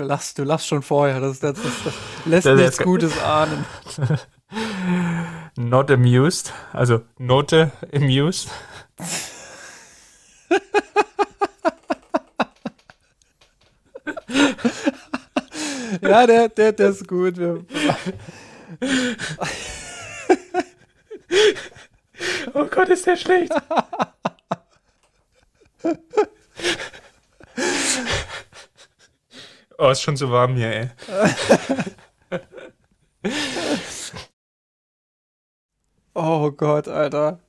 Du lachst, du lachst schon vorher. Das, das, das, das lässt nichts Gutes ahnen. Not amused. Also Note amused. ja, der, der, der ist gut. oh Gott, ist der schlecht. Oh, ist schon so warm hier, ey. oh Gott, Alter.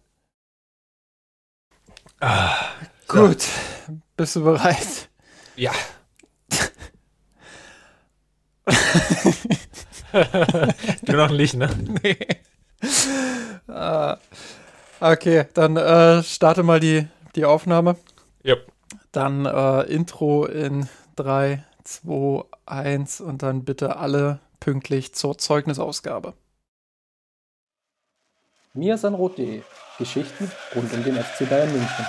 Ah, Gut. So. Bist du bereit? Ja. du noch nicht, ne? Nee. Uh, okay, dann äh, starte mal die, die Aufnahme. Yep. Dann äh, Intro in 3, 2, 1 und dann bitte alle pünktlich zur Zeugnisausgabe. Miasanrot.de Geschichten rund um den FC Bayern München.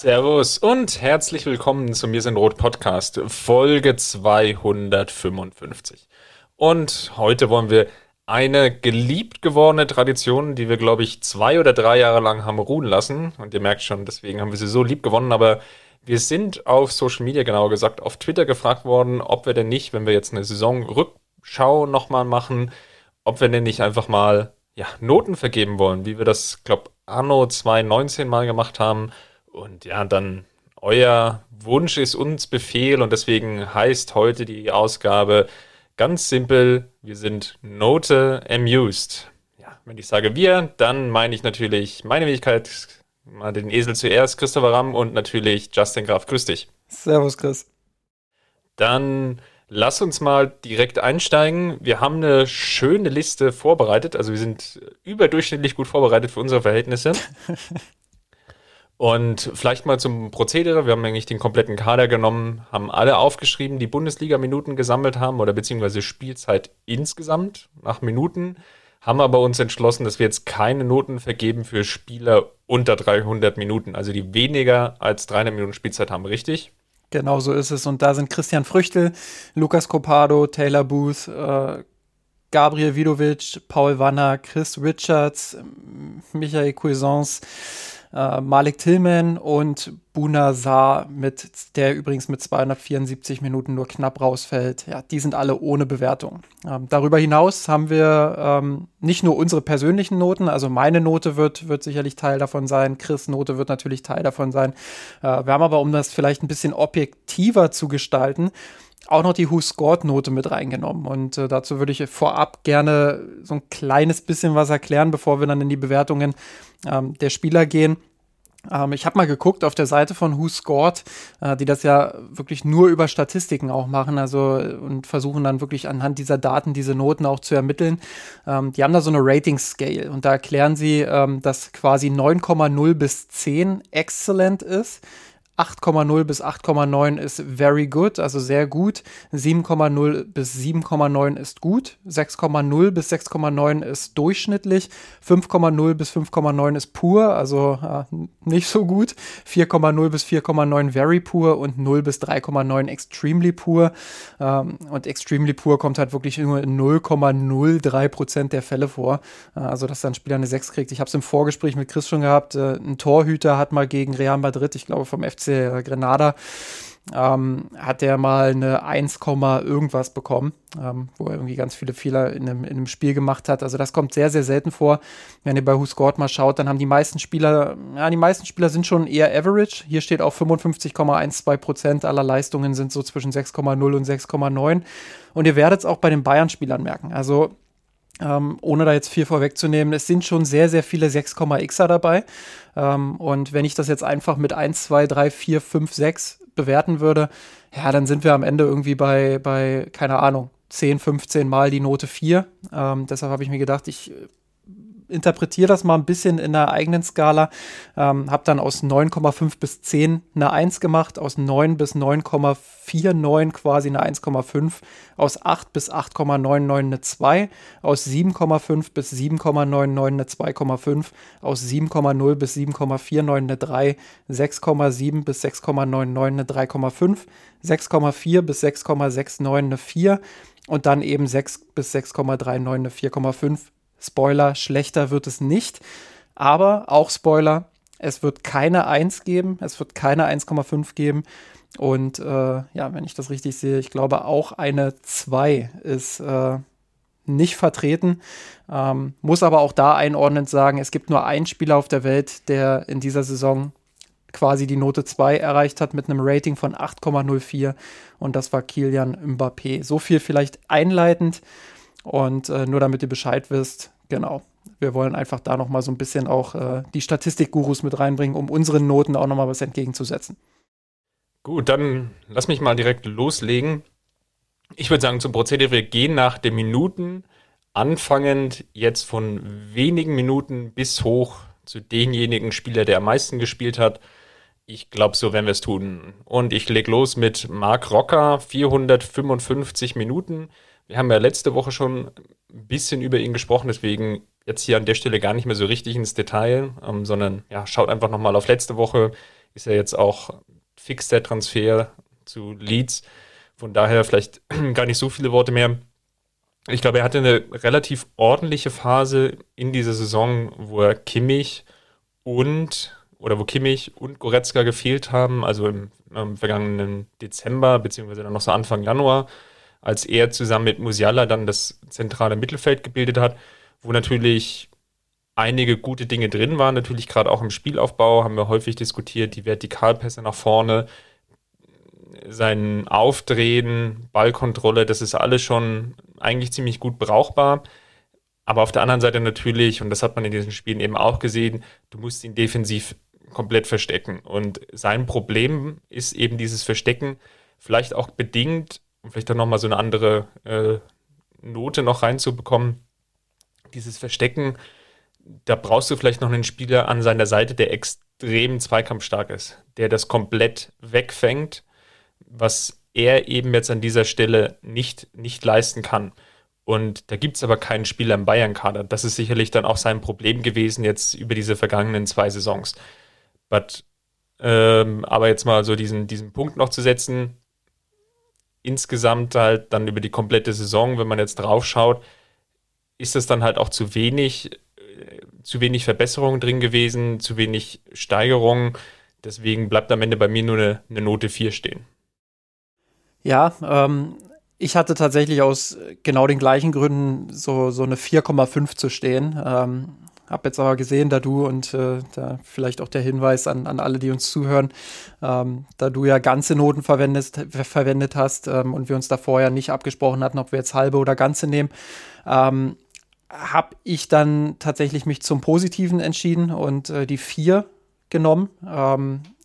Servus und herzlich willkommen zum Mir sind Rot Podcast, Folge 255. Und heute wollen wir eine geliebt gewordene Tradition, die wir, glaube ich, zwei oder drei Jahre lang haben ruhen lassen. Und ihr merkt schon, deswegen haben wir sie so lieb gewonnen. Aber wir sind auf Social Media, genauer gesagt, auf Twitter gefragt worden, ob wir denn nicht, wenn wir jetzt eine Saisonrückschau nochmal machen, ob wir denn nicht einfach mal ja, Noten vergeben wollen, wie wir das, glaube Anno 2019 mal gemacht haben und ja, dann euer Wunsch ist uns Befehl und deswegen heißt heute die Ausgabe ganz simpel, wir sind Note amused. Ja, wenn ich sage wir, dann meine ich natürlich meine Wenigkeit, mal den Esel zuerst, Christopher Ramm und natürlich Justin Graf. Grüß dich. Servus, Chris. Dann lass uns mal direkt einsteigen. Wir haben eine schöne Liste vorbereitet. Also wir sind überdurchschnittlich gut vorbereitet für unsere Verhältnisse. Und vielleicht mal zum Prozedere. Wir haben eigentlich den kompletten Kader genommen, haben alle aufgeschrieben, die Bundesliga-Minuten gesammelt haben oder beziehungsweise Spielzeit insgesamt nach Minuten. Haben aber uns entschlossen, dass wir jetzt keine Noten vergeben für Spieler unter 300 Minuten, also die weniger als 300 Minuten Spielzeit haben, richtig? Genau so ist es. Und da sind Christian Früchtel, Lukas Copado, Taylor Booth, äh, Gabriel Vidovic, Paul Wanner, Chris Richards, Michael Cuisance, äh, Malik Tillman und Buna Saar mit, der übrigens mit 274 Minuten nur knapp rausfällt. Ja, die sind alle ohne Bewertung. Ähm, darüber hinaus haben wir ähm, nicht nur unsere persönlichen Noten, also meine Note wird, wird sicherlich Teil davon sein, Chris Note wird natürlich Teil davon sein. Äh, wir haben aber, um das vielleicht ein bisschen objektiver zu gestalten, auch noch die Who Scored Note mit reingenommen. Und äh, dazu würde ich vorab gerne so ein kleines bisschen was erklären, bevor wir dann in die Bewertungen ähm, der Spieler gehen. Ähm, ich habe mal geguckt auf der Seite von Who Scored, äh, die das ja wirklich nur über Statistiken auch machen, also und versuchen dann wirklich anhand dieser Daten diese Noten auch zu ermitteln. Ähm, die haben da so eine Rating Scale und da erklären sie, ähm, dass quasi 9,0 bis 10 exzellent ist. 8,0 bis 8,9 ist very good, also sehr gut. 7,0 bis 7,9 ist gut. 6,0 bis 6,9 ist durchschnittlich. 5,0 bis 5,9 ist pur, also äh, nicht so gut. 4,0 bis 4,9 very poor und 0 bis 3,9 extremely poor. Ähm, und extremely poor kommt halt wirklich nur in 0,03 Prozent der Fälle vor. Äh, also, dass dann ein Spieler eine 6 kriegt. Ich habe es im Vorgespräch mit Chris schon gehabt. Äh, ein Torhüter hat mal gegen Real Madrid, ich glaube vom FC Grenada, ähm, hat der mal eine 1, irgendwas bekommen, ähm, wo er irgendwie ganz viele Fehler in einem, in einem Spiel gemacht hat. Also das kommt sehr, sehr selten vor. Wenn ihr bei Who Scored mal schaut, dann haben die meisten Spieler, ja, die meisten Spieler sind schon eher average. Hier steht auch 55,12 Prozent aller Leistungen sind so zwischen 6,0 und 6,9. Und ihr werdet es auch bei den Bayern-Spielern merken. Also ähm, ohne da jetzt viel vorwegzunehmen, es sind schon sehr, sehr viele 6,xer dabei. Ähm, und wenn ich das jetzt einfach mit 1, 2, 3, 4, 5, 6 bewerten würde, ja, dann sind wir am Ende irgendwie bei, bei keine Ahnung, 10, 15 Mal die Note 4. Ähm, deshalb habe ich mir gedacht, ich interpretiere das mal ein bisschen in der eigenen Skala. Ähm, habe dann aus 9,5 bis 10 eine 1 gemacht, aus 9 bis 9,49 quasi eine 1,5, aus 8 bis 8,99 eine 2, aus 7,5 bis 7,99 eine 2,5, aus 7,0 bis 7,49 eine 3, 6,7 bis 6,99 eine 3,5, 6,4 bis 6,69 eine 4 und dann eben 6 bis 6,39 eine 4,5 Spoiler, schlechter wird es nicht. Aber auch Spoiler, es wird keine 1 geben, es wird keine 1,5 geben. Und äh, ja, wenn ich das richtig sehe, ich glaube auch eine 2 ist äh, nicht vertreten. Ähm, muss aber auch da einordnend sagen, es gibt nur einen Spieler auf der Welt, der in dieser Saison quasi die Note 2 erreicht hat mit einem Rating von 8,04 und das war Kilian Mbappé. So viel vielleicht einleitend. Und äh, nur damit ihr Bescheid wisst, genau. Wir wollen einfach da nochmal so ein bisschen auch äh, die Statistikgurus mit reinbringen, um unseren Noten auch nochmal was entgegenzusetzen. Gut, dann lass mich mal direkt loslegen. Ich würde sagen, zum Prozedere, wir gehen nach den Minuten, anfangend jetzt von wenigen Minuten bis hoch zu denjenigen Spieler, der am meisten gespielt hat. Ich glaube, so werden wir es tun. Und ich lege los mit Marc Rocker, 455 Minuten. Wir haben ja letzte Woche schon ein bisschen über ihn gesprochen, deswegen jetzt hier an der Stelle gar nicht mehr so richtig ins Detail, ähm, sondern ja, schaut einfach nochmal auf letzte Woche. Ist ja jetzt auch fix der Transfer zu Leeds. Von daher vielleicht gar nicht so viele Worte mehr. Ich glaube, er hatte eine relativ ordentliche Phase in dieser Saison, wo er Kimmich und oder wo Kimmich und Goretzka gefehlt haben, also im, im vergangenen Dezember, beziehungsweise dann noch so Anfang Januar als er zusammen mit Musiala dann das zentrale Mittelfeld gebildet hat, wo natürlich einige gute Dinge drin waren. Natürlich gerade auch im Spielaufbau haben wir häufig diskutiert, die Vertikalpässe nach vorne, sein Aufdrehen, Ballkontrolle, das ist alles schon eigentlich ziemlich gut brauchbar. Aber auf der anderen Seite natürlich, und das hat man in diesen Spielen eben auch gesehen, du musst ihn defensiv komplett verstecken. Und sein Problem ist eben dieses Verstecken, vielleicht auch bedingt um vielleicht dann nochmal so eine andere äh, Note noch reinzubekommen, dieses Verstecken, da brauchst du vielleicht noch einen Spieler an seiner Seite, der extrem zweikampfstark ist, der das komplett wegfängt, was er eben jetzt an dieser Stelle nicht, nicht leisten kann. Und da gibt es aber keinen Spieler im Bayern-Kader. Das ist sicherlich dann auch sein Problem gewesen jetzt über diese vergangenen zwei Saisons. But, ähm, aber jetzt mal so diesen, diesen Punkt noch zu setzen, insgesamt halt dann über die komplette Saison, wenn man jetzt drauf schaut, ist es dann halt auch zu wenig, äh, zu wenig Verbesserung drin gewesen, zu wenig Steigerung. Deswegen bleibt am Ende bei mir nur eine, eine Note 4 stehen. Ja, ähm, ich hatte tatsächlich aus genau den gleichen Gründen so, so eine 4,5 zu stehen. Ähm, hab jetzt aber gesehen, da du und äh, da vielleicht auch der Hinweis an, an alle, die uns zuhören, ähm, da du ja ganze Noten verwendet, verwendet hast ähm, und wir uns da vorher nicht abgesprochen hatten, ob wir jetzt halbe oder ganze nehmen, ähm, habe ich dann tatsächlich mich zum Positiven entschieden und äh, die vier genommen. Ähm, äh,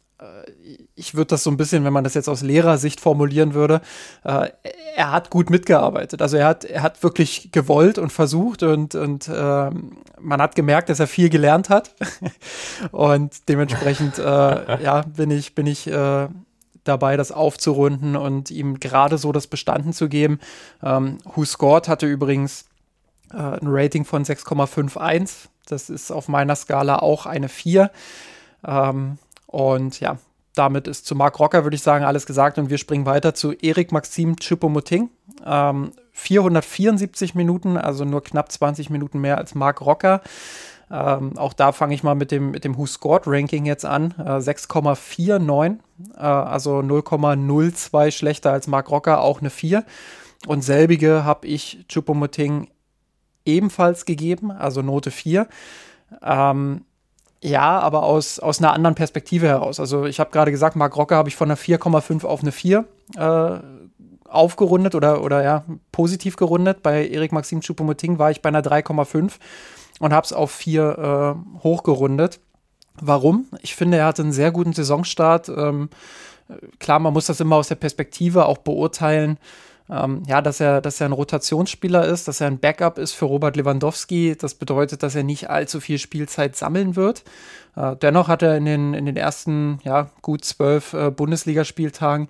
ich würde das so ein bisschen, wenn man das jetzt aus Lehrersicht formulieren würde, äh, er hat gut mitgearbeitet. Also er hat, er hat wirklich gewollt und versucht und, und äh, man hat gemerkt, dass er viel gelernt hat. und dementsprechend, äh, ja, bin ich, bin ich äh, dabei, das aufzurunden und ihm gerade so das Bestanden zu geben. Ähm, Who Scored hatte übrigens äh, ein Rating von 6,51. Das ist auf meiner Skala auch eine 4. Ähm, und ja, damit ist zu Marc Rocker, würde ich sagen, alles gesagt. Und wir springen weiter zu Erik Maxim Choupo-Moting. Ähm, 474 Minuten, also nur knapp 20 Minuten mehr als Marc Rocker. Ähm, auch da fange ich mal mit dem, mit dem Who Scored Ranking jetzt an. Äh, 6,49, äh, also 0,02 schlechter als Marc Rocker, auch eine 4. Und selbige habe ich Choupo-Moting ebenfalls gegeben, also Note 4. Ähm, ja, aber aus, aus einer anderen Perspektive heraus. Also ich habe gerade gesagt, Marc Rocker habe ich von einer 4,5 auf eine 4 äh, aufgerundet oder, oder ja, positiv gerundet. Bei Erik Maxim Choupo-Moting war ich bei einer 3,5 und habe es auf 4 äh, hochgerundet. Warum? Ich finde, er hatte einen sehr guten Saisonstart. Ähm, klar, man muss das immer aus der Perspektive auch beurteilen. Ähm, ja, dass er, dass er ein Rotationsspieler ist, dass er ein Backup ist für Robert Lewandowski. Das bedeutet, dass er nicht allzu viel Spielzeit sammeln wird. Äh, dennoch hat er in den, in den ersten ja, gut zwölf äh, Bundesligaspieltagen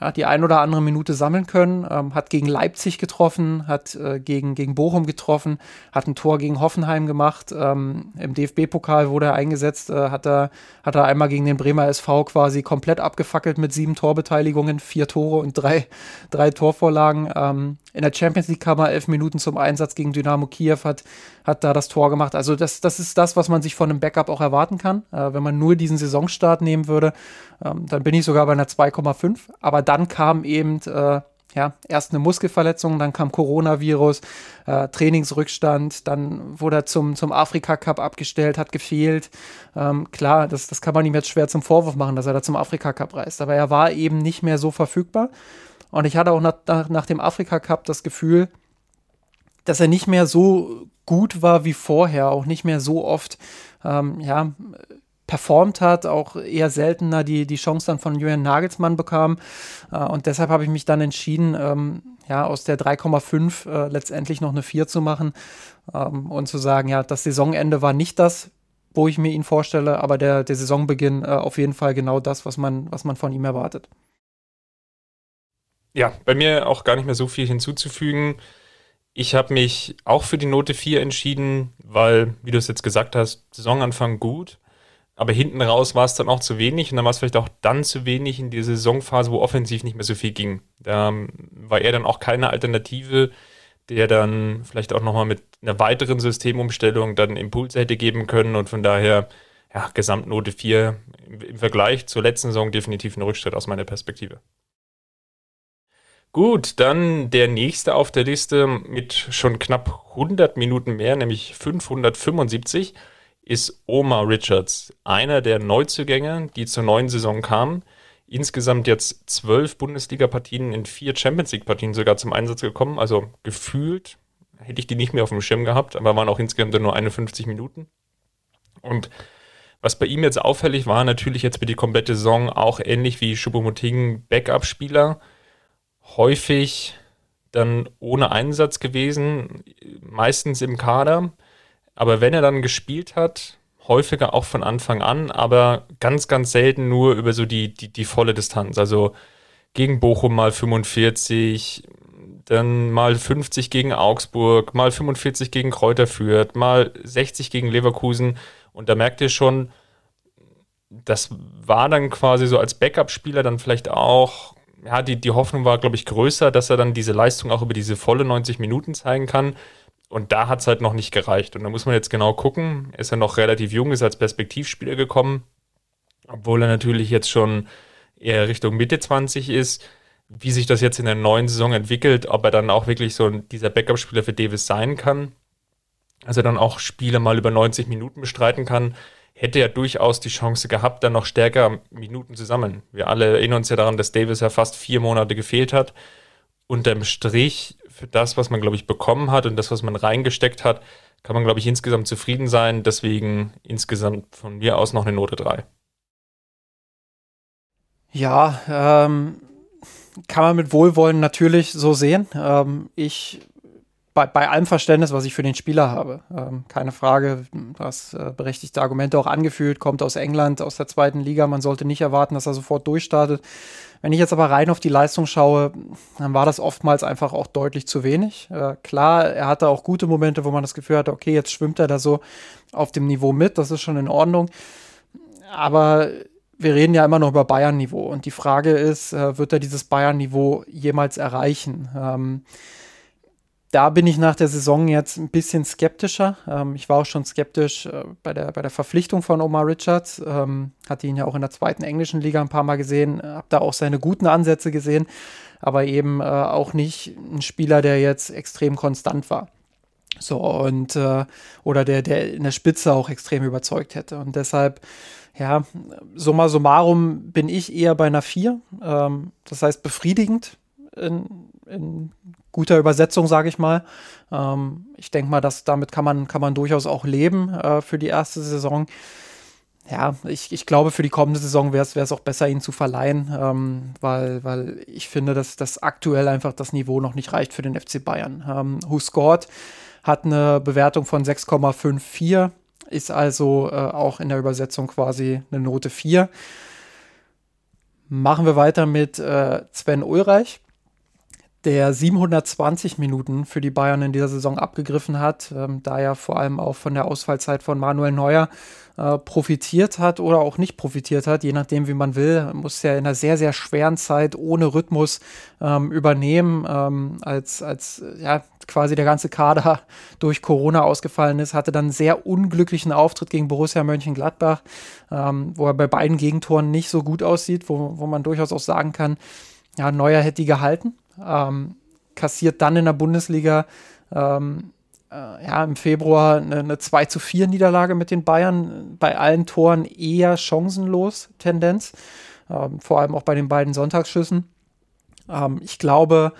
ja, die ein oder andere Minute sammeln können. Ähm, hat gegen Leipzig getroffen, hat äh, gegen, gegen Bochum getroffen, hat ein Tor gegen Hoffenheim gemacht. Ähm, Im DFB-Pokal wurde er eingesetzt, äh, hat, er, hat er einmal gegen den Bremer SV quasi komplett abgefackelt mit sieben Torbeteiligungen, vier Tore und drei, drei Torvorlagen. Ähm, in der Champions League kam er elf Minuten zum Einsatz gegen Dynamo Kiew, hat, hat da das Tor gemacht. Also das, das ist das, was man sich von einem Backup auch erwarten kann. Äh, wenn man nur diesen Saisonstart nehmen würde, ähm, dann bin ich sogar bei einer 2,5. Aber dann kam eben äh, ja, erst eine Muskelverletzung, dann kam Coronavirus, äh, Trainingsrückstand, dann wurde er zum, zum Afrika-Cup abgestellt, hat gefehlt. Ähm, klar, das, das kann man ihm jetzt schwer zum Vorwurf machen, dass er da zum Afrika-Cup reist, aber er war eben nicht mehr so verfügbar. Und ich hatte auch nach, nach, nach dem Afrika-Cup das Gefühl, dass er nicht mehr so gut war wie vorher, auch nicht mehr so oft, ähm, ja, performt hat, auch eher seltener die, die Chance dann von Julian Nagelsmann bekam. Äh, und deshalb habe ich mich dann entschieden, ähm, ja, aus der 3,5 äh, letztendlich noch eine 4 zu machen ähm, und zu sagen, ja, das Saisonende war nicht das, wo ich mir ihn vorstelle, aber der, der Saisonbeginn äh, auf jeden Fall genau das, was man, was man von ihm erwartet. Ja, bei mir auch gar nicht mehr so viel hinzuzufügen. Ich habe mich auch für die Note 4 entschieden, weil, wie du es jetzt gesagt hast, Saisonanfang gut, aber hinten raus war es dann auch zu wenig und dann war es vielleicht auch dann zu wenig in dieser Saisonphase, wo offensiv nicht mehr so viel ging. Da ähm, war er dann auch keine Alternative, der dann vielleicht auch nochmal mit einer weiteren Systemumstellung dann Impulse hätte geben können und von daher, ja, Gesamtnote 4 im Vergleich zur letzten Saison definitiv ein Rückschritt aus meiner Perspektive. Gut, dann der nächste auf der Liste mit schon knapp 100 Minuten mehr, nämlich 575 ist Omar Richards, einer der Neuzugänge, die zur neuen Saison kamen. Insgesamt jetzt zwölf Bundesliga-Partien in vier Champions League-Partien sogar zum Einsatz gekommen. Also gefühlt hätte ich die nicht mehr auf dem Schirm gehabt, aber waren auch insgesamt nur 51 Minuten. Und was bei ihm jetzt auffällig war, natürlich jetzt für die komplette Saison auch ähnlich wie Schuppomoting Backup-Spieler. Häufig dann ohne Einsatz gewesen, meistens im Kader aber wenn er dann gespielt hat, häufiger auch von Anfang an, aber ganz, ganz selten nur über so die, die, die volle Distanz. Also gegen Bochum mal 45, dann mal 50 gegen Augsburg, mal 45 gegen Kräuter Fürth, mal 60 gegen Leverkusen. Und da merkt ihr schon, das war dann quasi so als Backup-Spieler dann vielleicht auch, ja, die, die Hoffnung war, glaube ich, größer, dass er dann diese Leistung auch über diese volle 90 Minuten zeigen kann. Und da hat es halt noch nicht gereicht. Und da muss man jetzt genau gucken. Ist er noch relativ jung, ist als Perspektivspieler gekommen, obwohl er natürlich jetzt schon eher Richtung Mitte 20 ist. Wie sich das jetzt in der neuen Saison entwickelt, ob er dann auch wirklich so dieser Backup-Spieler für Davis sein kann. Also dann auch Spiele mal über 90 Minuten bestreiten kann, hätte er durchaus die Chance gehabt, dann noch stärker Minuten zu sammeln. Wir alle erinnern uns ja daran, dass Davis ja fast vier Monate gefehlt hat. Unterm Strich für das, was man, glaube ich, bekommen hat und das, was man reingesteckt hat, kann man, glaube ich, insgesamt zufrieden sein. Deswegen insgesamt von mir aus noch eine Note 3. Ja, ähm, kann man mit Wohlwollen natürlich so sehen. Ähm, ich bei, bei allem Verständnis, was ich für den Spieler habe. Ähm, keine Frage, du hast äh, berechtigte Argumente auch angeführt, kommt aus England, aus der zweiten Liga. Man sollte nicht erwarten, dass er sofort durchstartet. Wenn ich jetzt aber rein auf die Leistung schaue, dann war das oftmals einfach auch deutlich zu wenig. Äh, klar, er hatte auch gute Momente, wo man das Gefühl hatte, okay, jetzt schwimmt er da so auf dem Niveau mit, das ist schon in Ordnung. Aber wir reden ja immer noch über Bayern-Niveau und die Frage ist, äh, wird er dieses Bayern-Niveau jemals erreichen? Ähm, da bin ich nach der Saison jetzt ein bisschen skeptischer. Ähm, ich war auch schon skeptisch äh, bei, der, bei der Verpflichtung von Omar Richards. Ähm, hatte ihn ja auch in der zweiten englischen Liga ein paar Mal gesehen, äh, habe da auch seine guten Ansätze gesehen, aber eben äh, auch nicht ein Spieler, der jetzt extrem konstant war. So, und äh, oder der, der in der Spitze auch extrem überzeugt hätte. Und deshalb, ja, summa summarum bin ich eher bei einer 4. Ähm, das heißt befriedigend in, in guter Übersetzung, sage ich mal. Ähm, ich denke mal, dass damit kann man, kann man durchaus auch leben äh, für die erste Saison. ja, ich, ich glaube, für die kommende Saison wäre es auch besser, ihn zu verleihen, ähm, weil, weil ich finde, dass das aktuell einfach das Niveau noch nicht reicht für den FC Bayern. Ähm, Who scored hat eine Bewertung von 6,54, ist also äh, auch in der Übersetzung quasi eine Note 4. Machen wir weiter mit äh, Sven Ulreich der 720 Minuten für die Bayern in dieser Saison abgegriffen hat, ähm, da er vor allem auch von der Ausfallzeit von Manuel Neuer äh, profitiert hat oder auch nicht profitiert hat, je nachdem, wie man will. Muss ja in einer sehr, sehr schweren Zeit ohne Rhythmus ähm, übernehmen, ähm, als, als ja, quasi der ganze Kader durch Corona ausgefallen ist, hatte dann einen sehr unglücklichen Auftritt gegen Borussia Mönchengladbach, ähm, wo er bei beiden Gegentoren nicht so gut aussieht, wo, wo man durchaus auch sagen kann, ja, Neuer hätte die gehalten ähm, kassiert dann in der Bundesliga ähm, äh, ja, im Februar eine, eine 2 zu 4 Niederlage mit den Bayern. Bei allen Toren eher chancenlos, Tendenz. Ähm, vor allem auch bei den beiden Sonntagsschüssen. Ähm, ich glaube,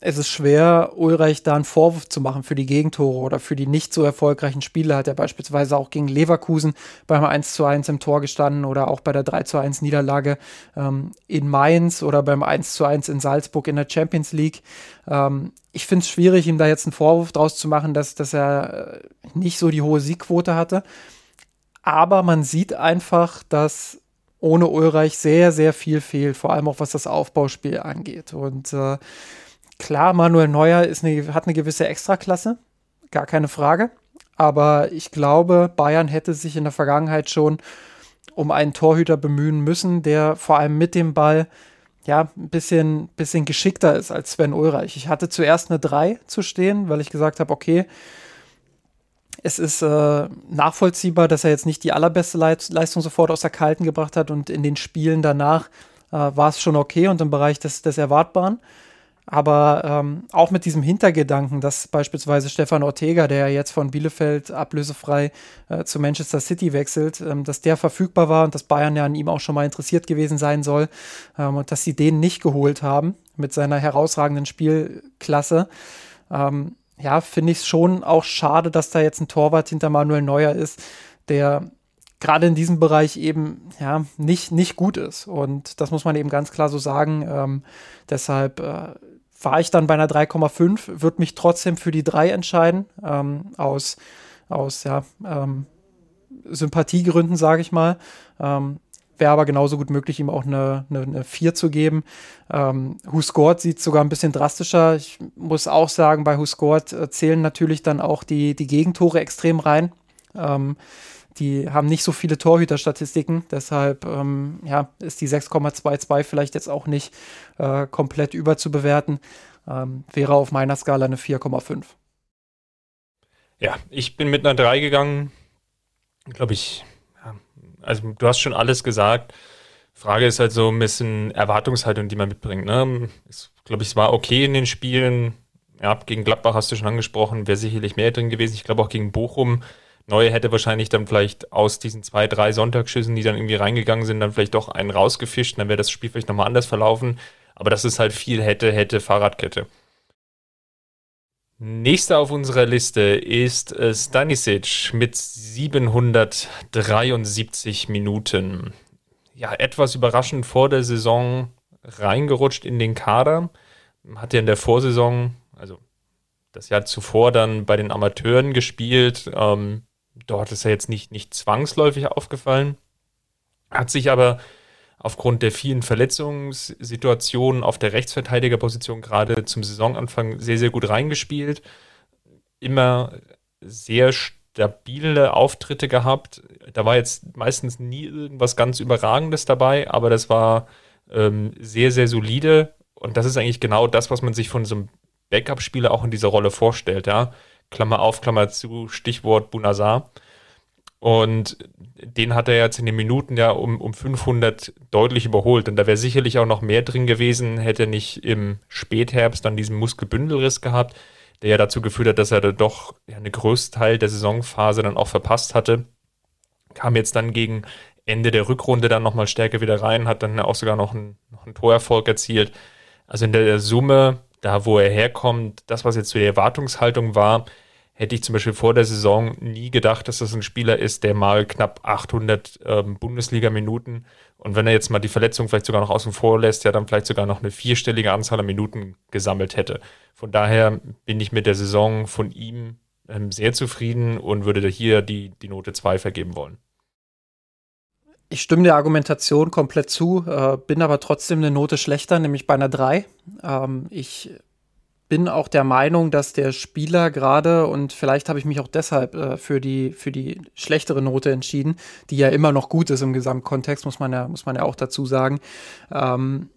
es ist schwer, Ulreich da einen Vorwurf zu machen für die Gegentore oder für die nicht so erfolgreichen Spiele. Hat er beispielsweise auch gegen Leverkusen beim 1 zu 1 im Tor gestanden oder auch bei der 3 zu 1 Niederlage ähm, in Mainz oder beim 1 zu 1 in Salzburg in der Champions League. Ähm, ich finde es schwierig, ihm da jetzt einen Vorwurf draus zu machen, dass, dass er äh, nicht so die hohe Siegquote hatte. Aber man sieht einfach, dass ohne Ulreich sehr, sehr viel fehlt, vor allem auch was das Aufbauspiel angeht. Und äh, Klar, Manuel Neuer ist eine, hat eine gewisse Extraklasse, gar keine Frage. Aber ich glaube, Bayern hätte sich in der Vergangenheit schon um einen Torhüter bemühen müssen, der vor allem mit dem Ball ja, ein bisschen, bisschen geschickter ist als Sven Ulreich. Ich hatte zuerst eine 3 zu stehen, weil ich gesagt habe, okay, es ist äh, nachvollziehbar, dass er jetzt nicht die allerbeste Leistung sofort aus der Kalten gebracht hat und in den Spielen danach äh, war es schon okay und im Bereich des, des Erwartbaren. Aber ähm, auch mit diesem Hintergedanken, dass beispielsweise Stefan Ortega, der jetzt von Bielefeld ablösefrei äh, zu Manchester City wechselt, ähm, dass der verfügbar war und dass Bayern ja an ihm auch schon mal interessiert gewesen sein soll ähm, und dass sie den nicht geholt haben mit seiner herausragenden Spielklasse. Ähm, ja, finde ich es schon auch schade, dass da jetzt ein Torwart hinter Manuel Neuer ist, der gerade in diesem Bereich eben ja nicht, nicht gut ist. Und das muss man eben ganz klar so sagen. Ähm, deshalb äh, war ich dann bei einer 3,5, würde mich trotzdem für die 3 entscheiden, ähm, aus, aus ja, ähm, Sympathiegründen, sage ich mal. Ähm, Wäre aber genauso gut möglich, ihm auch eine, eine, eine 4 zu geben. Ähm, Who Scored sieht sogar ein bisschen drastischer. Ich muss auch sagen, bei Who Scored äh, zählen natürlich dann auch die, die Gegentore extrem rein. Ähm, die haben nicht so viele Torhüterstatistiken, deshalb ähm, ja, ist die 6,22 vielleicht jetzt auch nicht äh, komplett überzubewerten. Ähm, wäre auf meiner Skala eine 4,5. Ja, ich bin mit einer 3 gegangen. Glaube ich, ja, also du hast schon alles gesagt. Frage ist halt so ein bisschen Erwartungshaltung, die man mitbringt. Ne? Ich glaube, es war okay in den Spielen. Ja, gegen Gladbach hast du schon angesprochen, wäre sicherlich mehr drin gewesen. Ich glaube auch gegen Bochum Neue hätte wahrscheinlich dann vielleicht aus diesen zwei, drei Sonntagsschüssen, die dann irgendwie reingegangen sind, dann vielleicht doch einen rausgefischt. Dann wäre das Spiel vielleicht nochmal anders verlaufen. Aber das ist halt viel hätte, hätte, Fahrradkette. Nächster auf unserer Liste ist äh, Stanisic mit 773 Minuten. Ja, etwas überraschend vor der Saison reingerutscht in den Kader. Hat ja in der Vorsaison, also das Jahr zuvor dann bei den Amateuren gespielt, ähm, dort ist er jetzt nicht, nicht zwangsläufig aufgefallen, hat sich aber aufgrund der vielen Verletzungssituationen auf der Rechtsverteidigerposition gerade zum Saisonanfang sehr, sehr gut reingespielt. Immer sehr stabile Auftritte gehabt. Da war jetzt meistens nie irgendwas ganz Überragendes dabei, aber das war ähm, sehr, sehr solide. Und das ist eigentlich genau das, was man sich von so einem Backup-Spieler auch in dieser Rolle vorstellt, ja. Klammer auf, Klammer zu, Stichwort Bunazar. Und den hat er jetzt in den Minuten ja um, um 500 deutlich überholt. Und da wäre sicherlich auch noch mehr drin gewesen, hätte er nicht im Spätherbst dann diesen Muskelbündelriss gehabt, der ja dazu geführt hat, dass er da doch eine größte Teil der Saisonphase dann auch verpasst hatte. Kam jetzt dann gegen Ende der Rückrunde dann nochmal stärker wieder rein, hat dann auch sogar noch einen, noch einen Torerfolg erzielt. Also in der Summe da wo er herkommt, das, was jetzt so die Erwartungshaltung war, hätte ich zum Beispiel vor der Saison nie gedacht, dass das ein Spieler ist, der mal knapp 800 ähm, Bundesliga-Minuten und wenn er jetzt mal die Verletzung vielleicht sogar noch außen vor lässt, ja dann vielleicht sogar noch eine vierstellige Anzahl an Minuten gesammelt hätte. Von daher bin ich mit der Saison von ihm ähm, sehr zufrieden und würde hier die, die Note 2 vergeben wollen. Ich stimme der Argumentation komplett zu, äh, bin aber trotzdem eine Note schlechter, nämlich bei einer 3. Ähm, ich bin auch der Meinung, dass der Spieler gerade, und vielleicht habe ich mich auch deshalb äh, für, die, für die schlechtere Note entschieden, die ja immer noch gut ist im Gesamtkontext, muss man ja, muss man ja auch dazu sagen. Ähm,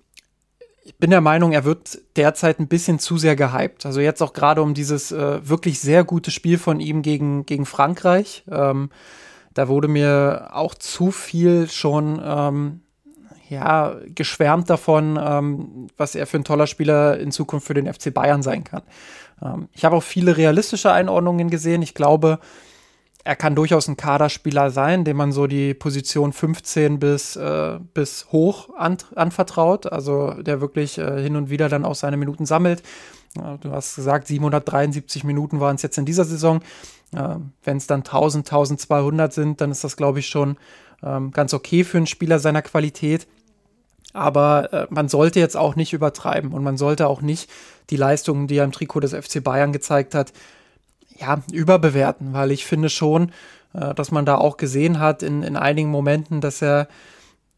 ich bin der Meinung, er wird derzeit ein bisschen zu sehr gehypt. Also jetzt auch gerade um dieses äh, wirklich sehr gute Spiel von ihm gegen, gegen Frankreich. Ähm, da wurde mir auch zu viel schon ähm, ja, geschwärmt davon, ähm, was er für ein toller Spieler in Zukunft für den FC Bayern sein kann. Ähm, ich habe auch viele realistische Einordnungen gesehen. Ich glaube, er kann durchaus ein Kaderspieler sein, dem man so die Position 15 bis, äh, bis hoch an, anvertraut, also der wirklich äh, hin und wieder dann auch seine Minuten sammelt. Äh, du hast gesagt, 773 Minuten waren es jetzt in dieser Saison. Wenn es dann 1000, 1200 sind, dann ist das, glaube ich, schon ähm, ganz okay für einen Spieler seiner Qualität. Aber äh, man sollte jetzt auch nicht übertreiben und man sollte auch nicht die Leistungen, die er im Trikot des FC Bayern gezeigt hat, ja, überbewerten, weil ich finde schon, äh, dass man da auch gesehen hat in, in einigen Momenten, dass er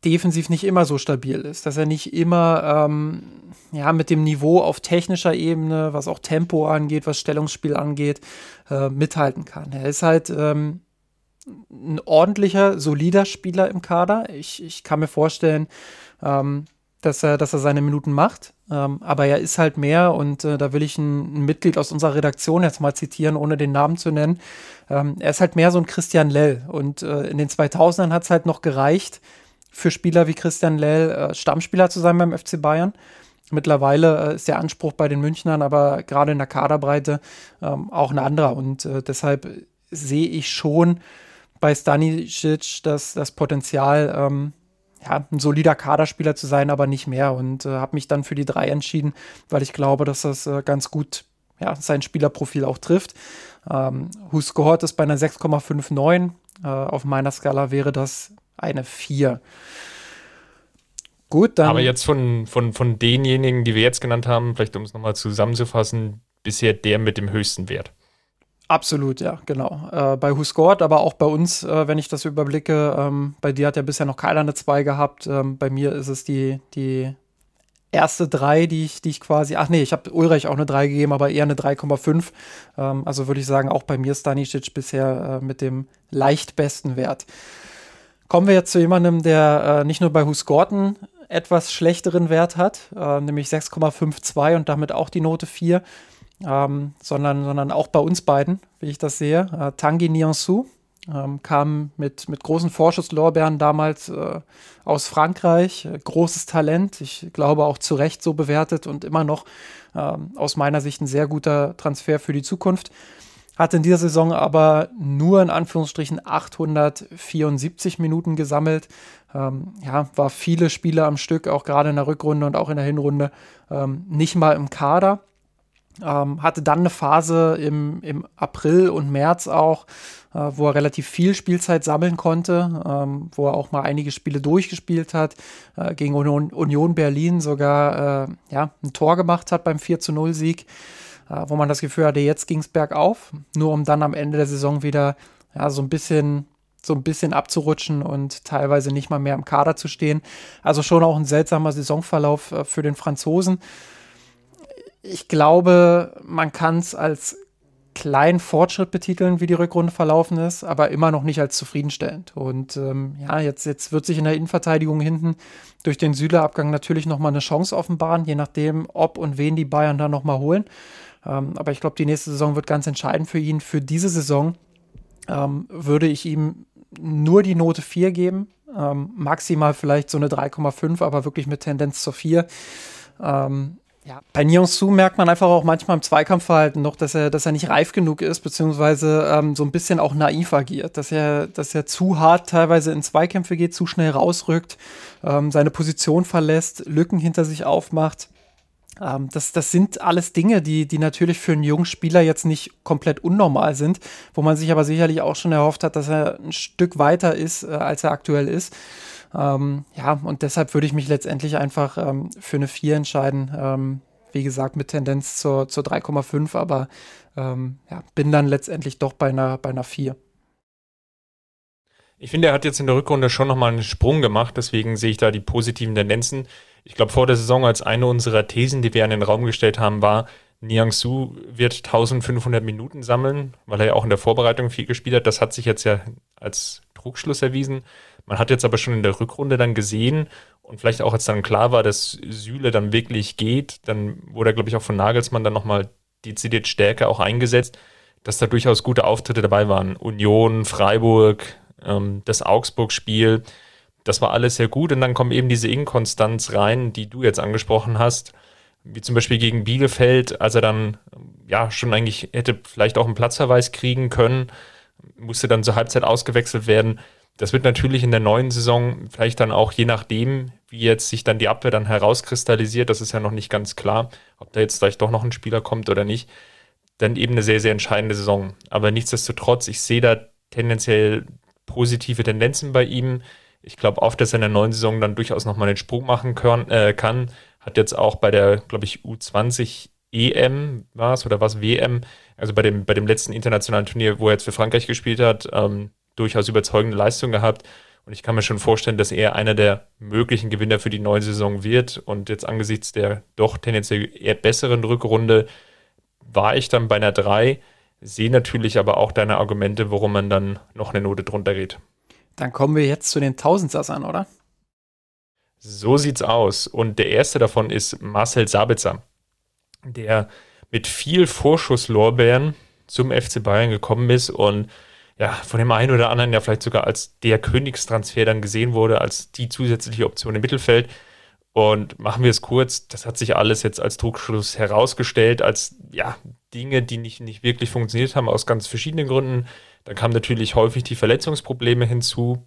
defensiv nicht immer so stabil ist, dass er nicht immer ähm, ja, mit dem Niveau auf technischer Ebene, was auch Tempo angeht, was Stellungsspiel angeht, äh, mithalten kann. Er ist halt ähm, ein ordentlicher, solider Spieler im Kader. Ich, ich kann mir vorstellen, ähm, dass er, dass er seine Minuten macht. Ähm, aber er ist halt mehr und äh, da will ich ein, ein, Mitglied aus unserer Redaktion jetzt mal zitieren, ohne den Namen zu nennen. Ähm, er ist halt mehr so ein Christian Lell und äh, in den 2000ern hat es halt noch gereicht, für Spieler wie Christian Lell äh, Stammspieler zu sein beim FC Bayern. Mittlerweile äh, ist der Anspruch bei den Münchnern aber gerade in der Kaderbreite ähm, auch ein anderer und äh, deshalb sehe ich schon bei Stanisic das, das Potenzial, ähm, ja, ein solider Kaderspieler zu sein, aber nicht mehr. Und äh, habe mich dann für die drei entschieden, weil ich glaube, dass das äh, ganz gut ja, sein Spielerprofil auch trifft. Ähm, Husgehort ist bei einer 6,59. Äh, auf meiner Skala wäre das eine 4. Gut, dann. Aber jetzt von, von, von denjenigen, die wir jetzt genannt haben, vielleicht um es nochmal zusammenzufassen, bisher der mit dem höchsten Wert. Absolut, ja, genau. Äh, bei Who Scored, aber auch bei uns, äh, wenn ich das überblicke, ähm, bei dir hat ja bisher noch keiner eine 2 gehabt. Ähm, bei mir ist es die, die erste 3, die ich, die ich quasi, ach nee, ich habe Ulrich auch eine 3 gegeben, aber eher eine 3,5. Ähm, also würde ich sagen, auch bei mir Stanisic bisher äh, mit dem leicht besten Wert. Kommen wir jetzt zu jemandem, der äh, nicht nur bei Scored einen etwas schlechteren Wert hat, äh, nämlich 6,52 und damit auch die Note 4 ähm, sondern, sondern auch bei uns beiden, wie ich das sehe. Äh, Tanguy Nianzou ähm, kam mit, mit großen Vorschusslorbeeren damals äh, aus Frankreich. Äh, großes Talent, ich glaube auch zu Recht so bewertet und immer noch ähm, aus meiner Sicht ein sehr guter Transfer für die Zukunft. Hat in dieser Saison aber nur in Anführungsstrichen 874 Minuten gesammelt. Ähm, ja, war viele Spiele am Stück, auch gerade in der Rückrunde und auch in der Hinrunde, ähm, nicht mal im Kader. Ähm, hatte dann eine Phase im, im April und März auch, äh, wo er relativ viel Spielzeit sammeln konnte, ähm, wo er auch mal einige Spiele durchgespielt hat, äh, gegen Union, Berlin sogar äh, ja, ein Tor gemacht hat beim 4 zu 0 Sieg, äh, wo man das Gefühl hatte, jetzt ging es bergauf, nur um dann am Ende der Saison wieder ja, so ein bisschen so ein bisschen abzurutschen und teilweise nicht mal mehr im Kader zu stehen. Also schon auch ein seltsamer Saisonverlauf äh, für den Franzosen ich glaube, man kann es als kleinen Fortschritt betiteln, wie die Rückrunde verlaufen ist, aber immer noch nicht als zufriedenstellend. Und ähm, ja, jetzt, jetzt wird sich in der Innenverteidigung hinten durch den Süle-Abgang natürlich nochmal eine Chance offenbaren, je nachdem, ob und wen die Bayern da nochmal holen. Ähm, aber ich glaube, die nächste Saison wird ganz entscheidend für ihn. Für diese Saison ähm, würde ich ihm nur die Note 4 geben, ähm, maximal vielleicht so eine 3,5, aber wirklich mit Tendenz zur 4. Ähm, ja, bei Su merkt man einfach auch manchmal im Zweikampfverhalten noch, dass er, dass er nicht reif genug ist, beziehungsweise ähm, so ein bisschen auch naiv agiert, dass er, dass er zu hart teilweise in Zweikämpfe geht, zu schnell rausrückt, ähm, seine Position verlässt, Lücken hinter sich aufmacht. Ähm, das, das sind alles Dinge, die, die natürlich für einen jungen Spieler jetzt nicht komplett unnormal sind, wo man sich aber sicherlich auch schon erhofft hat, dass er ein Stück weiter ist, äh, als er aktuell ist. Ähm, ja, und deshalb würde ich mich letztendlich einfach ähm, für eine 4 entscheiden. Ähm, wie gesagt, mit Tendenz zur, zur 3,5, aber ähm, ja, bin dann letztendlich doch bei einer, bei einer 4. Ich finde, er hat jetzt in der Rückrunde schon nochmal einen Sprung gemacht, deswegen sehe ich da die positiven Tendenzen. Ich glaube, vor der Saison als eine unserer Thesen, die wir an den Raum gestellt haben, war, Niang Su wird 1500 Minuten sammeln, weil er ja auch in der Vorbereitung viel gespielt hat. Das hat sich jetzt ja als Trugschluss erwiesen. Man hat jetzt aber schon in der Rückrunde dann gesehen und vielleicht auch als dann klar war, dass Süle dann wirklich geht, dann wurde er, glaube ich, auch von Nagelsmann dann nochmal dezidiert stärker auch eingesetzt, dass da durchaus gute Auftritte dabei waren. Union, Freiburg, ähm, das Augsburg-Spiel, das war alles sehr gut und dann kommt eben diese Inkonstanz rein, die du jetzt angesprochen hast, wie zum Beispiel gegen Bielefeld, als er dann ja schon eigentlich hätte vielleicht auch einen Platzverweis kriegen können, musste dann zur Halbzeit ausgewechselt werden. Das wird natürlich in der neuen Saison vielleicht dann auch je nachdem, wie jetzt sich dann die Abwehr dann herauskristallisiert, das ist ja noch nicht ganz klar, ob da jetzt vielleicht doch noch ein Spieler kommt oder nicht, dann eben eine sehr, sehr entscheidende Saison. Aber nichtsdestotrotz, ich sehe da tendenziell positive Tendenzen bei ihm. Ich glaube auch, dass er in der neuen Saison dann durchaus nochmal den Sprung machen können, äh, kann. Hat jetzt auch bei der, glaube ich, U20 EM war es oder was WM, also bei dem, bei dem letzten internationalen Turnier, wo er jetzt für Frankreich gespielt hat, ähm, durchaus überzeugende Leistung gehabt. Und ich kann mir schon vorstellen, dass er einer der möglichen Gewinner für die neue Saison wird. Und jetzt angesichts der doch tendenziell eher besseren Rückrunde war ich dann bei einer 3 sehe natürlich aber auch deine Argumente, warum man dann noch eine Note drunter geht. Dann kommen wir jetzt zu den Tausendsassern, oder? So sieht's aus. Und der erste davon ist Marcel Sabitzer, der mit viel Vorschusslorbeeren zum FC Bayern gekommen ist und ja, von dem einen oder anderen ja vielleicht sogar als der Königstransfer dann gesehen wurde, als die zusätzliche Option im Mittelfeld. Und machen wir es kurz, das hat sich alles jetzt als Druckschluss herausgestellt, als ja, Dinge, die nicht, nicht wirklich funktioniert haben, aus ganz verschiedenen Gründen. Dann kamen natürlich häufig die Verletzungsprobleme hinzu,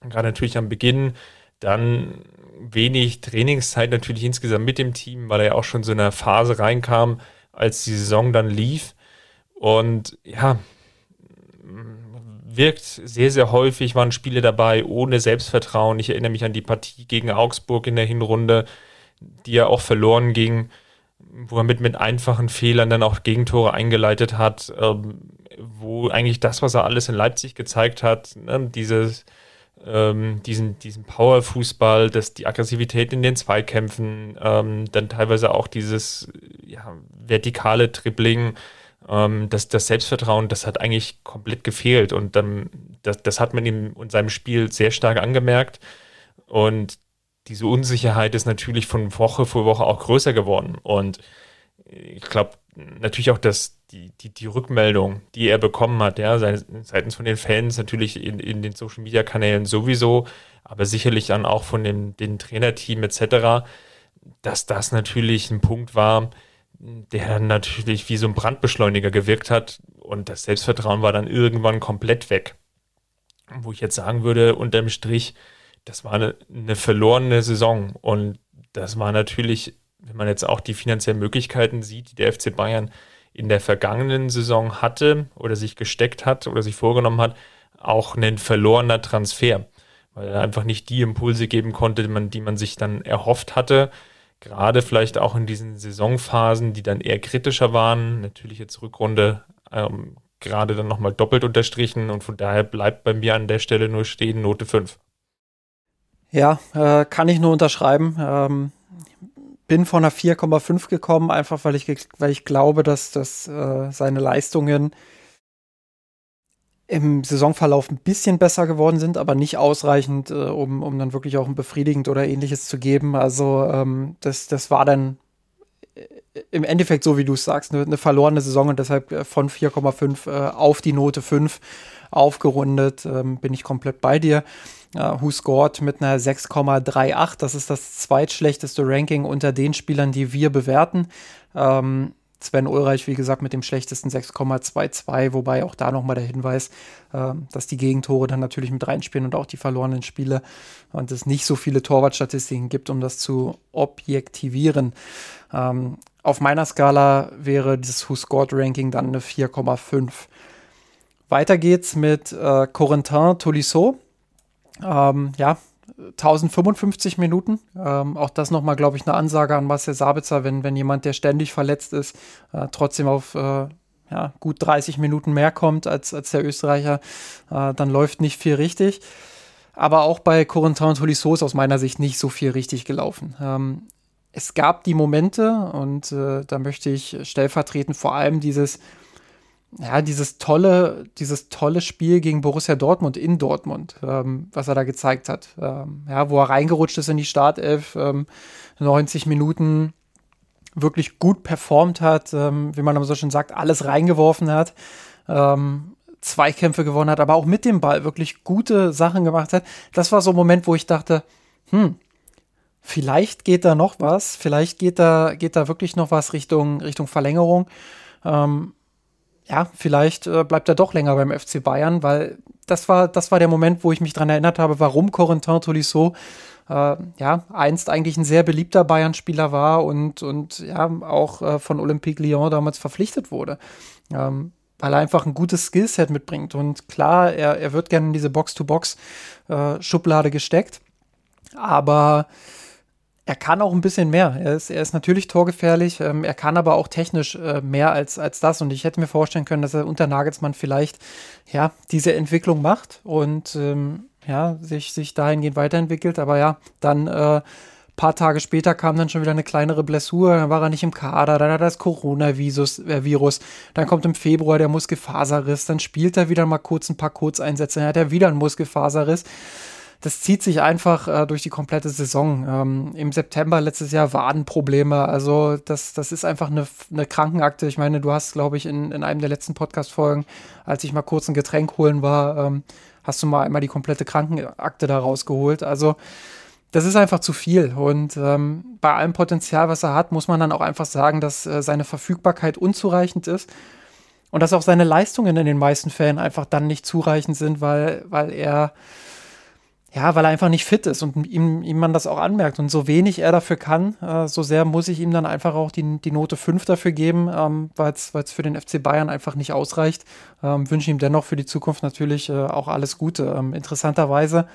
gerade natürlich am Beginn. Dann wenig Trainingszeit natürlich insgesamt mit dem Team, weil er ja auch schon so in eine Phase reinkam, als die Saison dann lief. Und ja, wirkt sehr, sehr häufig, waren Spiele dabei ohne Selbstvertrauen. Ich erinnere mich an die Partie gegen Augsburg in der Hinrunde, die ja auch verloren ging wo er mit, mit einfachen Fehlern dann auch Gegentore eingeleitet hat, ähm, wo eigentlich das, was er alles in Leipzig gezeigt hat, ne, dieses, ähm, diesen, diesen Powerfußball, das, die Aggressivität in den Zweikämpfen, ähm, dann teilweise auch dieses ja, vertikale Dribbling, ähm, das, das Selbstvertrauen, das hat eigentlich komplett gefehlt und dann, das, das hat man ihm in seinem Spiel sehr stark angemerkt und diese Unsicherheit ist natürlich von Woche für Woche auch größer geworden. Und ich glaube natürlich auch, dass die, die, die Rückmeldung, die er bekommen hat, ja, seitens von den Fans, natürlich in, in den Social Media Kanälen sowieso, aber sicherlich dann auch von dem, den Trainerteam etc., dass das natürlich ein Punkt war, der natürlich wie so ein Brandbeschleuniger gewirkt hat und das Selbstvertrauen war dann irgendwann komplett weg. Wo ich jetzt sagen würde, unterm Strich, das war eine, eine verlorene Saison. Und das war natürlich, wenn man jetzt auch die finanziellen Möglichkeiten sieht, die der FC Bayern in der vergangenen Saison hatte oder sich gesteckt hat oder sich vorgenommen hat, auch ein verlorener Transfer, weil er einfach nicht die Impulse geben konnte, die man, die man sich dann erhofft hatte. Gerade vielleicht auch in diesen Saisonphasen, die dann eher kritischer waren. Natürlich jetzt Rückrunde ähm, gerade dann nochmal doppelt unterstrichen und von daher bleibt bei mir an der Stelle nur stehen Note 5. Ja, äh, kann ich nur unterschreiben. Ähm, bin von einer 4,5 gekommen, einfach weil ich, weil ich glaube, dass, dass äh, seine Leistungen im Saisonverlauf ein bisschen besser geworden sind, aber nicht ausreichend, äh, um, um dann wirklich auch ein befriedigend oder ähnliches zu geben. Also ähm, das, das war dann äh, im Endeffekt so, wie du es sagst, eine, eine, verlorene Saison und deshalb äh, von 4,5 äh, auf die Note 5 aufgerundet, ähm, bin ich komplett bei dir. Uh, Who Scored mit einer 6,38. Das ist das zweitschlechteste Ranking unter den Spielern, die wir bewerten. Ähm, Sven Ulreich, wie gesagt, mit dem schlechtesten 6,22, wobei auch da nochmal der Hinweis, äh, dass die Gegentore dann natürlich mit reinspielen und auch die verlorenen Spiele und es nicht so viele Torwartstatistiken gibt, um das zu objektivieren. Ähm, auf meiner Skala wäre dieses Who Scored Ranking dann eine 4,5. Weiter geht's mit äh, Corentin Tolisso. Ähm, ja, 1055 Minuten. Ähm, auch das nochmal, glaube ich, eine Ansage an Marcel Sabitzer, wenn, wenn jemand, der ständig verletzt ist, äh, trotzdem auf äh, ja, gut 30 Minuten mehr kommt als, als der Österreicher, äh, dann läuft nicht viel richtig. Aber auch bei Corentin Tolisso ist aus meiner Sicht nicht so viel richtig gelaufen. Ähm, es gab die Momente und äh, da möchte ich stellvertretend vor allem dieses ja, dieses tolle, dieses tolle Spiel gegen Borussia Dortmund in Dortmund, ähm, was er da gezeigt hat. Ähm, ja, wo er reingerutscht ist in die Startelf, ähm, 90 Minuten wirklich gut performt hat, ähm, wie man so schön sagt, alles reingeworfen hat, ähm, Zweikämpfe gewonnen hat, aber auch mit dem Ball wirklich gute Sachen gemacht hat. Das war so ein Moment, wo ich dachte, hm, vielleicht geht da noch was, vielleicht geht da, geht da wirklich noch was Richtung, Richtung Verlängerung. Ähm, ja, vielleicht äh, bleibt er doch länger beim FC Bayern, weil das war, das war der Moment, wo ich mich daran erinnert habe, warum Corentin Tolisso äh, ja, einst eigentlich ein sehr beliebter Bayern-Spieler war und, und ja, auch äh, von Olympique Lyon damals verpflichtet wurde. Ähm, weil er einfach ein gutes Skillset mitbringt. Und klar, er, er wird gerne in diese Box-to-Box-Schublade äh, gesteckt. Aber er kann auch ein bisschen mehr. Er ist, er ist natürlich torgefährlich, ähm, er kann aber auch technisch äh, mehr als, als das. Und ich hätte mir vorstellen können, dass er unter Nagelsmann vielleicht ja, diese Entwicklung macht und ähm, ja, sich, sich dahingehend weiterentwickelt. Aber ja, dann äh, paar Tage später kam dann schon wieder eine kleinere Blessur, dann war er nicht im Kader, dann hat er das Coronavirus, äh, Virus, dann kommt im Februar der Muskelfaserriss, dann spielt er wieder mal kurz ein paar Kurzeinsätze, dann hat er wieder einen Muskelfaserriss das zieht sich einfach äh, durch die komplette Saison. Ähm, Im September letztes Jahr Wadenprobleme. Also das, das ist einfach eine, eine Krankenakte. Ich meine, du hast, glaube ich, in, in einem der letzten Podcast-Folgen, als ich mal kurz ein Getränk holen war, ähm, hast du mal einmal die komplette Krankenakte da rausgeholt. Also das ist einfach zu viel. Und ähm, bei allem Potenzial, was er hat, muss man dann auch einfach sagen, dass äh, seine Verfügbarkeit unzureichend ist. Und dass auch seine Leistungen in den meisten Fällen einfach dann nicht zureichend sind, weil, weil er ja, weil er einfach nicht fit ist und ihm, ihm man das auch anmerkt. Und so wenig er dafür kann, äh, so sehr muss ich ihm dann einfach auch die, die Note 5 dafür geben, ähm, weil es für den FC Bayern einfach nicht ausreicht. Ähm, wünsche ihm dennoch für die Zukunft natürlich äh, auch alles Gute. Ähm, interessanterweise,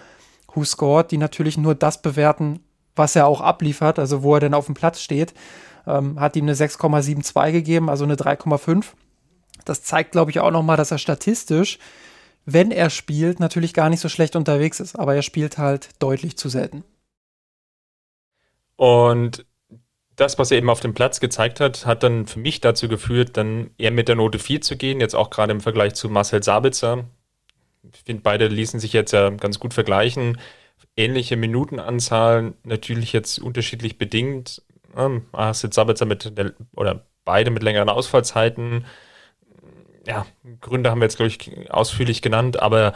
Who Scored, die natürlich nur das bewerten, was er auch abliefert, also wo er denn auf dem Platz steht, ähm, hat ihm eine 6,72 gegeben, also eine 3,5. Das zeigt, glaube ich, auch nochmal, dass er statistisch wenn er spielt, natürlich gar nicht so schlecht unterwegs ist, aber er spielt halt deutlich zu selten. Und das, was er eben auf dem Platz gezeigt hat, hat dann für mich dazu geführt, dann eher mit der Note 4 zu gehen, jetzt auch gerade im Vergleich zu Marcel Sabitzer. Ich finde, beide ließen sich jetzt ja ganz gut vergleichen. Ähnliche Minutenanzahl, natürlich jetzt unterschiedlich bedingt. Ähm, Marcel Sabitzer mit, der, oder beide mit längeren Ausfallzeiten, ja, Gründe haben wir jetzt, glaube ich, ausführlich genannt, aber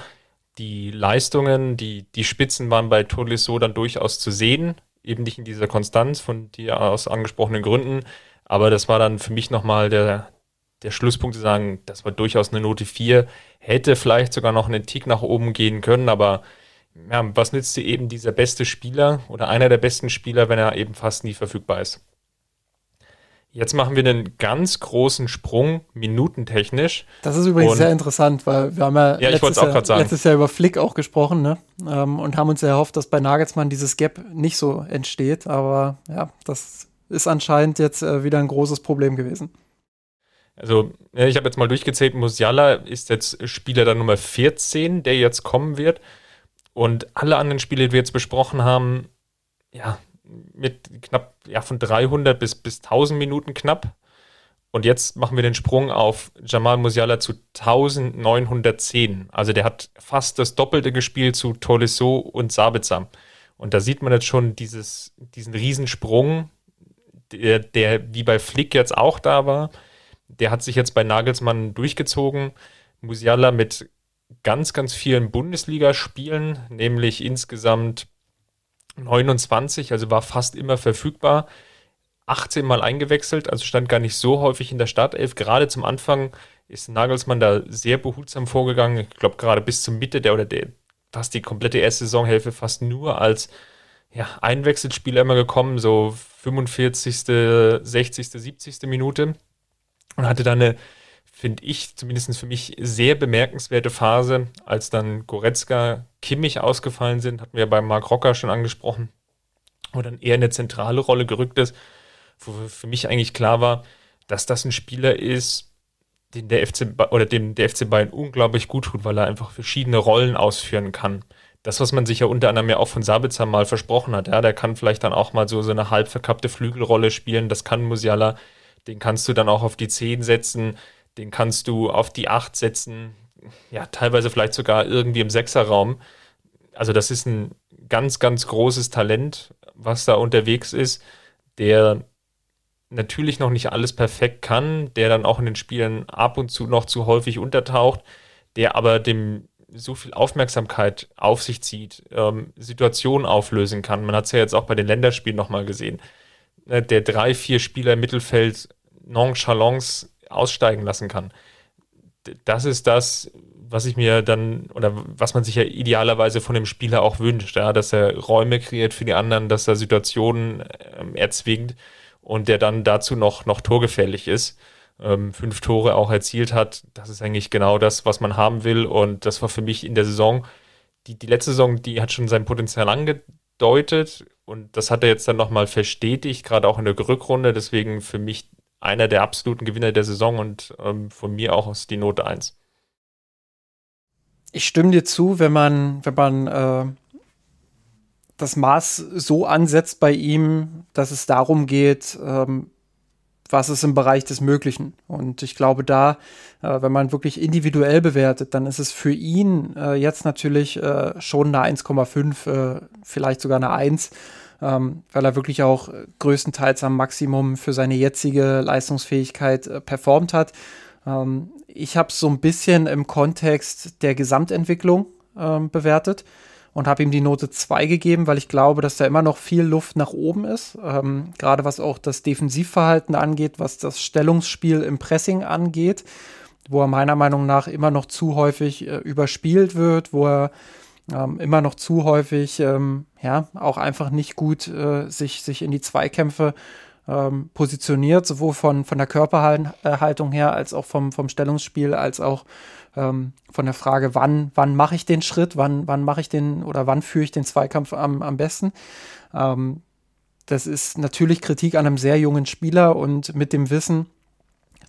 die Leistungen, die, die Spitzen waren bei Tolisso dann durchaus zu sehen, eben nicht in dieser Konstanz von dir aus angesprochenen Gründen, aber das war dann für mich nochmal der, der Schlusspunkt zu sagen, das war durchaus eine Note 4, hätte vielleicht sogar noch einen Tick nach oben gehen können, aber ja, was nützt dir eben dieser beste Spieler oder einer der besten Spieler, wenn er eben fast nie verfügbar ist? Jetzt machen wir einen ganz großen Sprung, minutentechnisch. Das ist übrigens und sehr interessant, weil wir haben ja, ja letztes, Jahr, letztes, Jahr, über Flick auch gesprochen ne? Ähm, und haben uns ja erhofft, dass bei Nagelsmann dieses Gap nicht so entsteht. Aber ja, das ist anscheinend jetzt äh, wieder ein großes Problem gewesen. Also, ich habe jetzt mal durchgezählt, Musiala ist jetzt Spieler der Nummer 14, der jetzt kommen wird. Und alle anderen Spiele, die wir jetzt besprochen haben, ja, mit knapp ja, von 300 bis, bis 1000 Minuten knapp. Und jetzt machen wir den Sprung auf Jamal Musiala zu 1910. Also der hat fast das Doppelte gespielt zu Tolisso und Sabitzer. Und da sieht man jetzt schon dieses, diesen Riesensprung, der, der wie bei Flick jetzt auch da war. Der hat sich jetzt bei Nagelsmann durchgezogen. Musiala mit ganz, ganz vielen Bundesligaspielen, nämlich insgesamt 29, also war fast immer verfügbar. 18 Mal eingewechselt, also stand gar nicht so häufig in der Startelf. Gerade zum Anfang ist Nagelsmann da sehr behutsam vorgegangen. Ich glaube, gerade bis zur Mitte der oder der, fast die komplette erste Saisonhälfte fast nur als ja, Einwechselspieler immer gekommen, so 45., 60., 70. Minute. Und hatte dann eine, finde ich, zumindest für mich sehr bemerkenswerte Phase, als dann Goretzka, Kimmich ausgefallen sind, hatten wir bei Marc Rocker schon angesprochen, wo dann eher eine zentrale Rolle gerückt ist, wo für mich eigentlich klar war, dass das ein Spieler ist, den der FC oder dem der FC Bayern unglaublich gut tut, weil er einfach verschiedene Rollen ausführen kann. Das, was man sich ja unter anderem ja auch von Sabitzer mal versprochen hat, ja, der kann vielleicht dann auch mal so, so eine halb verkappte Flügelrolle spielen, das kann Musiala, den kannst du dann auch auf die 10 setzen, den kannst du auf die 8 setzen, ja, teilweise vielleicht sogar irgendwie im Sechserraum. Also das ist ein ganz, ganz großes Talent, was da unterwegs ist, der natürlich noch nicht alles perfekt kann, der dann auch in den Spielen ab und zu noch zu häufig untertaucht, der aber dem so viel Aufmerksamkeit auf sich zieht, ähm, Situationen auflösen kann. Man hat es ja jetzt auch bei den Länderspielen nochmal gesehen. Ne, der drei, vier Spieler im Mittelfeld nonchalance aussteigen lassen kann. Das ist das, was ich mir dann, oder was man sich ja idealerweise von dem Spieler auch wünscht, ja, dass er Räume kreiert für die anderen, dass er Situationen ähm, erzwingt und der dann dazu noch, noch torgefährlich ist. Ähm, fünf Tore auch erzielt hat. Das ist eigentlich genau das, was man haben will. Und das war für mich in der Saison, die, die letzte Saison, die hat schon sein Potenzial angedeutet. Und das hat er jetzt dann nochmal verstetigt, gerade auch in der Rückrunde. Deswegen für mich einer der absoluten Gewinner der Saison und ähm, von mir auch aus die Note 1. Ich stimme dir zu, wenn man, wenn man äh, das Maß so ansetzt bei ihm, dass es darum geht, ähm, was ist im Bereich des Möglichen. Und ich glaube, da, äh, wenn man wirklich individuell bewertet, dann ist es für ihn äh, jetzt natürlich äh, schon eine 1,5, äh, vielleicht sogar eine 1, ähm, weil er wirklich auch größtenteils am Maximum für seine jetzige Leistungsfähigkeit äh, performt hat. Ähm, ich habe es so ein bisschen im Kontext der Gesamtentwicklung ähm, bewertet und habe ihm die Note 2 gegeben, weil ich glaube, dass da immer noch viel Luft nach oben ist. Ähm, Gerade was auch das Defensivverhalten angeht, was das Stellungsspiel im Pressing angeht, wo er meiner Meinung nach immer noch zu häufig äh, überspielt wird, wo er ähm, immer noch zu häufig ähm, ja auch einfach nicht gut äh, sich, sich in die Zweikämpfe ähm, positioniert, sowohl von, von der Körperhaltung her als auch vom, vom Stellungsspiel, als auch ähm, von der Frage, wann, wann mache ich den Schritt, wann, wann mache ich den oder wann führe ich den Zweikampf am, am besten. Ähm, das ist natürlich Kritik an einem sehr jungen Spieler und mit dem Wissen,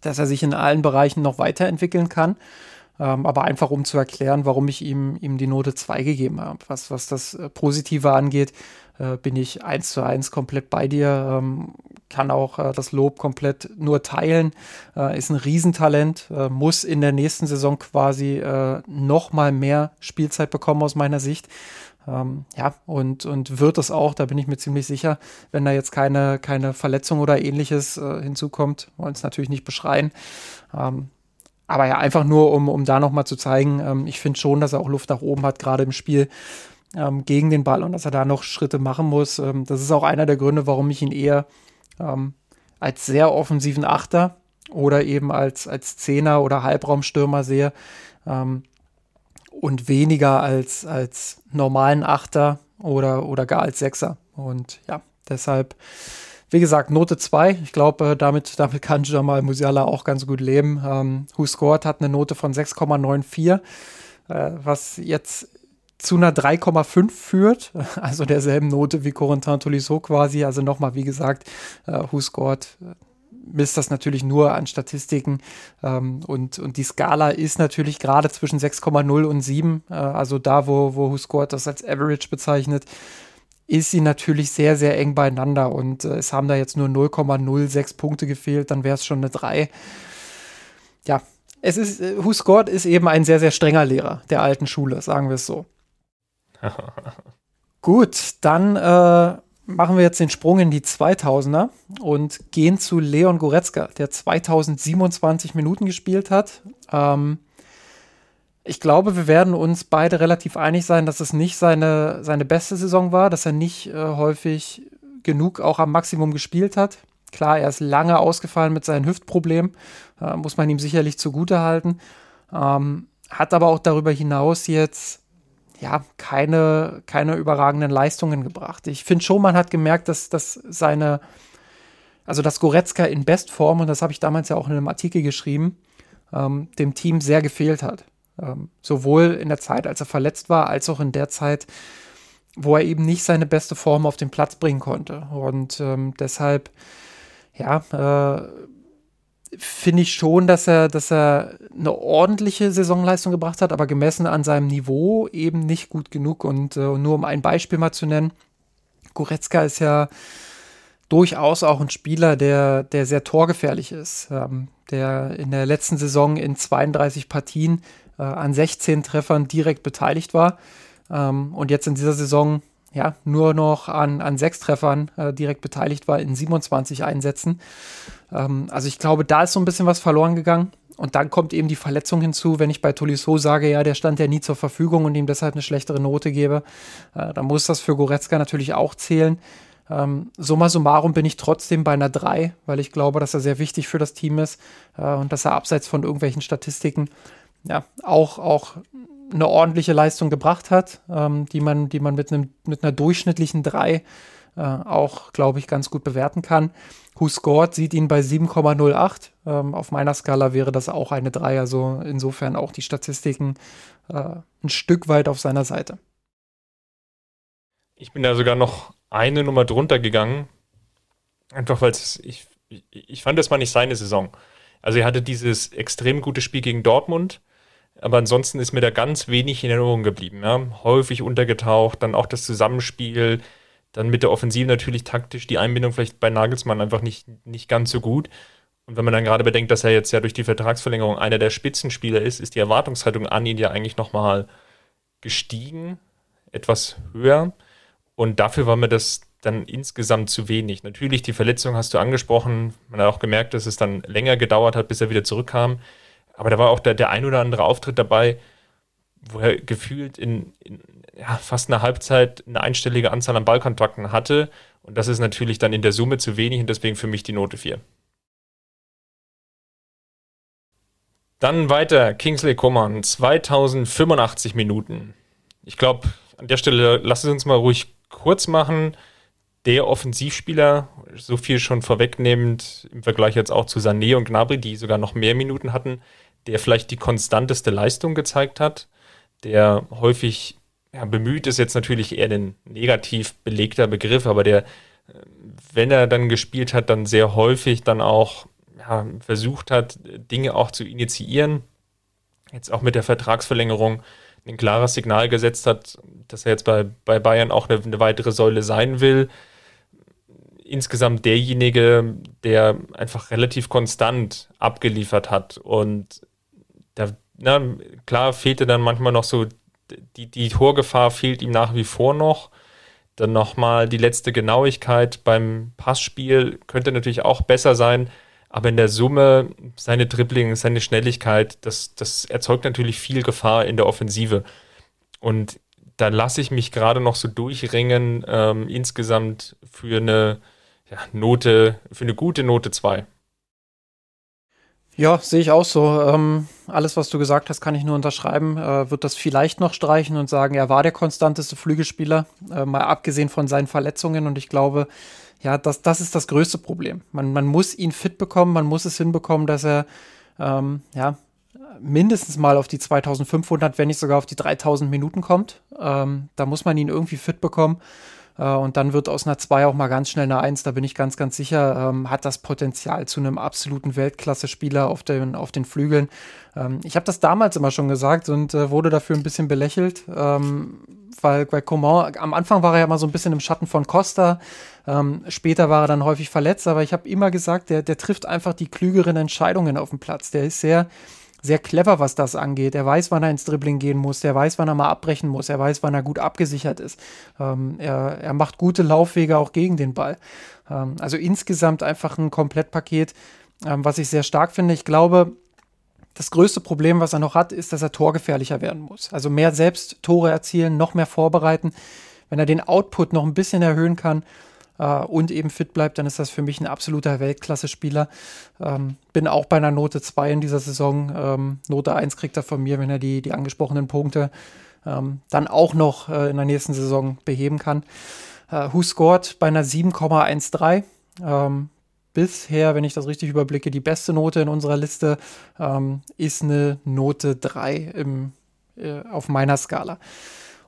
dass er sich in allen Bereichen noch weiterentwickeln kann. Ähm, aber einfach um zu erklären, warum ich ihm, ihm die Note 2 gegeben habe. Was, was das äh, Positive angeht, äh, bin ich eins zu eins komplett bei dir. Ähm, kann auch äh, das Lob komplett nur teilen. Äh, ist ein Riesentalent, äh, muss in der nächsten Saison quasi äh, noch mal mehr Spielzeit bekommen aus meiner Sicht. Ähm, ja, und, und wird es auch, da bin ich mir ziemlich sicher, wenn da jetzt keine, keine Verletzung oder ähnliches äh, hinzukommt, wollen es natürlich nicht beschreien. Ähm, aber ja, einfach nur, um, um da nochmal zu zeigen, ähm, ich finde schon, dass er auch Luft nach oben hat, gerade im Spiel ähm, gegen den Ball und dass er da noch Schritte machen muss. Ähm, das ist auch einer der Gründe, warum ich ihn eher ähm, als sehr offensiven Achter oder eben als, als Zehner oder Halbraumstürmer sehe ähm, und weniger als, als normalen Achter oder, oder gar als Sechser. Und ja, deshalb wie gesagt, Note 2. Ich glaube, äh, damit, damit kann Jamal Musiala auch ganz gut leben. Ähm, Who Scored hat eine Note von 6,94, äh, was jetzt zu einer 3,5 führt, also derselben Note wie Corentin Tolisso quasi. Also nochmal, wie gesagt, äh, Who Scored äh, misst das natürlich nur an Statistiken. Ähm, und, und die Skala ist natürlich gerade zwischen 6,0 und 7, äh, also da, wo, wo Who Scored das als Average bezeichnet, ist sie natürlich sehr, sehr eng beieinander und äh, es haben da jetzt nur 0,06 Punkte gefehlt, dann wäre es schon eine 3. Ja, es ist, äh, Who Scored ist eben ein sehr, sehr strenger Lehrer der alten Schule, sagen wir es so. Gut, dann äh, machen wir jetzt den Sprung in die 2000er und gehen zu Leon Goretzka, der 2027 Minuten gespielt hat. Ähm, ich glaube, wir werden uns beide relativ einig sein, dass es nicht seine, seine beste Saison war, dass er nicht äh, häufig genug auch am Maximum gespielt hat. Klar, er ist lange ausgefallen mit seinen Hüftproblemen, äh, muss man ihm sicherlich zugute halten. Ähm, hat aber auch darüber hinaus jetzt ja keine, keine überragenden Leistungen gebracht. Ich finde schon, man hat gemerkt, dass, dass seine, also dass Goretzka in Bestform, und das habe ich damals ja auch in einem Artikel geschrieben, ähm, dem Team sehr gefehlt hat. Ähm, sowohl in der Zeit, als er verletzt war, als auch in der Zeit, wo er eben nicht seine beste Form auf den Platz bringen konnte. Und ähm, deshalb, ja, äh, finde ich schon, dass er, dass er eine ordentliche Saisonleistung gebracht hat, aber gemessen an seinem Niveau eben nicht gut genug. Und äh, nur um ein Beispiel mal zu nennen, Goretzka ist ja durchaus auch ein Spieler, der, der sehr torgefährlich ist, ähm, der in der letzten Saison in 32 Partien äh, an 16 Treffern direkt beteiligt war ähm, und jetzt in dieser Saison ja nur noch an, an sechs Treffern äh, direkt beteiligt war in 27 Einsätzen. Ähm, also ich glaube, da ist so ein bisschen was verloren gegangen. Und dann kommt eben die Verletzung hinzu, wenn ich bei Tolisso sage, ja, der stand ja nie zur Verfügung und ihm deshalb eine schlechtere Note gebe, äh, dann muss das für Goretzka natürlich auch zählen. Ähm, summa summarum bin ich trotzdem bei einer 3, weil ich glaube, dass er sehr wichtig für das Team ist äh, und dass er abseits von irgendwelchen Statistiken ja auch, auch eine ordentliche Leistung gebracht hat, ähm, die man, die man mit, einem, mit einer durchschnittlichen 3 äh, auch, glaube ich, ganz gut bewerten kann. Who Scored sieht ihn bei 7,08. Ähm, auf meiner Skala wäre das auch eine 3, also insofern auch die Statistiken äh, ein Stück weit auf seiner Seite. Ich bin da sogar noch eine Nummer drunter gegangen. Einfach weil ich, ich fand, das war nicht seine Saison. Also er hatte dieses extrem gute Spiel gegen Dortmund, aber ansonsten ist mir da ganz wenig in Erinnerung geblieben. Ja? Häufig untergetaucht, dann auch das Zusammenspiel, dann mit der Offensive natürlich taktisch die Einbindung vielleicht bei Nagelsmann einfach nicht, nicht ganz so gut. Und wenn man dann gerade bedenkt, dass er jetzt ja durch die Vertragsverlängerung einer der Spitzenspieler ist, ist die Erwartungshaltung an ihn ja eigentlich nochmal gestiegen, etwas höher. Und dafür war mir das dann insgesamt zu wenig. Natürlich, die Verletzung hast du angesprochen. Man hat auch gemerkt, dass es dann länger gedauert hat, bis er wieder zurückkam. Aber da war auch der, der ein oder andere Auftritt dabei, wo er gefühlt in, in ja, fast einer Halbzeit eine einstellige Anzahl an Ballkontakten hatte. Und das ist natürlich dann in der Summe zu wenig und deswegen für mich die Note 4. Dann weiter, Kingsley Coman, 2085 Minuten. Ich glaube, an der Stelle lassen Sie uns mal ruhig kurz machen. Der Offensivspieler, so viel schon vorwegnehmend im Vergleich jetzt auch zu Sané und Gnabry, die sogar noch mehr Minuten hatten, der vielleicht die konstanteste Leistung gezeigt hat, der häufig ja, bemüht ist jetzt natürlich eher ein negativ belegter Begriff, aber der, wenn er dann gespielt hat, dann sehr häufig dann auch ja, versucht hat, Dinge auch zu initiieren. Jetzt auch mit der Vertragsverlängerung ein klares Signal gesetzt hat, dass er jetzt bei, bei Bayern auch eine, eine weitere Säule sein will. Insgesamt derjenige, der einfach relativ konstant abgeliefert hat. Und na, klar fehlte dann manchmal noch so, die, die Torgefahr fehlt ihm nach wie vor noch. Dann nochmal die letzte Genauigkeit beim Passspiel könnte natürlich auch besser sein. Aber in der Summe, seine Dribbling, seine Schnelligkeit, das, das erzeugt natürlich viel Gefahr in der Offensive. Und da lasse ich mich gerade noch so durchringen, ähm, insgesamt für eine ja, Note, für eine gute Note 2. Ja, sehe ich auch so. Ähm, alles, was du gesagt hast, kann ich nur unterschreiben. Äh, wird das vielleicht noch streichen und sagen, er war der konstanteste Flügelspieler, äh, mal abgesehen von seinen Verletzungen. Und ich glaube, ja, das, das ist das größte Problem. Man, man muss ihn fit bekommen, man muss es hinbekommen, dass er ähm, ja, mindestens mal auf die 2500, wenn nicht sogar auf die 3000 Minuten kommt. Ähm, da muss man ihn irgendwie fit bekommen. Äh, und dann wird aus einer 2 auch mal ganz schnell eine 1, da bin ich ganz, ganz sicher, ähm, hat das Potenzial zu einem absoluten Weltklasse-Spieler auf den, auf den Flügeln. Ähm, ich habe das damals immer schon gesagt und äh, wurde dafür ein bisschen belächelt, ähm, weil, weil Coman, am Anfang war er ja mal so ein bisschen im Schatten von Costa, ähm, später war er dann häufig verletzt, aber ich habe immer gesagt, der, der trifft einfach die klügeren Entscheidungen auf dem Platz. Der ist sehr, sehr clever, was das angeht. Er weiß, wann er ins Dribbling gehen muss, er weiß, wann er mal abbrechen muss, er weiß, wann er gut abgesichert ist. Ähm, er, er macht gute Laufwege auch gegen den Ball. Ähm, also insgesamt einfach ein Komplettpaket, ähm, was ich sehr stark finde. Ich glaube, das größte Problem, was er noch hat, ist, dass er torgefährlicher werden muss. Also mehr selbst Tore erzielen, noch mehr vorbereiten. Wenn er den Output noch ein bisschen erhöhen kann, äh, und eben fit bleibt, dann ist das für mich ein absoluter Weltklasse-Spieler. Ähm, bin auch bei einer Note 2 in dieser Saison. Ähm, Note 1 kriegt er von mir, wenn er die, die angesprochenen Punkte ähm, dann auch noch äh, in der nächsten Saison beheben kann. Äh, Who scored bei einer 7,13? Ähm, bisher, wenn ich das richtig überblicke, die beste Note in unserer Liste ähm, ist eine Note 3 im, äh, auf meiner Skala.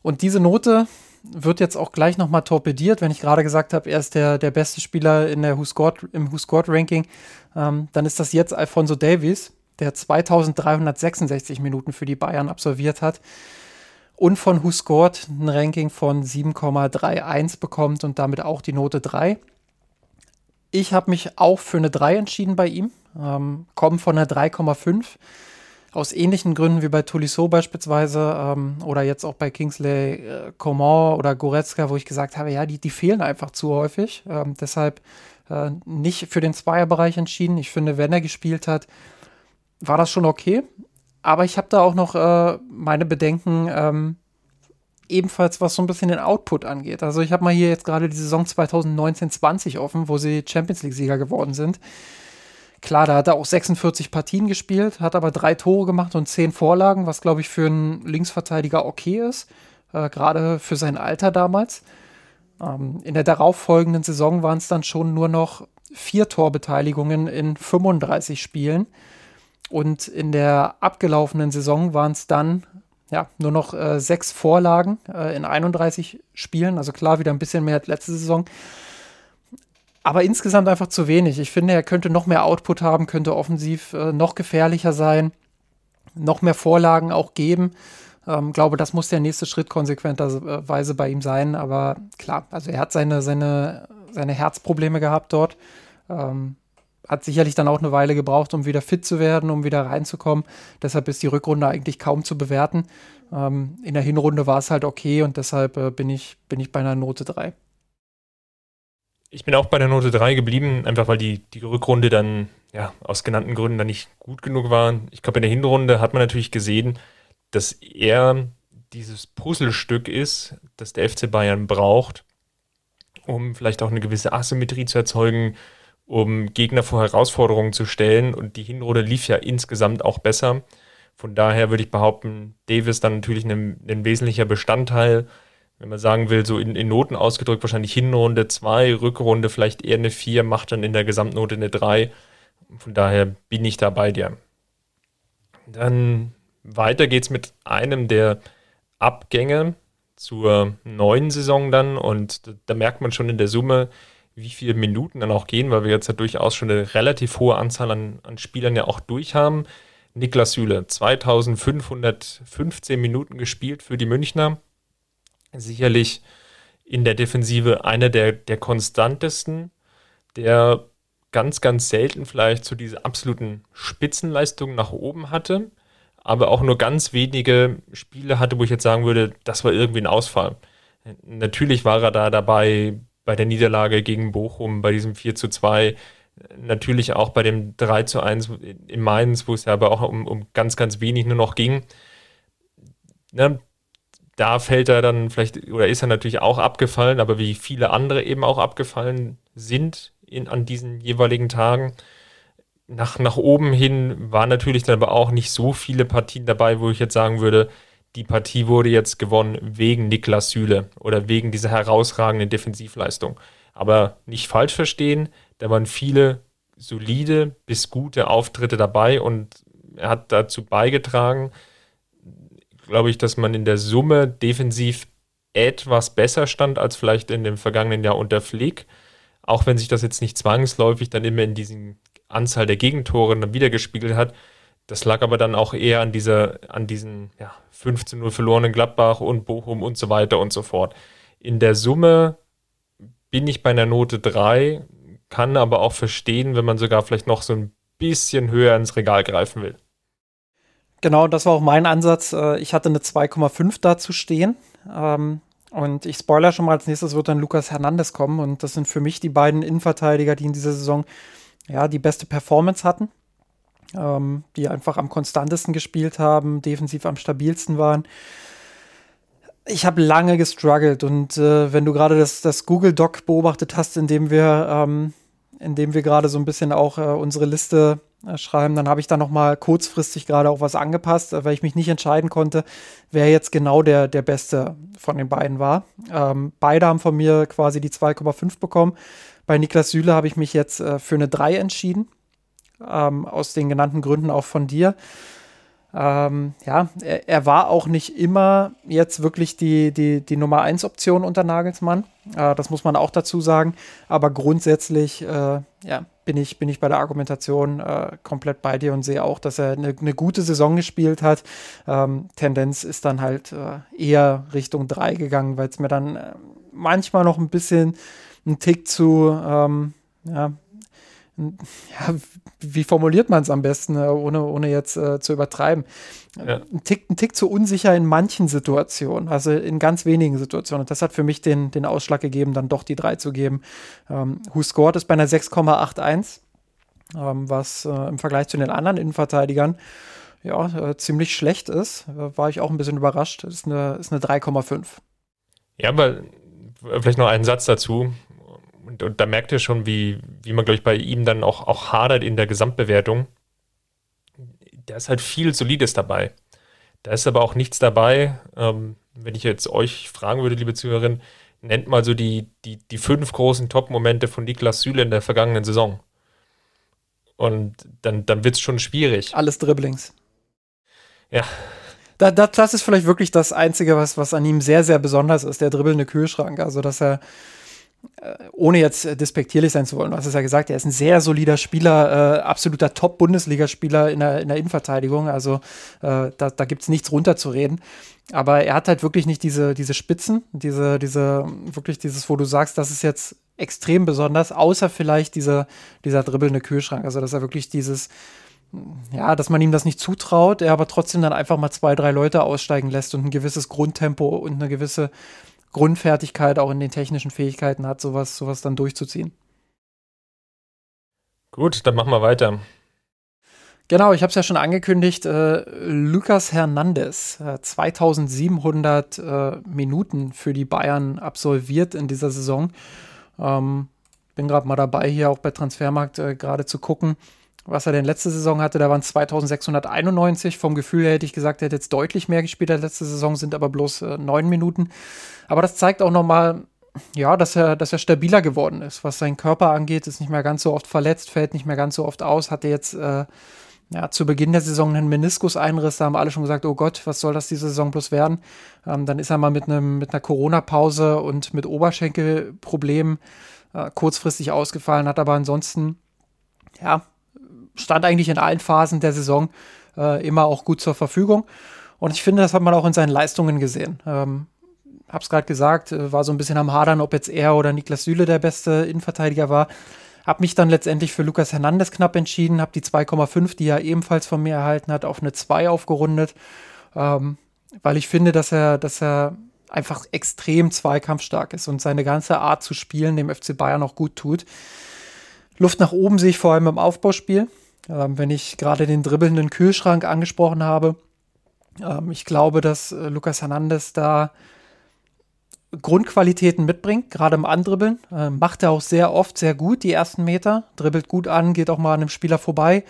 Und diese Note wird jetzt auch gleich nochmal torpediert, wenn ich gerade gesagt habe, er ist der, der beste Spieler in der Who Scored, im Who Scored Ranking. Ähm, dann ist das jetzt Alfonso Davies, der 2366 Minuten für die Bayern absolviert hat und von Who Scored ein Ranking von 7,31 bekommt und damit auch die Note 3. Ich habe mich auch für eine 3 entschieden bei ihm, ähm, komme von einer 3,5 aus ähnlichen Gründen wie bei Tolisso beispielsweise ähm, oder jetzt auch bei Kingsley äh, Coman oder Goretzka, wo ich gesagt habe, ja, die, die fehlen einfach zu häufig. Ähm, deshalb äh, nicht für den Zweierbereich entschieden. Ich finde, wenn er gespielt hat, war das schon okay. Aber ich habe da auch noch äh, meine Bedenken, ähm, ebenfalls was so ein bisschen den Output angeht. Also ich habe mal hier jetzt gerade die Saison 2019-20 offen, wo sie Champions League-Sieger geworden sind. Klar, da hat er auch 46 Partien gespielt, hat aber drei Tore gemacht und zehn Vorlagen, was glaube ich für einen Linksverteidiger okay ist, äh, gerade für sein Alter damals. Ähm, in der darauffolgenden Saison waren es dann schon nur noch vier Torbeteiligungen in 35 Spielen. Und in der abgelaufenen Saison waren es dann ja, nur noch äh, sechs Vorlagen äh, in 31 Spielen. Also klar, wieder ein bisschen mehr als letzte Saison aber insgesamt einfach zu wenig. Ich finde, er könnte noch mehr Output haben, könnte offensiv äh, noch gefährlicher sein, noch mehr Vorlagen auch geben. Ähm, glaube, das muss der nächste Schritt konsequenterweise bei ihm sein. Aber klar, also er hat seine, seine, seine Herzprobleme gehabt dort. Ähm, hat sicherlich dann auch eine Weile gebraucht, um wieder fit zu werden, um wieder reinzukommen. Deshalb ist die Rückrunde eigentlich kaum zu bewerten. Ähm, in der Hinrunde war es halt okay und deshalb äh, bin, ich, bin ich bei einer Note 3. Ich bin auch bei der Note 3 geblieben, einfach weil die, die Rückrunde dann, ja, aus genannten Gründen dann nicht gut genug war. Ich glaube, in der Hinrunde hat man natürlich gesehen, dass er dieses Puzzlestück ist, das der FC Bayern braucht, um vielleicht auch eine gewisse Asymmetrie zu erzeugen, um Gegner vor Herausforderungen zu stellen. Und die Hinrunde lief ja insgesamt auch besser. Von daher würde ich behaupten, Davis dann natürlich ein, ein wesentlicher Bestandteil wenn man sagen will, so in, in Noten ausgedrückt, wahrscheinlich Hinrunde 2, Rückrunde vielleicht eher eine 4, macht dann in der Gesamtnote eine 3. Von daher bin ich da bei dir. Dann weiter geht's mit einem der Abgänge zur neuen Saison dann und da, da merkt man schon in der Summe, wie viele Minuten dann auch gehen, weil wir jetzt ja durchaus schon eine relativ hohe Anzahl an, an Spielern ja auch durch haben. Niklas Süle, 2515 Minuten gespielt für die Münchner sicherlich in der Defensive einer der, der konstantesten, der ganz, ganz selten vielleicht zu dieser absoluten Spitzenleistung nach oben hatte, aber auch nur ganz wenige Spiele hatte, wo ich jetzt sagen würde, das war irgendwie ein Ausfall. Natürlich war er da dabei bei der Niederlage gegen Bochum, bei diesem 4 zu 2, natürlich auch bei dem 3 zu 1 in Mainz, wo es ja aber auch um, um ganz, ganz wenig nur noch ging. Ne, da fällt er dann vielleicht, oder ist er natürlich auch abgefallen, aber wie viele andere eben auch abgefallen sind in, an diesen jeweiligen Tagen. Nach, nach oben hin waren natürlich dann aber auch nicht so viele Partien dabei, wo ich jetzt sagen würde, die Partie wurde jetzt gewonnen wegen Niklas Süle oder wegen dieser herausragenden Defensivleistung. Aber nicht falsch verstehen, da waren viele solide bis gute Auftritte dabei und er hat dazu beigetragen, glaube ich, dass man in der Summe defensiv etwas besser stand als vielleicht in dem vergangenen Jahr unter Flick. Auch wenn sich das jetzt nicht zwangsläufig dann immer in diesen Anzahl der Gegentore dann wiedergespiegelt hat. Das lag aber dann auch eher an dieser, an diesen ja, 15-0 verlorenen Gladbach und Bochum und so weiter und so fort. In der Summe bin ich bei einer Note 3, kann aber auch verstehen, wenn man sogar vielleicht noch so ein bisschen höher ins Regal greifen will. Genau, das war auch mein Ansatz. Äh, ich hatte eine 2,5 dazu stehen. Ähm, und ich spoiler schon mal, als nächstes wird dann Lukas Hernandez kommen. Und das sind für mich die beiden Innenverteidiger, die in dieser Saison ja, die beste Performance hatten. Ähm, die einfach am konstantesten gespielt haben, defensiv am stabilsten waren. ich habe lange gestruggelt und äh, wenn du gerade das, das Google Doc beobachtet hast, in dem wir, ähm, wir gerade so ein bisschen auch äh, unsere Liste schreiben, dann habe ich da noch mal kurzfristig gerade auch was angepasst, äh, weil ich mich nicht entscheiden konnte, wer jetzt genau der, der Beste von den beiden war. Ähm, beide haben von mir quasi die 2,5 bekommen. Bei Niklas Süle habe ich mich jetzt äh, für eine 3 entschieden, ähm, aus den genannten Gründen auch von dir. Ähm, ja, er, er, war auch nicht immer jetzt wirklich die, die, die Nummer 1 Option unter Nagelsmann. Äh, das muss man auch dazu sagen. Aber grundsätzlich äh, ja, bin, ich, bin ich bei der Argumentation äh, komplett bei dir und sehe auch, dass er eine, eine gute Saison gespielt hat. Ähm, Tendenz ist dann halt äh, eher Richtung 3 gegangen, weil es mir dann äh, manchmal noch ein bisschen ein Tick zu, ähm, ja, ja, wie formuliert man es am besten, äh, ohne, ohne jetzt äh, zu übertreiben? Ja. Ein, Tick, ein Tick zu unsicher in manchen Situationen, also in ganz wenigen Situationen. Und das hat für mich den, den Ausschlag gegeben, dann doch die 3 zu geben. Ähm, Who scored ist bei einer 6,81, ähm, was äh, im Vergleich zu den anderen Innenverteidigern ja, äh, ziemlich schlecht ist. Äh, war ich auch ein bisschen überrascht. Ist eine, ist eine 3,5. Ja, aber vielleicht noch einen Satz dazu und, und da merkt ihr schon, wie, wie man, glaube ich, bei ihm dann auch, auch hadert in der Gesamtbewertung. Da ist halt viel Solides dabei. Da ist aber auch nichts dabei, ähm, wenn ich jetzt euch fragen würde, liebe Zuhörerin, nennt mal so die, die, die fünf großen Top-Momente von Niklas Süle in der vergangenen Saison. Und dann, dann wird es schon schwierig. Alles Dribblings. Ja. Da, das, das ist vielleicht wirklich das Einzige, was, was an ihm sehr, sehr besonders ist, der dribbelnde Kühlschrank. Also, dass er ohne jetzt äh, despektierlich sein zu wollen, du hast es ja gesagt, er ist ein sehr solider Spieler, äh, absoluter Top-Bundesligaspieler in der, in der Innenverteidigung. Also äh, da, da gibt es nichts runterzureden. Aber er hat halt wirklich nicht diese, diese Spitzen, diese, diese, wirklich dieses, wo du sagst, das ist jetzt extrem besonders, außer vielleicht dieser, dieser dribbelnde Kühlschrank. Also, dass er wirklich dieses, ja, dass man ihm das nicht zutraut, er aber trotzdem dann einfach mal zwei, drei Leute aussteigen lässt und ein gewisses Grundtempo und eine gewisse Grundfertigkeit auch in den technischen Fähigkeiten hat, sowas, sowas dann durchzuziehen. Gut, dann machen wir weiter. Genau, ich habe es ja schon angekündigt. Äh, Lucas Hernandez, äh, 2700 äh, Minuten für die Bayern absolviert in dieser Saison. Ähm, bin gerade mal dabei, hier auch bei Transfermarkt äh, gerade zu gucken, was er denn letzte Saison hatte. Da waren 2691. Vom Gefühl her hätte ich gesagt, er hätte jetzt deutlich mehr gespielt als letzte Saison, sind aber bloß äh, neun Minuten. Aber das zeigt auch nochmal, ja, dass er, dass er stabiler geworden ist, was seinen Körper angeht, ist nicht mehr ganz so oft verletzt, fällt nicht mehr ganz so oft aus, hatte jetzt äh, ja, zu Beginn der Saison einen Meniskuseinriss, da haben alle schon gesagt, oh Gott, was soll das diese Saison bloß werden? Ähm, dann ist er mal mit, einem, mit einer Corona-Pause und mit Oberschenkelproblemen äh, kurzfristig ausgefallen, hat aber ansonsten, ja, stand eigentlich in allen Phasen der Saison äh, immer auch gut zur Verfügung. Und ich finde, das hat man auch in seinen Leistungen gesehen. Ähm, hab's gerade gesagt, äh, war so ein bisschen am Hadern, ob jetzt er oder Niklas Süle der beste Innenverteidiger war. Hab mich dann letztendlich für Lukas Hernandez knapp entschieden, hab die 2,5, die er ebenfalls von mir erhalten hat, auf eine 2 aufgerundet, ähm, weil ich finde, dass er, dass er einfach extrem zweikampfstark ist und seine ganze Art zu spielen dem FC Bayern auch gut tut. Luft nach oben sehe ich vor allem im Aufbauspiel. Ähm, wenn ich gerade den dribbelnden Kühlschrank angesprochen habe, ähm, ich glaube, dass äh, Lukas Hernandez da Grundqualitäten mitbringt, gerade im Andribbeln. Äh, macht er auch sehr oft sehr gut, die ersten Meter. Dribbelt gut an, geht auch mal an einem Spieler vorbei.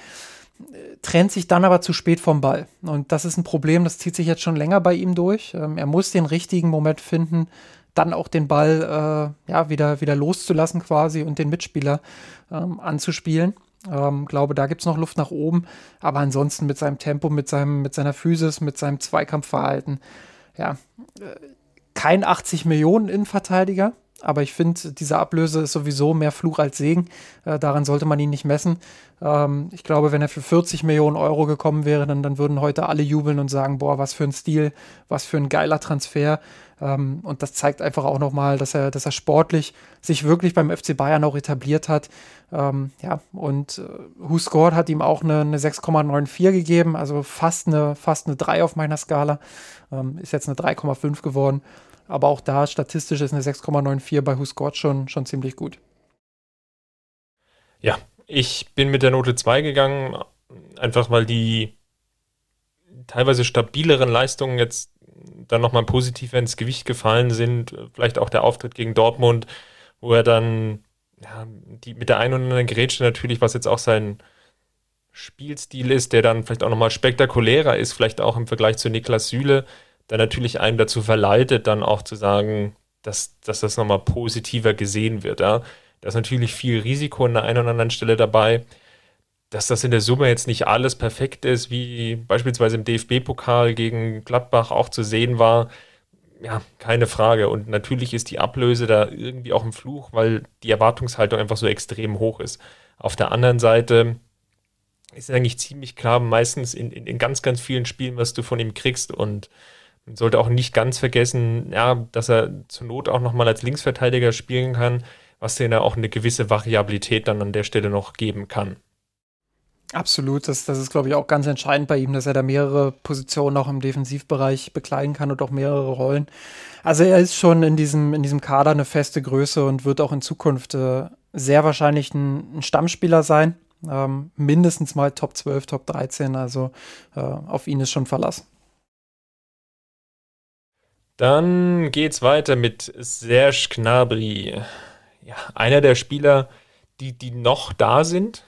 Äh, trennt sich dann aber zu spät vom Ball. Und das ist ein Problem, das zieht sich jetzt schon länger bei ihm durch. Ähm, er muss den richtigen Moment finden, dann auch den Ball äh, ja, wieder, wieder loszulassen quasi und den Mitspieler ähm, anzuspielen. Ähm, glaube, da gibt es noch Luft nach oben. Aber ansonsten mit seinem Tempo, mit, seinem, mit seiner Physis, mit seinem Zweikampfverhalten, ja, äh, kein 80 Millionen Innenverteidiger, aber ich finde, diese Ablöse ist sowieso mehr Fluch als Segen. Äh, daran sollte man ihn nicht messen. Ähm, ich glaube, wenn er für 40 Millionen Euro gekommen wäre, dann, dann würden heute alle jubeln und sagen, boah, was für ein Stil, was für ein geiler Transfer. Ähm, und das zeigt einfach auch nochmal, dass er, dass er sportlich sich wirklich beim FC Bayern auch etabliert hat. Ähm, ja, und äh, Who Scored hat ihm auch eine, eine 6,94 gegeben, also fast eine, fast eine 3 auf meiner Skala. Ähm, ist jetzt eine 3,5 geworden. Aber auch da statistisch ist eine 6,94 bei Who Scored schon, schon ziemlich gut. Ja, ich bin mit der Note 2 gegangen, einfach weil die teilweise stabileren Leistungen jetzt dann nochmal positiver ins Gewicht gefallen sind. Vielleicht auch der Auftritt gegen Dortmund, wo er dann ja, die, mit der einen oder anderen Grätsche natürlich, was jetzt auch sein Spielstil ist, der dann vielleicht auch nochmal spektakulärer ist, vielleicht auch im Vergleich zu Niklas Süle, der natürlich einem dazu verleitet, dann auch zu sagen, dass, dass das nochmal positiver gesehen wird. Ja. Da ist natürlich viel Risiko an der einen oder anderen Stelle dabei. Dass das in der Summe jetzt nicht alles perfekt ist, wie beispielsweise im DFB-Pokal gegen Gladbach auch zu sehen war, ja, keine Frage. Und natürlich ist die Ablöse da irgendwie auch ein Fluch, weil die Erwartungshaltung einfach so extrem hoch ist. Auf der anderen Seite ist eigentlich ziemlich klar, meistens in, in, in ganz, ganz vielen Spielen, was du von ihm kriegst. Und man sollte auch nicht ganz vergessen, ja, dass er zur Not auch nochmal als Linksverteidiger spielen kann, was denen auch eine gewisse Variabilität dann an der Stelle noch geben kann. Absolut, das, das ist, glaube ich, auch ganz entscheidend bei ihm, dass er da mehrere Positionen auch im Defensivbereich bekleiden kann und auch mehrere Rollen. Also er ist schon in diesem, in diesem Kader eine feste Größe und wird auch in Zukunft äh, sehr wahrscheinlich ein, ein Stammspieler sein. Ähm, mindestens mal Top 12, Top 13, also äh, auf ihn ist schon Verlass. Dann geht's weiter mit Serge Gnabry. Ja, einer der Spieler, die, die noch da sind,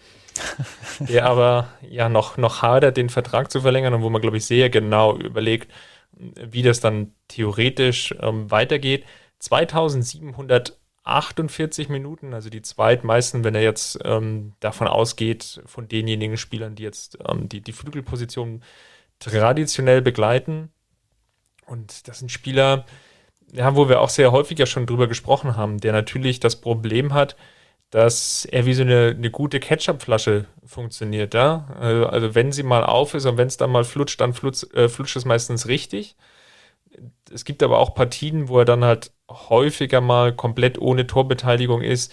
der aber ja noch, noch hadert, den Vertrag zu verlängern und wo man, glaube ich, sehr genau überlegt, wie das dann theoretisch ähm, weitergeht. 2748 Minuten, also die zweitmeisten, wenn er jetzt ähm, davon ausgeht, von denjenigen Spielern, die jetzt ähm, die, die Flügelposition traditionell begleiten. Und das sind Spieler, ja, wo wir auch sehr häufig ja schon drüber gesprochen haben, der natürlich das Problem hat, dass er wie so eine, eine gute Ketchupflasche funktioniert, ja. Also, also, wenn sie mal auf ist und wenn es dann mal flutscht, dann flutscht, äh, flutscht es meistens richtig. Es gibt aber auch Partien, wo er dann halt häufiger mal komplett ohne Torbeteiligung ist,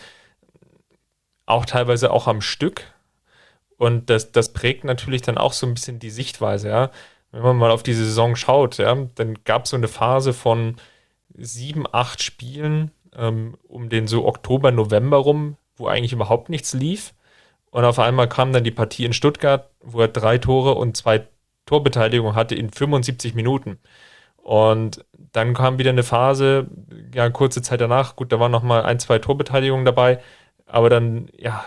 auch teilweise auch am Stück. Und das, das prägt natürlich dann auch so ein bisschen die Sichtweise, ja. Wenn man mal auf die Saison schaut, ja, dann gab es so eine Phase von sieben, acht Spielen ähm, um den so Oktober, November rum, wo eigentlich überhaupt nichts lief. Und auf einmal kam dann die Partie in Stuttgart, wo er drei Tore und zwei Torbeteiligungen hatte in 75 Minuten. Und dann kam wieder eine Phase, ja, kurze Zeit danach, gut, da waren nochmal ein, zwei Torbeteiligungen dabei, aber dann, ja,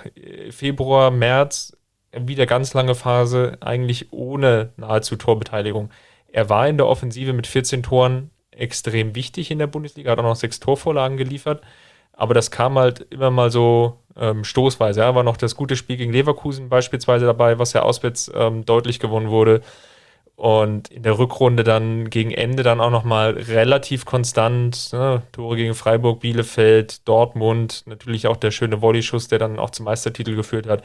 Februar, März, wieder ganz lange Phase, eigentlich ohne nahezu Torbeteiligung. Er war in der Offensive mit 14 Toren extrem wichtig in der Bundesliga, hat auch noch sechs Torvorlagen geliefert. Aber das kam halt immer mal so ähm, stoßweise. Ja, war noch das gute Spiel gegen Leverkusen beispielsweise dabei, was ja auswärts ähm, deutlich gewonnen wurde. Und in der Rückrunde dann gegen Ende dann auch nochmal relativ konstant. Ne? Tore gegen Freiburg, Bielefeld, Dortmund, natürlich auch der schöne Volleyschuss, der dann auch zum Meistertitel geführt hat.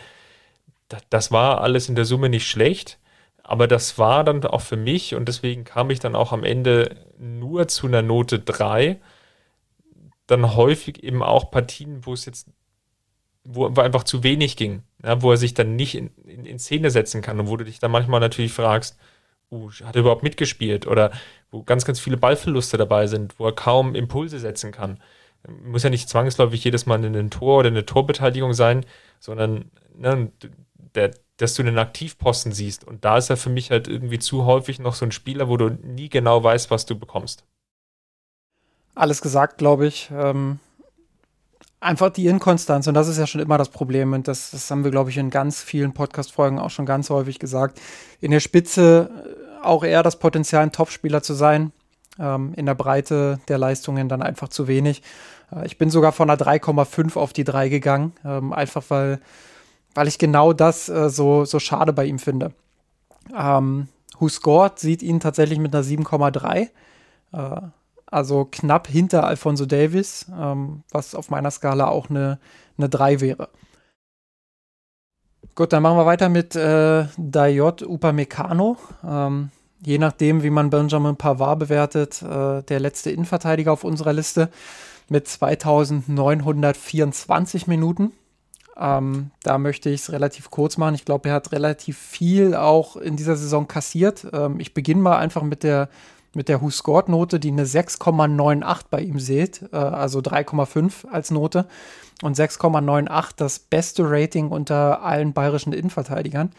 Das, das war alles in der Summe nicht schlecht. Aber das war dann auch für mich und deswegen kam ich dann auch am Ende nur zu einer Note 3 dann häufig eben auch Partien, wo es jetzt, wo, wo einfach zu wenig ging, ja, wo er sich dann nicht in, in, in, Szene setzen kann und wo du dich dann manchmal natürlich fragst, uh, hat er überhaupt mitgespielt oder wo ganz, ganz viele Ballverluste dabei sind, wo er kaum Impulse setzen kann. Muss ja nicht zwangsläufig jedes Mal ein Tor oder eine Torbeteiligung sein, sondern ne, der, dass du einen Aktivposten siehst. Und da ist er für mich halt irgendwie zu häufig noch so ein Spieler, wo du nie genau weißt, was du bekommst alles gesagt, glaube ich. Ähm, einfach die Inkonstanz und das ist ja schon immer das Problem und das, das haben wir, glaube ich, in ganz vielen Podcast-Folgen auch schon ganz häufig gesagt. In der Spitze äh, auch eher das Potenzial, ein Topspieler zu sein. Ähm, in der Breite der Leistungen dann einfach zu wenig. Äh, ich bin sogar von einer 3,5 auf die 3 gegangen, ähm, einfach weil, weil ich genau das äh, so, so schade bei ihm finde. Ähm, Who Scored sieht ihn tatsächlich mit einer 7,3. Äh, also knapp hinter Alfonso Davis, ähm, was auf meiner Skala auch eine, eine 3 wäre. Gut, dann machen wir weiter mit äh, Dayot Upamecano. Ähm, je nachdem, wie man Benjamin Pavard bewertet, äh, der letzte Innenverteidiger auf unserer Liste mit 2924 Minuten. Ähm, da möchte ich es relativ kurz machen. Ich glaube, er hat relativ viel auch in dieser Saison kassiert. Ähm, ich beginne mal einfach mit der mit der Who Scored Note, die eine 6,98 bei ihm seht, äh, also 3,5 als Note und 6,98 das beste Rating unter allen bayerischen Innenverteidigern.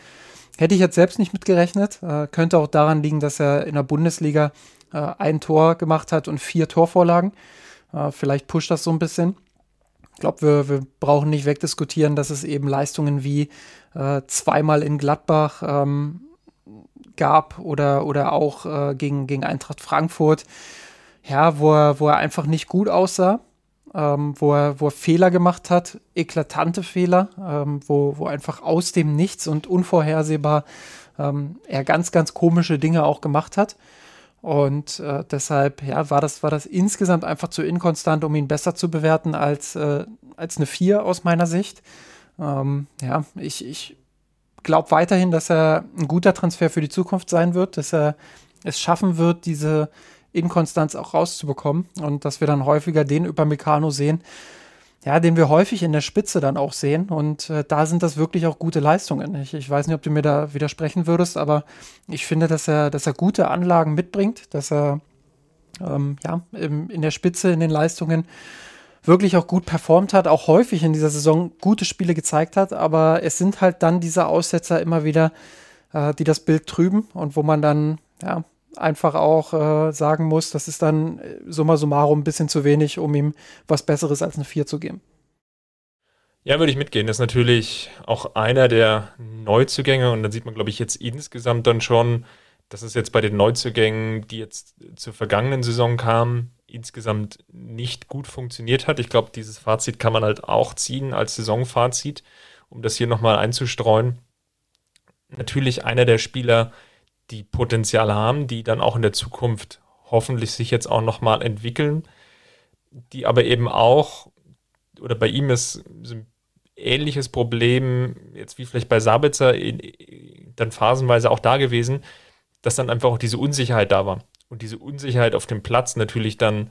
Hätte ich jetzt selbst nicht mitgerechnet. Äh, könnte auch daran liegen, dass er in der Bundesliga äh, ein Tor gemacht hat und vier Torvorlagen. Äh, vielleicht pusht das so ein bisschen. Ich glaube, wir, wir brauchen nicht wegdiskutieren, dass es eben Leistungen wie äh, zweimal in Gladbach ähm, gab oder, oder auch äh, gegen, gegen Eintracht Frankfurt, ja, wo er, wo er einfach nicht gut aussah, ähm, wo, er, wo er Fehler gemacht hat, eklatante Fehler, ähm, wo, wo einfach aus dem Nichts und unvorhersehbar ähm, er ganz, ganz komische Dinge auch gemacht hat. Und äh, deshalb ja, war, das, war das insgesamt einfach zu inkonstant, um ihn besser zu bewerten als, äh, als eine 4 aus meiner Sicht. Ähm, ja, ich, ich glaube weiterhin, dass er ein guter Transfer für die Zukunft sein wird, dass er es schaffen wird, diese Inkonstanz auch rauszubekommen und dass wir dann häufiger den über Meccano sehen, ja, den wir häufig in der Spitze dann auch sehen. Und äh, da sind das wirklich auch gute Leistungen. Ich, ich weiß nicht, ob du mir da widersprechen würdest, aber ich finde, dass er, dass er gute Anlagen mitbringt, dass er ähm, ja, im, in der Spitze, in den Leistungen wirklich auch gut performt hat, auch häufig in dieser Saison gute Spiele gezeigt hat, aber es sind halt dann diese Aussetzer immer wieder, äh, die das Bild trüben und wo man dann ja einfach auch äh, sagen muss, das ist dann äh, summa summarum ein bisschen zu wenig, um ihm was Besseres als eine 4 zu geben. Ja, würde ich mitgehen. Das ist natürlich auch einer der Neuzugänge und dann sieht man, glaube ich, jetzt insgesamt dann schon, dass es jetzt bei den Neuzugängen, die jetzt zur vergangenen Saison kamen, insgesamt nicht gut funktioniert hat. Ich glaube, dieses Fazit kann man halt auch ziehen als Saisonfazit, um das hier nochmal einzustreuen. Natürlich einer der Spieler, die Potenzial haben, die dann auch in der Zukunft hoffentlich sich jetzt auch nochmal entwickeln, die aber eben auch, oder bei ihm ist so ein ähnliches Problem, jetzt wie vielleicht bei Sabitzer, dann phasenweise auch da gewesen, dass dann einfach auch diese Unsicherheit da war und diese Unsicherheit auf dem Platz natürlich dann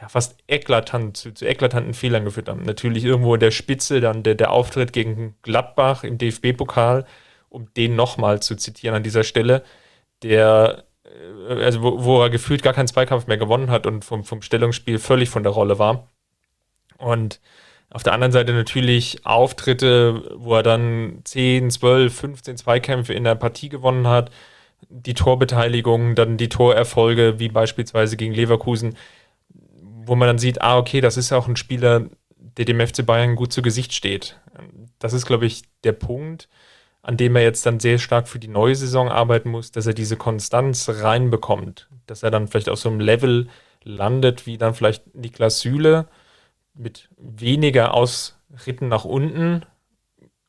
ja, fast eklatant, zu, zu, eklatanten Fehlern geführt haben. Natürlich irgendwo in der Spitze dann der, der Auftritt gegen Gladbach im DFB-Pokal, um den nochmal zu zitieren an dieser Stelle, der, äh, also wo, wo, er gefühlt gar keinen Zweikampf mehr gewonnen hat und vom, vom Stellungsspiel völlig von der Rolle war. Und auf der anderen Seite natürlich Auftritte, wo er dann 10, 12, 15 Zweikämpfe in der Partie gewonnen hat, die Torbeteiligung, dann die Torerfolge, wie beispielsweise gegen Leverkusen, wo man dann sieht, ah, okay, das ist auch ein Spieler, der dem FC Bayern gut zu Gesicht steht. Das ist, glaube ich, der Punkt, an dem er jetzt dann sehr stark für die neue Saison arbeiten muss, dass er diese Konstanz reinbekommt, dass er dann vielleicht auf so einem Level landet, wie dann vielleicht Niklas Süle mit weniger Ausritten nach unten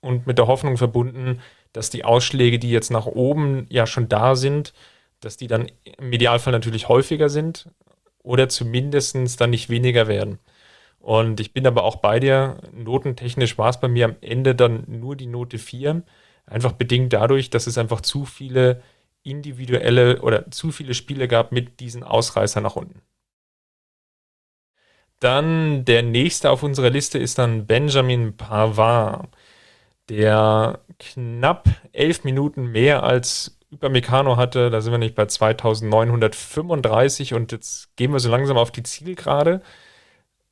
und mit der Hoffnung verbunden, dass die Ausschläge, die jetzt nach oben ja schon da sind, dass die dann im Idealfall natürlich häufiger sind oder zumindest dann nicht weniger werden. Und ich bin aber auch bei dir, notentechnisch war es bei mir am Ende dann nur die Note 4, einfach bedingt dadurch, dass es einfach zu viele individuelle oder zu viele Spiele gab mit diesen Ausreißern nach unten. Dann der nächste auf unserer Liste ist dann Benjamin Pavard der knapp elf Minuten mehr als Upamecano hatte. Da sind wir nicht bei 2935 und jetzt gehen wir so langsam auf die Zielgerade.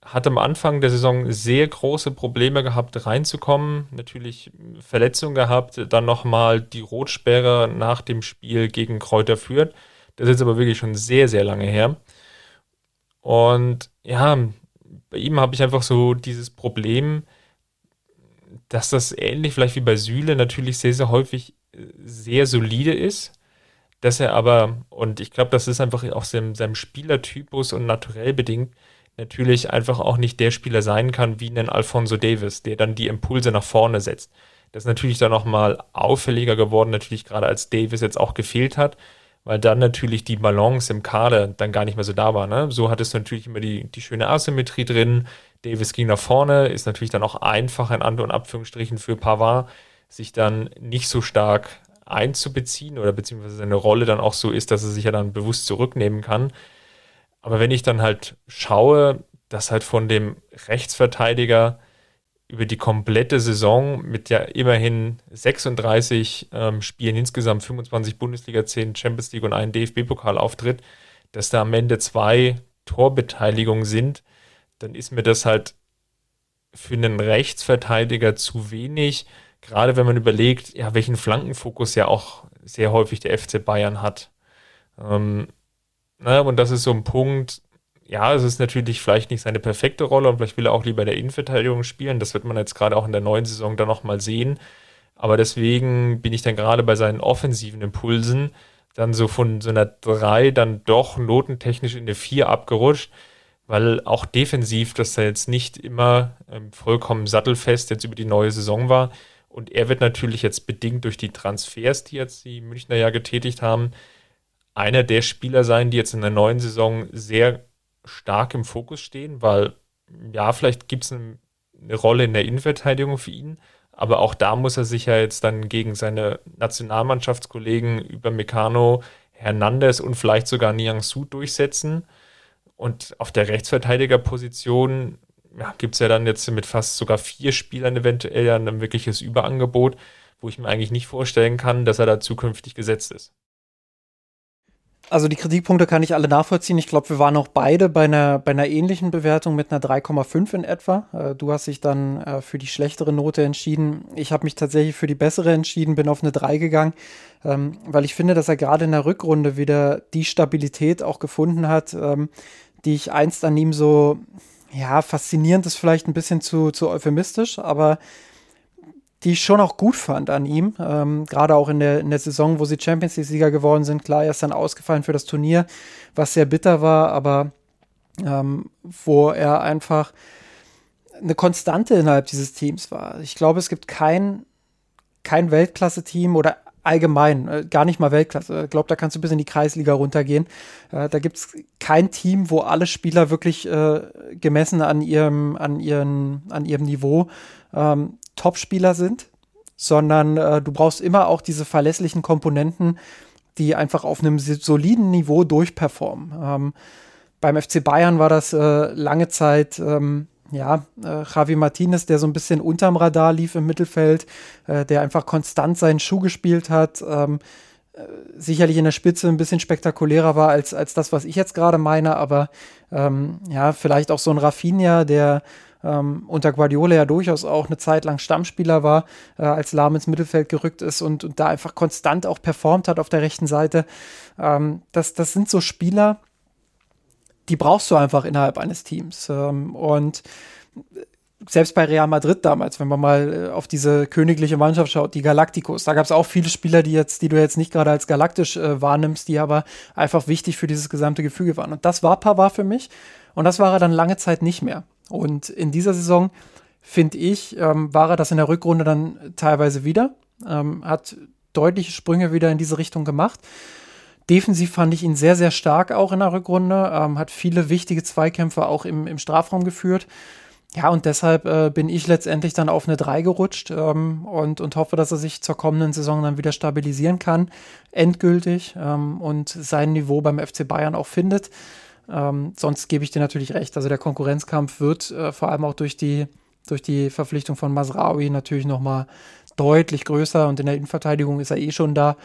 Hat am Anfang der Saison sehr große Probleme gehabt, reinzukommen. Natürlich Verletzungen gehabt, dann nochmal die Rotsperre nach dem Spiel gegen Kräuter führt. Das ist jetzt aber wirklich schon sehr, sehr lange her. Und ja, bei ihm habe ich einfach so dieses Problem, dass das ähnlich vielleicht wie bei Süle natürlich sehr, sehr häufig äh, sehr solide ist, dass er aber, und ich glaube, das ist einfach auch seinem, seinem Spielertypus und naturell bedingt, natürlich einfach auch nicht der Spieler sein kann wie ein Alfonso Davis, der dann die Impulse nach vorne setzt. Das ist natürlich dann nochmal auffälliger geworden, natürlich gerade als Davis jetzt auch gefehlt hat, weil dann natürlich die Balance im Kader dann gar nicht mehr so da war. Ne? So hattest du natürlich immer die, die schöne Asymmetrie drin, Davis ging nach vorne, ist natürlich dann auch einfach in An- Abführungsstrichen für Pavard, sich dann nicht so stark einzubeziehen oder beziehungsweise seine Rolle dann auch so ist, dass er sich ja dann bewusst zurücknehmen kann. Aber wenn ich dann halt schaue, dass halt von dem Rechtsverteidiger über die komplette Saison mit ja immerhin 36 ähm, Spielen insgesamt 25 Bundesliga, 10 Champions League und einen DFB-Pokal auftritt, dass da am Ende zwei Torbeteiligungen sind, dann ist mir das halt für einen Rechtsverteidiger zu wenig, gerade wenn man überlegt, ja, welchen Flankenfokus ja auch sehr häufig der FC Bayern hat. Ähm, Ne? Und das ist so ein Punkt, ja, es ist natürlich vielleicht nicht seine perfekte Rolle und vielleicht will er auch lieber der Innenverteidigung spielen. Das wird man jetzt gerade auch in der neuen Saison dann nochmal sehen. Aber deswegen bin ich dann gerade bei seinen offensiven Impulsen dann so von so einer 3 dann doch notentechnisch in eine 4 abgerutscht, weil auch defensiv das da jetzt nicht immer ähm, vollkommen sattelfest jetzt über die neue Saison war. Und er wird natürlich jetzt bedingt durch die Transfers, die jetzt die Münchner ja getätigt haben, einer der Spieler sein, die jetzt in der neuen Saison sehr stark im Fokus stehen, weil ja, vielleicht gibt es eine, eine Rolle in der Innenverteidigung für ihn, aber auch da muss er sich ja jetzt dann gegen seine Nationalmannschaftskollegen über Meccano, Hernandez und vielleicht sogar Niang Su durchsetzen. Und auf der Rechtsverteidigerposition ja, gibt es ja dann jetzt mit fast sogar vier Spielern eventuell ja ein wirkliches Überangebot, wo ich mir eigentlich nicht vorstellen kann, dass er da zukünftig gesetzt ist. Also die Kritikpunkte kann ich alle nachvollziehen. Ich glaube, wir waren auch beide bei einer, bei einer ähnlichen Bewertung mit einer 3,5 in etwa. Äh, du hast dich dann äh, für die schlechtere Note entschieden. Ich habe mich tatsächlich für die bessere entschieden, bin auf eine 3 gegangen, ähm, weil ich finde, dass er gerade in der Rückrunde wieder die Stabilität auch gefunden hat, ähm, die ich einst an ihm so, ja, faszinierend ist vielleicht ein bisschen zu, zu euphemistisch, aber die ich schon auch gut fand an ihm. Ähm, Gerade auch in der, in der Saison, wo sie Champions League-Sieger geworden sind. Klar, er ist dann ausgefallen für das Turnier, was sehr bitter war, aber ähm, wo er einfach eine Konstante innerhalb dieses Teams war. Ich glaube, es gibt kein, kein Weltklasse-Team oder allgemein, äh, gar nicht mal Weltklasse. Ich glaube, da kannst du bis in die Kreisliga runtergehen. Äh, da gibt es kein Team, wo alle Spieler wirklich äh, gemessen an ihrem, an ihren, an ihrem Niveau ähm, Topspieler sind, sondern äh, du brauchst immer auch diese verlässlichen Komponenten, die einfach auf einem soliden Niveau durchperformen. Ähm, beim FC Bayern war das äh, lange Zeit ähm, ja, äh, Javi Martinez, der so ein bisschen unterm Radar lief im Mittelfeld, äh, der einfach konstant seinen Schuh gespielt hat, ähm, äh, sicherlich in der Spitze ein bisschen spektakulärer war als, als das, was ich jetzt gerade meine, aber ähm, ja, vielleicht auch so ein Rafinha, der ähm, unter Guardiola ja durchaus auch eine Zeit lang Stammspieler war, äh, als Lahm ins Mittelfeld gerückt ist und, und, da einfach konstant auch performt hat auf der rechten Seite. Ähm, das, das sind so Spieler, die brauchst du einfach innerhalb eines Teams. Ähm, und selbst bei Real Madrid damals, wenn man mal äh, auf diese königliche Mannschaft schaut, die Galacticos, da gab es auch viele Spieler, die jetzt, die du jetzt nicht gerade als galaktisch äh, wahrnimmst, die aber einfach wichtig für dieses gesamte Gefüge waren. Und das war Pavard für mich. Und das war er dann lange Zeit nicht mehr. Und in dieser Saison, finde ich, ähm, war er das in der Rückrunde dann teilweise wieder. Ähm, hat deutliche Sprünge wieder in diese Richtung gemacht. Defensiv fand ich ihn sehr, sehr stark auch in der Rückrunde. Ähm, hat viele wichtige Zweikämpfe auch im, im Strafraum geführt. Ja, und deshalb äh, bin ich letztendlich dann auf eine 3 gerutscht ähm, und, und hoffe, dass er sich zur kommenden Saison dann wieder stabilisieren kann, endgültig ähm, und sein Niveau beim FC Bayern auch findet. Ähm, sonst gebe ich dir natürlich recht. Also der Konkurrenzkampf wird äh, vor allem auch durch die, durch die Verpflichtung von Masraoui natürlich nochmal deutlich größer und in der Innenverteidigung ist er eh schon da.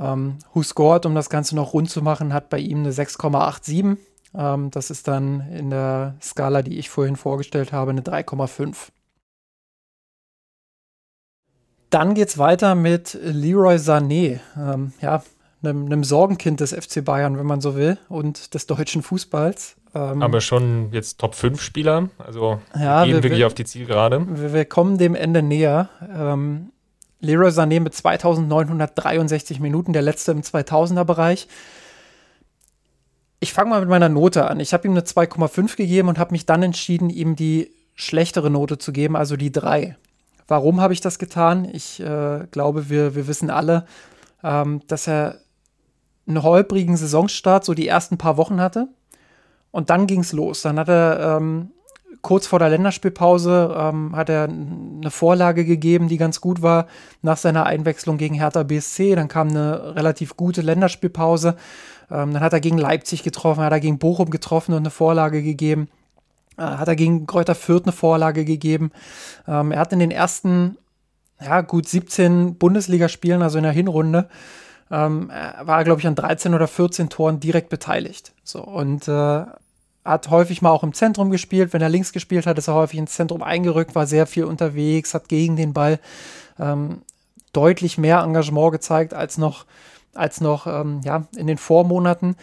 Ähm, Who scored, um das Ganze noch rund zu machen, hat bei ihm eine 6,87. Ähm, das ist dann in der Skala, die ich vorhin vorgestellt habe, eine 3,5. Dann geht es weiter mit Leroy Sané. Ähm, ja, einem, einem Sorgenkind des FC Bayern, wenn man so will, und des deutschen Fußballs. Ähm, Aber schon jetzt Top 5 Spieler, also ja, gehen wir, wirklich wir, auf die Zielgerade. Wir, wir, kommen dem Ende näher. Ähm, Leroy Sané mit 2963 Minuten, der letzte im 2000er Bereich. Ich fange mal mit meiner Note an. Ich habe ihm eine 2,5 gegeben und habe mich dann entschieden, ihm die schlechtere Note zu geben, also die 3. Warum habe ich das getan? Ich äh, glaube, wir, wir wissen alle, ähm, dass er einen holprigen Saisonstart, so die ersten paar Wochen hatte. Und dann ging es los. Dann hat er ähm, kurz vor der Länderspielpause ähm, hat er eine Vorlage gegeben, die ganz gut war nach seiner Einwechslung gegen Hertha BSC. Dann kam eine relativ gute Länderspielpause. Ähm, dann hat er gegen Leipzig getroffen, hat er gegen Bochum getroffen und eine Vorlage gegeben. Äh, hat er gegen Kräuter Fürth eine Vorlage gegeben. Ähm, er hat in den ersten ja, gut 17 Bundesligaspielen, also in der Hinrunde, ähm, war er, glaube ich, an 13 oder 14 Toren direkt beteiligt. So, und äh, hat häufig mal auch im Zentrum gespielt. Wenn er links gespielt hat, ist er häufig ins Zentrum eingerückt, war sehr viel unterwegs, hat gegen den Ball ähm, deutlich mehr Engagement gezeigt als noch, als noch ähm, ja, in den Vormonaten.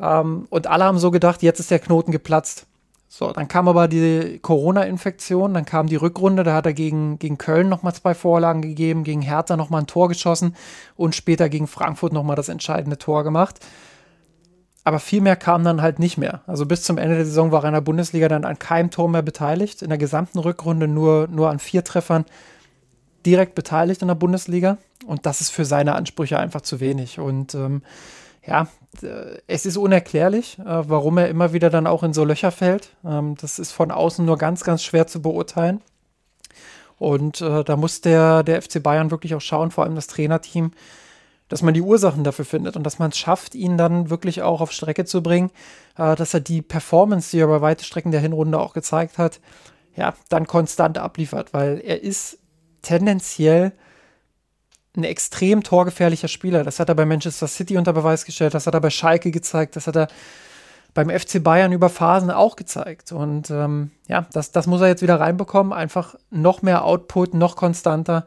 Ähm, und alle haben so gedacht, jetzt ist der Knoten geplatzt. So, dann kam aber die Corona-Infektion, dann kam die Rückrunde, da hat er gegen, gegen Köln nochmal zwei Vorlagen gegeben, gegen Hertha nochmal ein Tor geschossen und später gegen Frankfurt nochmal das entscheidende Tor gemacht. Aber viel mehr kam dann halt nicht mehr. Also bis zum Ende der Saison war er in der Bundesliga dann an keinem Tor mehr beteiligt. In der gesamten Rückrunde nur, nur an vier Treffern direkt beteiligt in der Bundesliga. Und das ist für seine Ansprüche einfach zu wenig. Und ähm, ja, es ist unerklärlich, äh, warum er immer wieder dann auch in so Löcher fällt. Ähm, das ist von außen nur ganz, ganz schwer zu beurteilen. Und äh, da muss der, der FC Bayern wirklich auch schauen, vor allem das Trainerteam, dass man die Ursachen dafür findet und dass man es schafft, ihn dann wirklich auch auf Strecke zu bringen, äh, dass er die Performance, die er bei weite Strecken der Hinrunde auch gezeigt hat, ja, dann konstant abliefert, weil er ist tendenziell ein extrem torgefährlicher Spieler. Das hat er bei Manchester City unter Beweis gestellt, das hat er bei Schalke gezeigt, das hat er beim FC Bayern über Phasen auch gezeigt. Und ähm, ja, das, das muss er jetzt wieder reinbekommen. Einfach noch mehr Output, noch konstanter.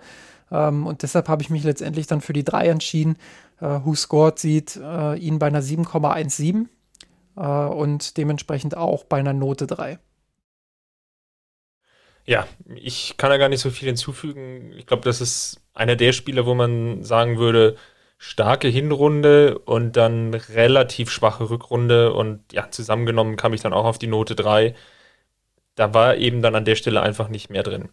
Ähm, und deshalb habe ich mich letztendlich dann für die 3 entschieden. Äh, Who Scored sieht äh, ihn bei einer 7,17 äh, und dementsprechend auch bei einer Note 3. Ja, ich kann da gar nicht so viel hinzufügen. Ich glaube, das ist einer der Spiele, wo man sagen würde, starke Hinrunde und dann relativ schwache Rückrunde und ja, zusammengenommen kam ich dann auch auf die Note 3. Da war eben dann an der Stelle einfach nicht mehr drin.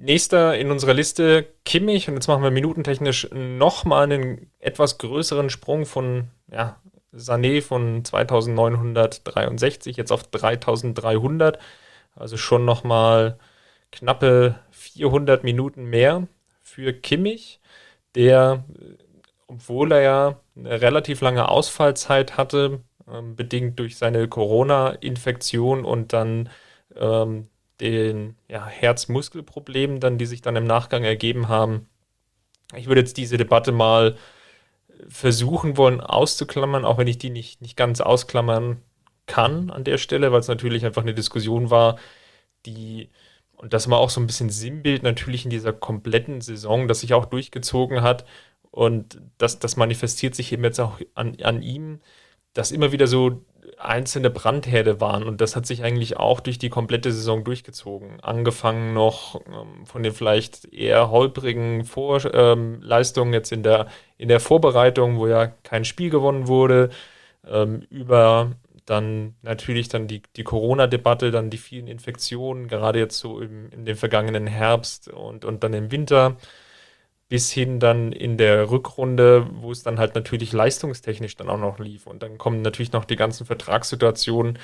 Nächster in unserer Liste Kimmich und jetzt machen wir minutentechnisch nochmal einen etwas größeren Sprung von ja, Sané von 2963 jetzt auf 3300. Also schon nochmal knappe 400 Minuten mehr für Kimmich, der, obwohl er ja eine relativ lange Ausfallzeit hatte, ähm, bedingt durch seine Corona-Infektion und dann ähm, den ja, Herzmuskelproblemen, dann, die sich dann im Nachgang ergeben haben. Ich würde jetzt diese Debatte mal versuchen wollen auszuklammern, auch wenn ich die nicht, nicht ganz ausklammern kann an der Stelle, weil es natürlich einfach eine Diskussion war, die, und das war auch so ein bisschen Sinnbild natürlich in dieser kompletten Saison, das sich auch durchgezogen hat. Und das, das manifestiert sich eben jetzt auch an, an ihm, dass immer wieder so einzelne Brandherde waren. Und das hat sich eigentlich auch durch die komplette Saison durchgezogen. Angefangen noch ähm, von den vielleicht eher holprigen Vorleistungen ähm, jetzt in der, in der Vorbereitung, wo ja kein Spiel gewonnen wurde, ähm, über dann natürlich dann die, die Corona-Debatte, dann die vielen Infektionen, gerade jetzt so im, in dem vergangenen Herbst und, und dann im Winter, bis hin dann in der Rückrunde, wo es dann halt natürlich leistungstechnisch dann auch noch lief. Und dann kommen natürlich noch die ganzen Vertragssituationen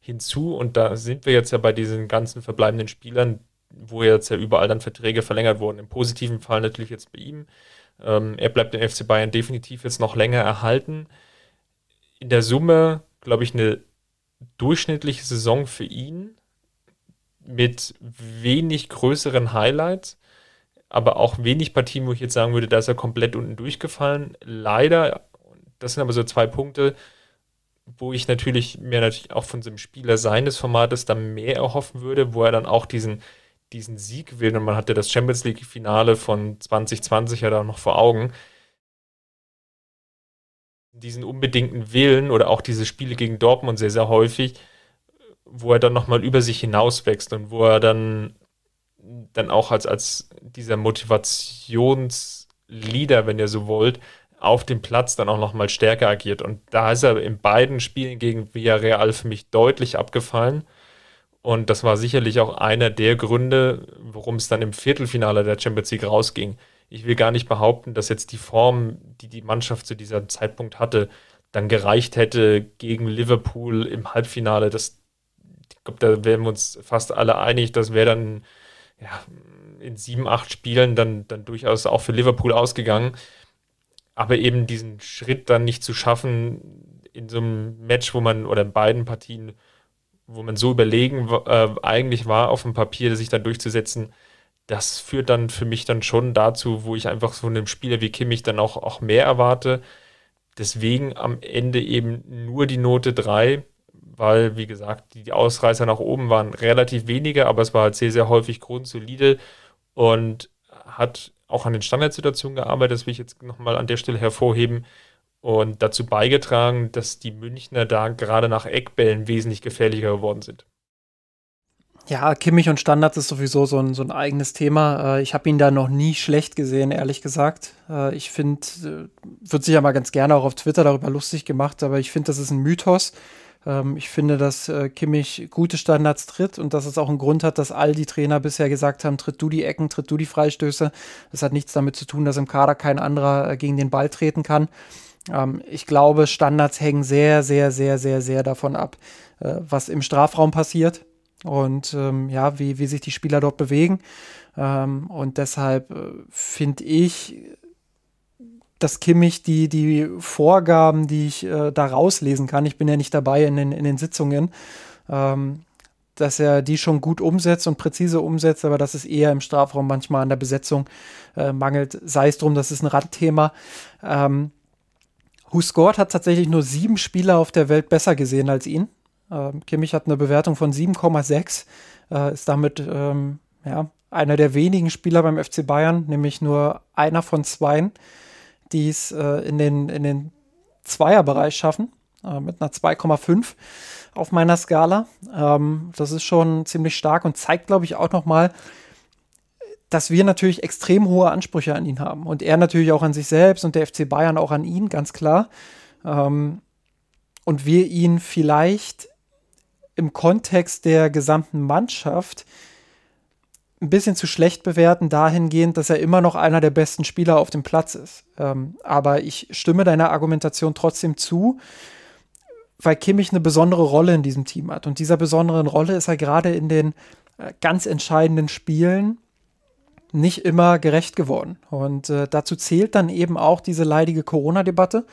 hinzu. Und da sind wir jetzt ja bei diesen ganzen verbleibenden Spielern, wo jetzt ja überall dann Verträge verlängert wurden. Im positiven Fall natürlich jetzt bei ihm. Ähm, er bleibt den FC Bayern definitiv jetzt noch länger erhalten. In der Summe glaube ich, eine durchschnittliche Saison für ihn mit wenig größeren Highlights, aber auch wenig Partien, wo ich jetzt sagen würde, da ist er komplett unten durchgefallen. Leider, das sind aber so zwei Punkte, wo ich natürlich mir natürlich auch von so einem Spieler seines Formates dann mehr erhoffen würde, wo er dann auch diesen, diesen Sieg will. Und man hatte das Champions League-Finale von 2020 ja da noch vor Augen diesen unbedingten Willen oder auch diese Spiele gegen Dortmund sehr, sehr häufig, wo er dann nochmal über sich hinauswächst und wo er dann, dann auch als, als dieser Motivationsleader, wenn ihr so wollt, auf dem Platz dann auch nochmal stärker agiert. Und da ist er in beiden Spielen gegen Villarreal für mich deutlich abgefallen. Und das war sicherlich auch einer der Gründe, warum es dann im Viertelfinale der Champions League rausging ich will gar nicht behaupten, dass jetzt die Form, die die Mannschaft zu diesem Zeitpunkt hatte, dann gereicht hätte gegen Liverpool im Halbfinale. Das, ich glaube, da wären wir uns fast alle einig, das wäre dann ja, in sieben, acht Spielen dann, dann durchaus auch für Liverpool ausgegangen. Aber eben diesen Schritt dann nicht zu schaffen in so einem Match, wo man, oder in beiden Partien, wo man so überlegen äh, eigentlich war, auf dem Papier sich dann durchzusetzen, das führt dann für mich dann schon dazu, wo ich einfach von einem Spieler wie Kimmich dann auch, auch mehr erwarte. Deswegen am Ende eben nur die Note 3, weil, wie gesagt, die Ausreißer nach oben waren relativ wenige, aber es war halt sehr, sehr häufig grundsolide und hat auch an den Standardsituationen gearbeitet, das will ich jetzt nochmal an der Stelle hervorheben. und dazu beigetragen, dass die Münchner da gerade nach Eckbällen wesentlich gefährlicher geworden sind. Ja, Kimmich und Standards ist sowieso so ein, so ein eigenes Thema. Äh, ich habe ihn da noch nie schlecht gesehen, ehrlich gesagt. Äh, ich finde, äh, wird sich ja mal ganz gerne auch auf Twitter darüber lustig gemacht, aber ich finde, das ist ein Mythos. Ähm, ich finde, dass Kimmich gute Standards tritt und dass es auch einen Grund hat, dass all die Trainer bisher gesagt haben, tritt du die Ecken, tritt du die Freistöße. Das hat nichts damit zu tun, dass im Kader kein anderer gegen den Ball treten kann. Ähm, ich glaube, Standards hängen sehr, sehr, sehr, sehr, sehr davon ab, was im Strafraum passiert und ähm, ja, wie, wie sich die Spieler dort bewegen. Ähm, und deshalb äh, finde ich, dass Kimmich die, die Vorgaben, die ich äh, da rauslesen kann, ich bin ja nicht dabei in den, in den Sitzungen, ähm, dass er die schon gut umsetzt und präzise umsetzt, aber dass es eher im Strafraum manchmal an der Besetzung äh, mangelt. Sei es drum, das ist ein Randthema. Ähm, Who Scored hat tatsächlich nur sieben Spieler auf der Welt besser gesehen als ihn. Ähm, Kimmich hat eine Bewertung von 7,6, äh, ist damit ähm, ja, einer der wenigen Spieler beim FC Bayern, nämlich nur einer von zweien, die es äh, in, den, in den Zweierbereich schaffen, äh, mit einer 2,5 auf meiner Skala. Ähm, das ist schon ziemlich stark und zeigt, glaube ich, auch nochmal, dass wir natürlich extrem hohe Ansprüche an ihn haben und er natürlich auch an sich selbst und der FC Bayern auch an ihn, ganz klar. Ähm, und wir ihn vielleicht im Kontext der gesamten Mannschaft ein bisschen zu schlecht bewerten, dahingehend, dass er immer noch einer der besten Spieler auf dem Platz ist. Ähm, aber ich stimme deiner Argumentation trotzdem zu, weil Kimmich eine besondere Rolle in diesem Team hat. Und dieser besonderen Rolle ist er gerade in den äh, ganz entscheidenden Spielen nicht immer gerecht geworden. Und äh, dazu zählt dann eben auch diese leidige Corona-Debatte,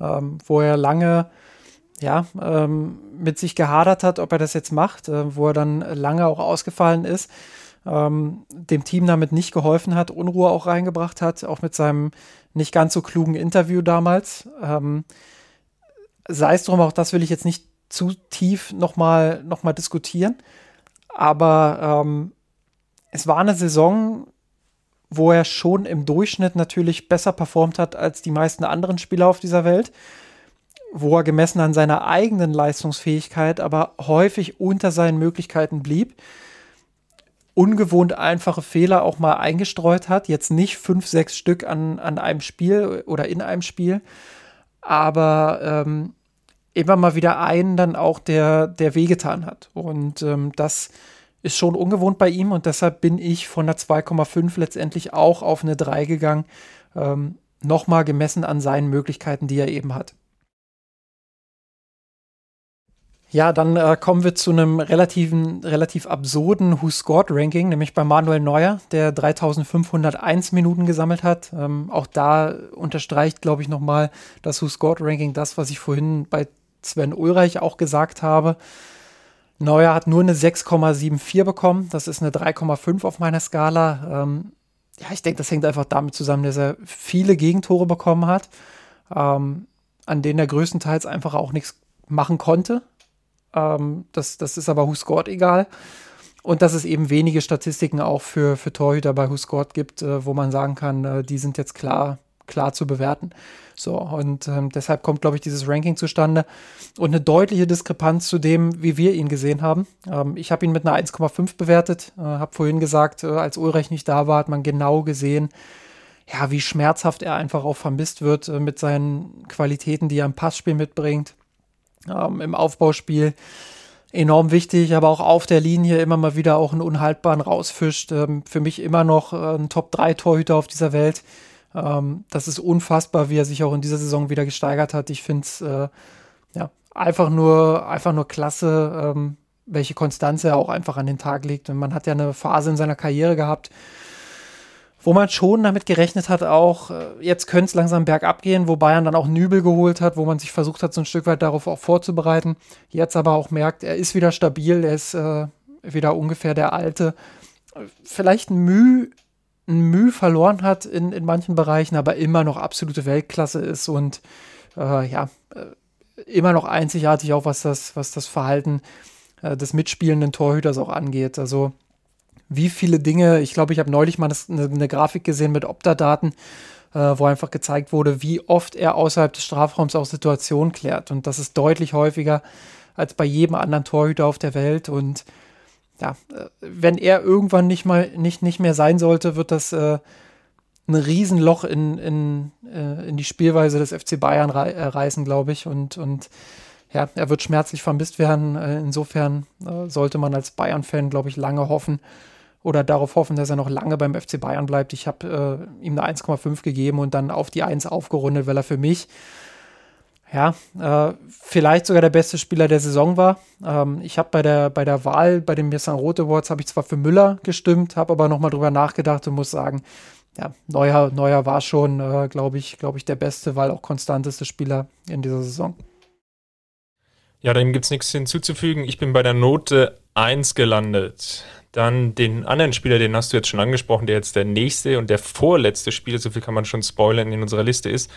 ähm, wo er lange ja, ähm, mit sich gehadert hat, ob er das jetzt macht, äh, wo er dann lange auch ausgefallen ist, ähm, dem Team damit nicht geholfen hat, Unruhe auch reingebracht hat, auch mit seinem nicht ganz so klugen Interview damals. Ähm, sei es drum, auch das will ich jetzt nicht zu tief nochmal noch mal diskutieren, aber ähm, es war eine Saison, wo er schon im Durchschnitt natürlich besser performt hat als die meisten anderen Spieler auf dieser Welt wo er gemessen an seiner eigenen Leistungsfähigkeit aber häufig unter seinen Möglichkeiten blieb, ungewohnt einfache Fehler auch mal eingestreut hat, jetzt nicht fünf, sechs Stück an, an einem Spiel oder in einem Spiel, aber ähm, immer mal wieder einen dann auch, der, der wehgetan hat. Und ähm, das ist schon ungewohnt bei ihm und deshalb bin ich von der 2,5 letztendlich auch auf eine 3 gegangen, ähm, nochmal gemessen an seinen Möglichkeiten, die er eben hat. Ja, dann äh, kommen wir zu einem relativen, relativ absurden Who Scored Ranking, nämlich bei Manuel Neuer, der 3501 Minuten gesammelt hat. Ähm, auch da unterstreicht, glaube ich, nochmal das Who Scored Ranking das, was ich vorhin bei Sven Ulreich auch gesagt habe. Neuer hat nur eine 6,74 bekommen. Das ist eine 3,5 auf meiner Skala. Ähm, ja, ich denke, das hängt einfach damit zusammen, dass er viele Gegentore bekommen hat, ähm, an denen er größtenteils einfach auch nichts machen konnte. Ähm, das, das ist aber Who Scored egal. Und dass es eben wenige Statistiken auch für, für Torhüter bei Who Scored gibt, äh, wo man sagen kann, äh, die sind jetzt klar, klar zu bewerten. So, und ähm, deshalb kommt, glaube ich, dieses Ranking zustande. Und eine deutliche Diskrepanz zu dem, wie wir ihn gesehen haben. Ähm, ich habe ihn mit einer 1,5 bewertet, äh, habe vorhin gesagt, äh, als Ulrich nicht da war, hat man genau gesehen, ja, wie schmerzhaft er einfach auch vermisst wird äh, mit seinen Qualitäten, die er im Passspiel mitbringt ähm, im Aufbauspiel enorm wichtig, aber auch auf der Linie immer mal wieder auch einen unhaltbaren rausfischt. Ähm, für mich immer noch äh, ein Top-3-Torhüter auf dieser Welt. Ähm, das ist unfassbar, wie er sich auch in dieser Saison wieder gesteigert hat. Ich finde es äh, ja, einfach, nur, einfach nur klasse, ähm, welche Konstanz er auch einfach an den Tag legt. Und man hat ja eine Phase in seiner Karriere gehabt, wo man schon damit gerechnet hat, auch äh, jetzt könnte es langsam bergab gehen, wo Bayern dann auch Nübel geholt hat, wo man sich versucht hat, so ein Stück weit darauf auch vorzubereiten. Jetzt aber auch merkt, er ist wieder stabil, er ist äh, wieder ungefähr der Alte. Vielleicht ein Mühe, ein Mühe verloren hat in, in manchen Bereichen, aber immer noch absolute Weltklasse ist und äh, ja, äh, immer noch einzigartig, auch was das, was das Verhalten äh, des mitspielenden Torhüters auch angeht. Also wie viele Dinge, ich glaube, ich habe neulich mal eine, eine, Grafik gesehen mit Opta-Daten, äh, wo einfach gezeigt wurde, wie oft er außerhalb des Strafraums auch Situationen klärt. Und das ist deutlich häufiger als bei jedem anderen Torhüter auf der Welt. Und ja, äh, wenn er irgendwann nicht mal nicht, nicht mehr sein sollte, wird das äh, ein Riesenloch in, in, äh, in die Spielweise des FC Bayern rei äh, reißen, glaube ich. Und, und ja, er wird schmerzlich vermisst werden. Äh, insofern äh, sollte man als Bayern-Fan, glaube ich, lange hoffen oder darauf hoffen, dass er noch lange beim FC Bayern bleibt. Ich habe äh, ihm eine 1,5 gegeben und dann auf die 1 aufgerundet, weil er für mich ja, äh, vielleicht sogar der beste Spieler der Saison war. Ähm, ich habe bei der, bei der Wahl bei den Mirsan Rote Awards habe ich zwar für Müller gestimmt, habe aber nochmal drüber nachgedacht und muss sagen, ja, Neuer, Neuer war schon, äh, glaube ich, glaube ich, der beste, weil auch konstanteste Spieler in dieser Saison. Ja, dem gibt es nichts hinzuzufügen. Ich bin bei der Note 1 gelandet. Dann den anderen Spieler, den hast du jetzt schon angesprochen, der jetzt der nächste und der vorletzte Spieler, so viel kann man schon spoilern, in unserer Liste ist,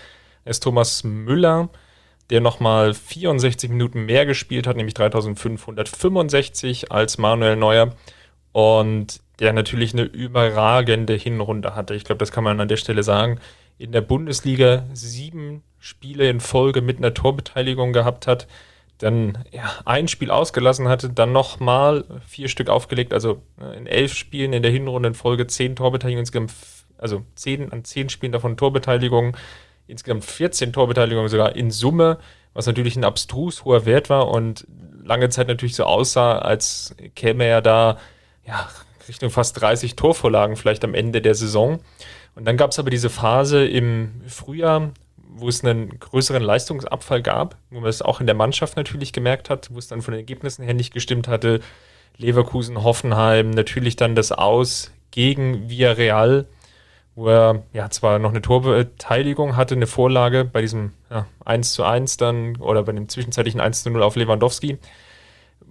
ist Thomas Müller, der nochmal 64 Minuten mehr gespielt hat, nämlich 3565 als Manuel Neuer und der natürlich eine überragende Hinrunde hatte. Ich glaube, das kann man an der Stelle sagen. In der Bundesliga sieben Spiele in Folge mit einer Torbeteiligung gehabt hat dann ja, ein Spiel ausgelassen hatte, dann nochmal vier Stück aufgelegt, also äh, in elf Spielen in der Hinrunde in Folge zehn Torbeteiligungen, insgesamt, also zehn an zehn Spielen davon Torbeteiligung, insgesamt 14 Torbeteiligungen sogar in Summe, was natürlich ein abstrus hoher Wert war und lange Zeit natürlich so aussah, als käme er da ja, Richtung fast 30 Torvorlagen vielleicht am Ende der Saison. Und dann gab es aber diese Phase im Frühjahr, wo es einen größeren Leistungsabfall gab, wo man es auch in der Mannschaft natürlich gemerkt hat, wo es dann von den Ergebnissen her nicht gestimmt hatte. Leverkusen, Hoffenheim, natürlich dann das Aus gegen Villarreal, wo er ja zwar noch eine Torbeteiligung hatte, eine Vorlage bei diesem ja, 1 zu 1 dann oder bei dem zwischenzeitlichen 1 zu 0 auf Lewandowski,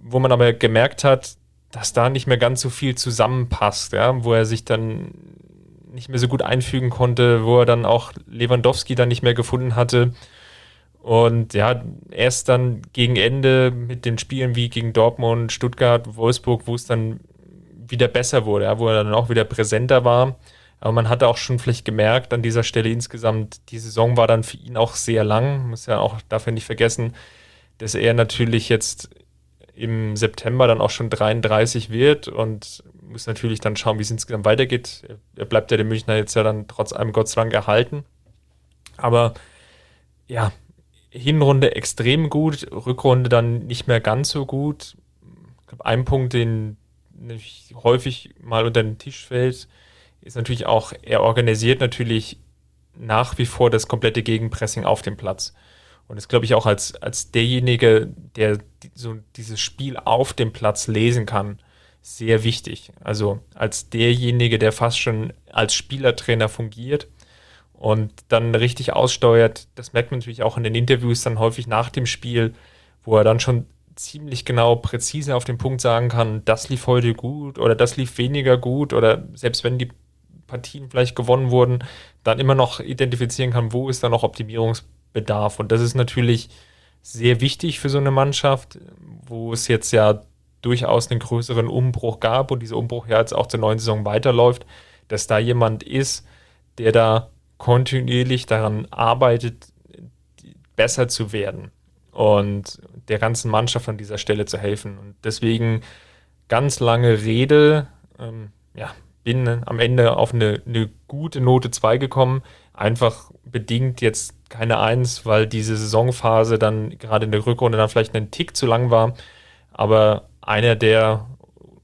wo man aber gemerkt hat, dass da nicht mehr ganz so viel zusammenpasst, ja, wo er sich dann nicht mehr so gut einfügen konnte, wo er dann auch Lewandowski dann nicht mehr gefunden hatte. Und ja, erst dann gegen Ende mit den Spielen wie gegen Dortmund, Stuttgart, Wolfsburg, wo es dann wieder besser wurde, ja, wo er dann auch wieder präsenter war. Aber man hatte auch schon vielleicht gemerkt an dieser Stelle insgesamt, die Saison war dann für ihn auch sehr lang. Muss ja auch dafür nicht vergessen, dass er natürlich jetzt im September dann auch schon 33 wird und muss natürlich dann schauen, wie es insgesamt weitergeht. Er bleibt ja der Münchner jetzt ja dann trotz allem Gott sei Dank erhalten. Aber ja, Hinrunde extrem gut, Rückrunde dann nicht mehr ganz so gut. Ich glaube, ein Punkt, den häufig mal unter den Tisch fällt, ist natürlich auch, er organisiert natürlich nach wie vor das komplette Gegenpressing auf dem Platz. Und ist, glaube ich, auch als, als derjenige, der so dieses Spiel auf dem Platz lesen kann, sehr wichtig. Also als derjenige, der fast schon als Spielertrainer fungiert und dann richtig aussteuert, das merkt man natürlich auch in den Interviews dann häufig nach dem Spiel, wo er dann schon ziemlich genau präzise auf den Punkt sagen kann, das lief heute gut oder das lief weniger gut oder selbst wenn die Partien vielleicht gewonnen wurden, dann immer noch identifizieren kann, wo ist da noch Optimierungsbedarf. Und das ist natürlich sehr wichtig für so eine Mannschaft, wo es jetzt ja durchaus einen größeren Umbruch gab und dieser Umbruch ja jetzt auch zur neuen Saison weiterläuft, dass da jemand ist, der da kontinuierlich daran arbeitet, besser zu werden und der ganzen Mannschaft an dieser Stelle zu helfen. Und deswegen ganz lange Rede, ähm, ja, bin am Ende auf eine, eine gute Note 2 gekommen, einfach bedingt jetzt keine 1, weil diese Saisonphase dann gerade in der Rückrunde dann vielleicht einen Tick zu lang war, aber einer der,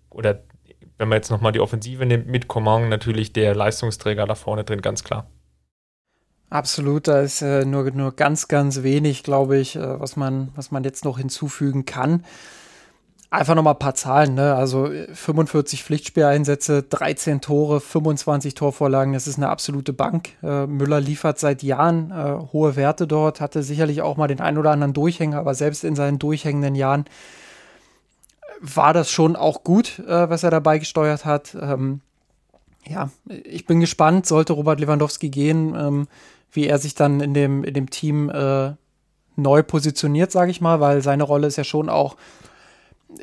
oder wenn man jetzt nochmal die Offensive nimmt, mit Coman natürlich der Leistungsträger da vorne drin, ganz klar. Absolut, da ist äh, nur, nur ganz, ganz wenig, glaube ich, äh, was, man, was man jetzt noch hinzufügen kann. Einfach nochmal ein paar Zahlen, ne? Also 45 Pflichtspieleinsätze, 13 Tore, 25 Torvorlagen, das ist eine absolute Bank. Äh, Müller liefert seit Jahren äh, hohe Werte dort, hatte sicherlich auch mal den ein oder anderen Durchhänger, aber selbst in seinen durchhängenden Jahren war das schon auch gut, äh, was er dabei gesteuert hat. Ähm, ja, ich bin gespannt, sollte Robert Lewandowski gehen, ähm, wie er sich dann in dem, in dem Team äh, neu positioniert, sage ich mal, weil seine Rolle ist ja schon auch,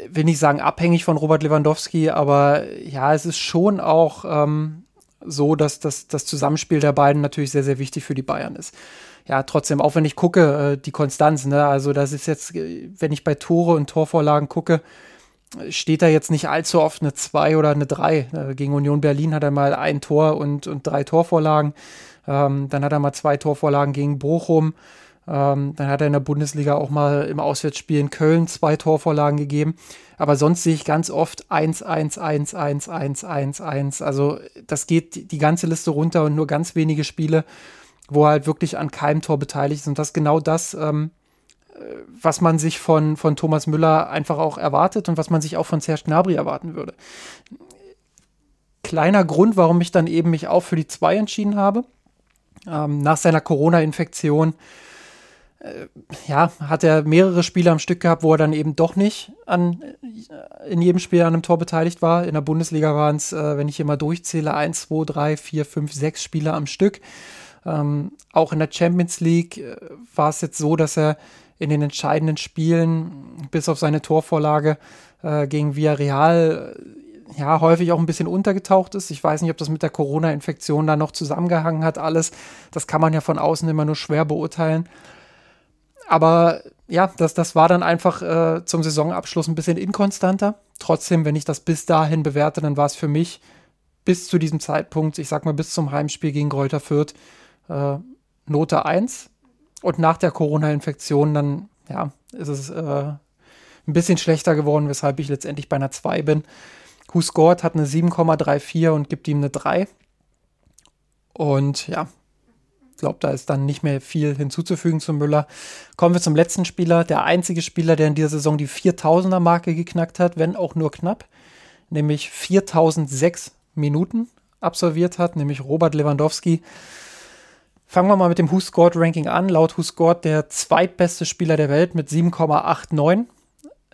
will nicht sagen abhängig von Robert Lewandowski, aber ja, es ist schon auch ähm, so, dass das, das Zusammenspiel der beiden natürlich sehr, sehr wichtig für die Bayern ist. Ja, trotzdem, auch wenn ich gucke, äh, die Konstanz, ne, also das ist jetzt, äh, wenn ich bei Tore und Torvorlagen gucke, steht da jetzt nicht allzu oft eine 2 oder eine 3. Äh, gegen Union Berlin hat er mal ein Tor und, und drei Torvorlagen. Ähm, dann hat er mal zwei Torvorlagen gegen Bochum. Ähm, dann hat er in der Bundesliga auch mal im Auswärtsspiel in Köln zwei Torvorlagen gegeben. Aber sonst sehe ich ganz oft 1, 1, 1, 1, 1, 1, 1. Also das geht die ganze Liste runter und nur ganz wenige Spiele, wo er halt wirklich an keinem Tor beteiligt ist. Und das ist genau das, ähm, was man sich von, von Thomas Müller einfach auch erwartet und was man sich auch von Serge Gnabry erwarten würde. Kleiner Grund, warum ich dann eben mich auch für die 2 entschieden habe. Ähm, nach seiner Corona-Infektion äh, ja, hat er mehrere Spiele am Stück gehabt, wo er dann eben doch nicht an, in jedem Spiel an einem Tor beteiligt war. In der Bundesliga waren es, äh, wenn ich hier mal durchzähle, 1, 2, 3, 4, 5, 6 Spiele am Stück. Ähm, auch in der Champions League äh, war es jetzt so, dass er in den entscheidenden Spielen, bis auf seine Torvorlage äh, gegen Villarreal, ja, häufig auch ein bisschen untergetaucht ist. Ich weiß nicht, ob das mit der Corona-Infektion da noch zusammengehangen hat, alles. Das kann man ja von außen immer nur schwer beurteilen. Aber ja, das, das war dann einfach äh, zum Saisonabschluss ein bisschen inkonstanter. Trotzdem, wenn ich das bis dahin bewerte, dann war es für mich bis zu diesem Zeitpunkt, ich sag mal bis zum Heimspiel gegen Kräuter Fürth, äh, Note 1. Und nach der Corona-Infektion dann, ja, ist es äh, ein bisschen schlechter geworden, weshalb ich letztendlich bei einer 2 bin. Who Scored hat eine 7,34 und gibt ihm eine 3. Und ja, glaube, da ist dann nicht mehr viel hinzuzufügen zu Müller. Kommen wir zum letzten Spieler, der einzige Spieler, der in dieser Saison die 4000er Marke geknackt hat, wenn auch nur knapp, nämlich 4006 Minuten absolviert hat, nämlich Robert Lewandowski. Fangen wir mal mit dem Who Scored Ranking an. Laut Who Scored der zweitbeste Spieler der Welt mit 7,89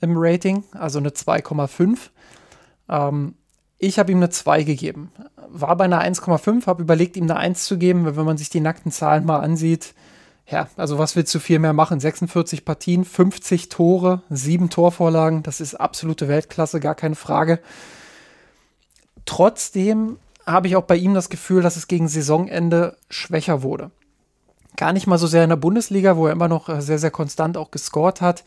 im Rating, also eine 2,5. Ähm, ich habe ihm eine 2 gegeben. War bei einer 1,5, habe überlegt, ihm eine 1 zu geben, weil wenn man sich die nackten Zahlen mal ansieht, ja, also was willst du viel mehr machen? 46 Partien, 50 Tore, 7 Torvorlagen, das ist absolute Weltklasse, gar keine Frage. Trotzdem habe ich auch bei ihm das Gefühl, dass es gegen Saisonende schwächer wurde. Gar nicht mal so sehr in der Bundesliga, wo er immer noch äh, sehr, sehr konstant auch gescored hat,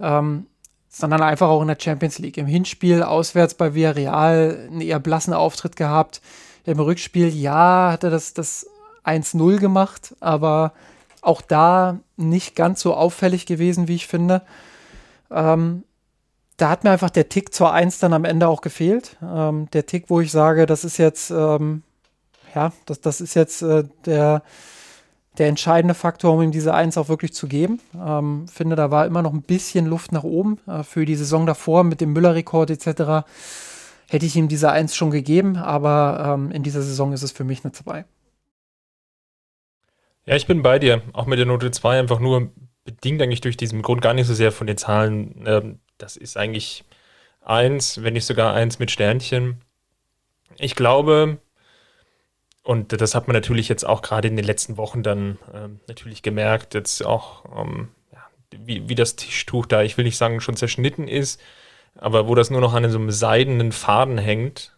ähm, sondern einfach auch in der Champions League. Im Hinspiel auswärts bei Villarreal einen eher blassen Auftritt gehabt. Im Rückspiel, ja, hat er das, das 1-0 gemacht, aber auch da nicht ganz so auffällig gewesen, wie ich finde. Ähm, da hat mir einfach der Tick zur 1 dann am Ende auch gefehlt. Ähm, der Tick, wo ich sage, das ist jetzt, ähm, ja, das, das ist jetzt äh, der, der entscheidende Faktor, um ihm diese 1 auch wirklich zu geben. Ähm, finde, da war immer noch ein bisschen Luft nach oben. Äh, für die Saison davor mit dem Müller-Rekord etc. hätte ich ihm diese 1 schon gegeben, aber ähm, in dieser Saison ist es für mich eine 2. Ja, ich bin bei dir. Auch mit der Note 2 einfach nur bedingt eigentlich durch diesen Grund gar nicht so sehr von den Zahlen. Das ist eigentlich eins, wenn nicht sogar eins mit Sternchen. Ich glaube, und das hat man natürlich jetzt auch gerade in den letzten Wochen dann ähm, natürlich gemerkt, jetzt auch, ähm, ja, wie, wie das Tischtuch da, ich will nicht sagen, schon zerschnitten ist, aber wo das nur noch an so einem seidenen Faden hängt,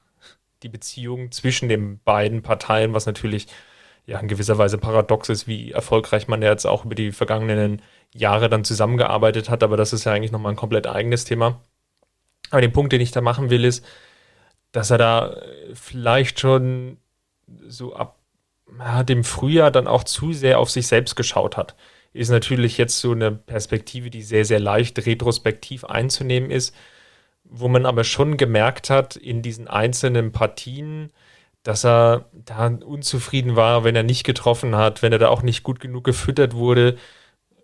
die Beziehung zwischen den beiden Parteien, was natürlich ja in gewisser Weise paradox ist, wie erfolgreich man jetzt auch über die vergangenen Jahre dann zusammengearbeitet hat, aber das ist ja eigentlich nochmal ein komplett eigenes Thema. Aber den Punkt, den ich da machen will, ist, dass er da vielleicht schon so ab ja, dem Frühjahr dann auch zu sehr auf sich selbst geschaut hat. Ist natürlich jetzt so eine Perspektive, die sehr, sehr leicht retrospektiv einzunehmen ist, wo man aber schon gemerkt hat in diesen einzelnen Partien, dass er da unzufrieden war, wenn er nicht getroffen hat, wenn er da auch nicht gut genug gefüttert wurde,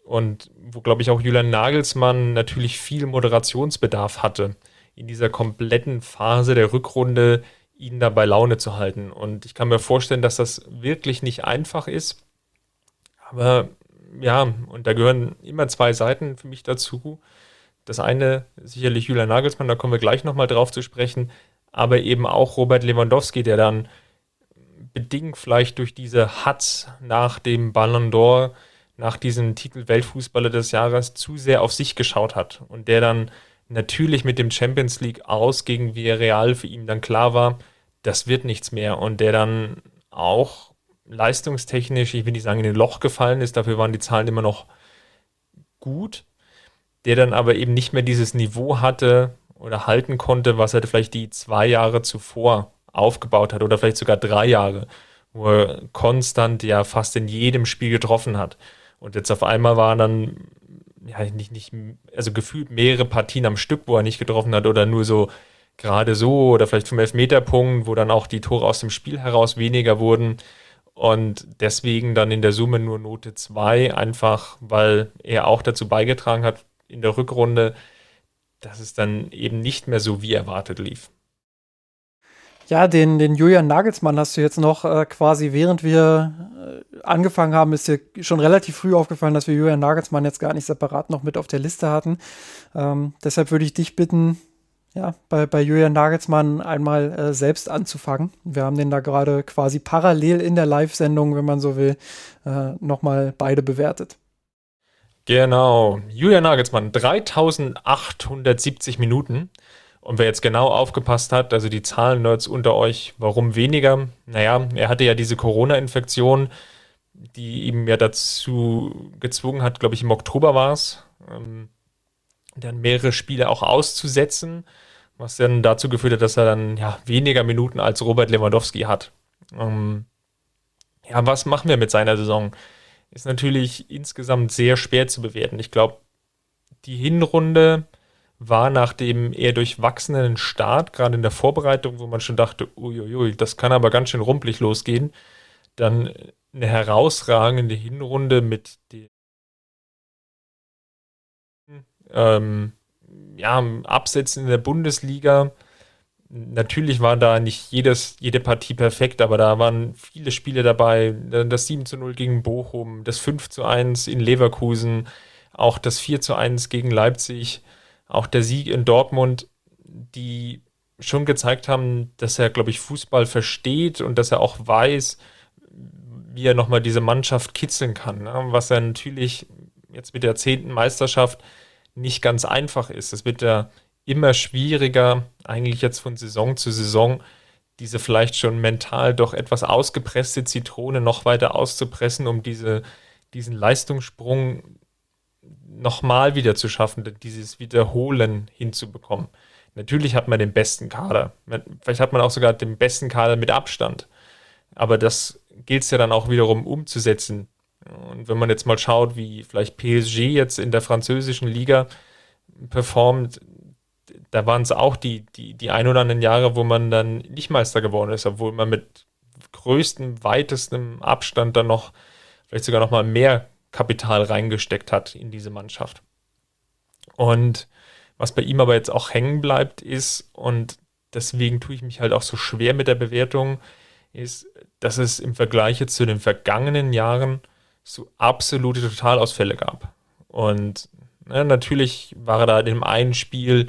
und wo, glaube ich, auch Julian Nagelsmann natürlich viel Moderationsbedarf hatte, in dieser kompletten Phase der Rückrunde ihn da bei Laune zu halten. Und ich kann mir vorstellen, dass das wirklich nicht einfach ist. Aber ja, und da gehören immer zwei Seiten für mich dazu. Das eine sicherlich Julian Nagelsmann, da kommen wir gleich nochmal drauf zu sprechen, aber eben auch Robert Lewandowski, der dann bedingt vielleicht durch diese Hatz nach dem Ballon d'Or nach diesem Titel Weltfußballer des Jahres zu sehr auf sich geschaut hat und der dann natürlich mit dem Champions League aus gegen Villarreal für ihn dann klar war, das wird nichts mehr. Und der dann auch leistungstechnisch, ich will nicht sagen, in ein Loch gefallen ist, dafür waren die Zahlen immer noch gut, der dann aber eben nicht mehr dieses Niveau hatte oder halten konnte, was er vielleicht die zwei Jahre zuvor aufgebaut hat oder vielleicht sogar drei Jahre, wo er konstant ja fast in jedem Spiel getroffen hat. Und jetzt auf einmal waren dann ja nicht, nicht, also gefühlt mehrere Partien am Stück, wo er nicht getroffen hat oder nur so gerade so oder vielleicht vom Elfmeterpunkt, wo dann auch die Tore aus dem Spiel heraus weniger wurden. Und deswegen dann in der Summe nur Note 2, einfach weil er auch dazu beigetragen hat in der Rückrunde, dass es dann eben nicht mehr so wie erwartet lief. Ja, den, den Julian Nagelsmann hast du jetzt noch äh, quasi, während wir äh, angefangen haben, ist dir schon relativ früh aufgefallen, dass wir Julian Nagelsmann jetzt gar nicht separat noch mit auf der Liste hatten. Ähm, deshalb würde ich dich bitten, ja, bei, bei Julian Nagelsmann einmal äh, selbst anzufangen. Wir haben den da gerade quasi parallel in der Live-Sendung, wenn man so will, äh, nochmal beide bewertet. Genau. Julian Nagelsmann, 3870 Minuten. Und wer jetzt genau aufgepasst hat, also die Zahlen-Nerds unter euch, warum weniger? Naja, er hatte ja diese Corona-Infektion, die ihm ja dazu gezwungen hat, glaube ich, im Oktober war es, ähm, dann mehrere Spiele auch auszusetzen, was dann dazu geführt hat, dass er dann ja weniger Minuten als Robert Lewandowski hat. Ähm, ja, was machen wir mit seiner Saison? Ist natürlich insgesamt sehr schwer zu bewerten. Ich glaube, die Hinrunde war nach dem eher durchwachsenen Start, gerade in der Vorbereitung, wo man schon dachte, uiuiui, das kann aber ganz schön rumpelig losgehen, dann eine herausragende Hinrunde mit den ähm, ja, Absätzen in der Bundesliga. Natürlich war da nicht jedes, jede Partie perfekt, aber da waren viele Spiele dabei. Das 7 zu 0 gegen Bochum, das 5 zu 1 in Leverkusen, auch das 4 zu 1 gegen Leipzig auch der Sieg in Dortmund, die schon gezeigt haben, dass er, glaube ich, Fußball versteht und dass er auch weiß, wie er nochmal diese Mannschaft kitzeln kann. Ne? Was er natürlich jetzt mit der zehnten Meisterschaft nicht ganz einfach ist. Es wird ja immer schwieriger, eigentlich jetzt von Saison zu Saison, diese vielleicht schon mental doch etwas ausgepresste Zitrone noch weiter auszupressen, um diese, diesen Leistungssprung nochmal wieder zu schaffen, dieses Wiederholen hinzubekommen. Natürlich hat man den besten Kader. Vielleicht hat man auch sogar den besten Kader mit Abstand. Aber das gilt es ja dann auch wiederum umzusetzen. Und wenn man jetzt mal schaut, wie vielleicht PSG jetzt in der französischen Liga performt, da waren es auch die, die, die ein oder anderen Jahre, wo man dann nicht Meister geworden ist, obwohl man mit größtem, weitestem Abstand dann noch, vielleicht sogar noch mal mehr Kapital reingesteckt hat in diese Mannschaft. Und was bei ihm aber jetzt auch hängen bleibt, ist, und deswegen tue ich mich halt auch so schwer mit der Bewertung, ist, dass es im Vergleich zu den vergangenen Jahren so absolute Totalausfälle gab. Und ne, natürlich war er da in dem einen Spiel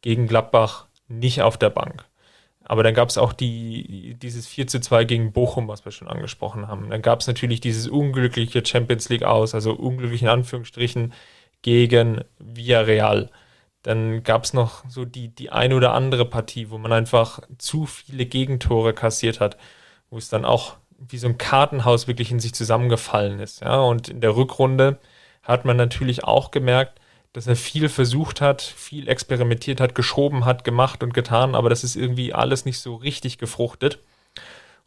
gegen Gladbach nicht auf der Bank. Aber dann gab es auch die, dieses 4 zu 2 gegen Bochum, was wir schon angesprochen haben. Dann gab es natürlich dieses unglückliche Champions League aus, also unglücklich in Anführungsstrichen, gegen Villarreal. Dann gab es noch so die, die ein oder andere Partie, wo man einfach zu viele Gegentore kassiert hat, wo es dann auch wie so ein Kartenhaus wirklich in sich zusammengefallen ist. Ja? Und in der Rückrunde hat man natürlich auch gemerkt, dass er viel versucht hat, viel experimentiert hat, geschoben hat, gemacht und getan, aber das ist irgendwie alles nicht so richtig gefruchtet.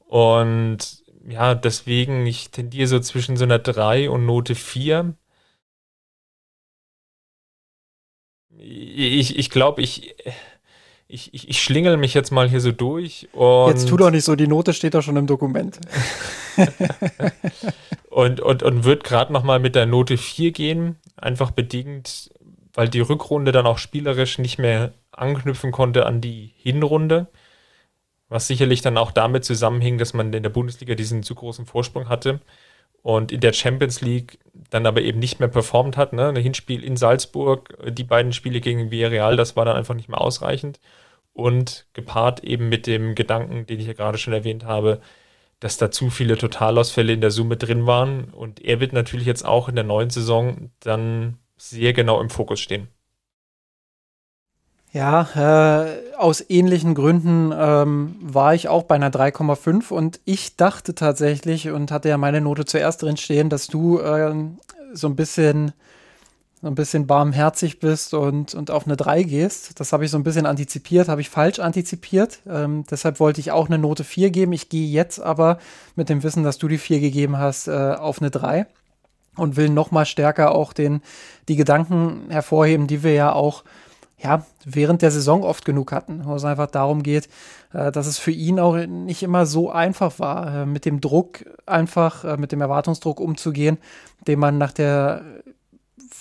Und ja, deswegen, ich tendiere so zwischen so einer 3 und Note 4. Ich, ich glaube, ich, ich, ich, ich schlingel mich jetzt mal hier so durch. jetzt tu doch nicht so, die Note steht doch schon im Dokument. und und, und wird gerade noch mal mit der Note 4 gehen, einfach bedingt, weil die Rückrunde dann auch spielerisch nicht mehr anknüpfen konnte an die Hinrunde. Was sicherlich dann auch damit zusammenhing, dass man in der Bundesliga diesen zu großen Vorsprung hatte und in der Champions League dann aber eben nicht mehr performt hat. Ne? Ein Hinspiel in Salzburg, die beiden Spiele gegen Villarreal, das war dann einfach nicht mehr ausreichend. Und gepaart eben mit dem Gedanken, den ich ja gerade schon erwähnt habe, dass da zu viele Totalausfälle in der Summe drin waren. Und er wird natürlich jetzt auch in der neuen Saison dann sehr genau im Fokus stehen. Ja, äh, aus ähnlichen Gründen ähm, war ich auch bei einer 3,5 und ich dachte tatsächlich und hatte ja meine Note zuerst drin stehen, dass du äh, so ein bisschen so ein bisschen barmherzig bist und, und auf eine 3 gehst. Das habe ich so ein bisschen antizipiert, habe ich falsch antizipiert. Ähm, deshalb wollte ich auch eine Note 4 geben. Ich gehe jetzt aber mit dem Wissen, dass du die 4 gegeben hast, äh, auf eine 3 und will noch mal stärker auch den, die Gedanken hervorheben, die wir ja auch ja, während der Saison oft genug hatten, wo es einfach darum geht, äh, dass es für ihn auch nicht immer so einfach war, äh, mit dem Druck einfach, äh, mit dem Erwartungsdruck umzugehen, den man nach der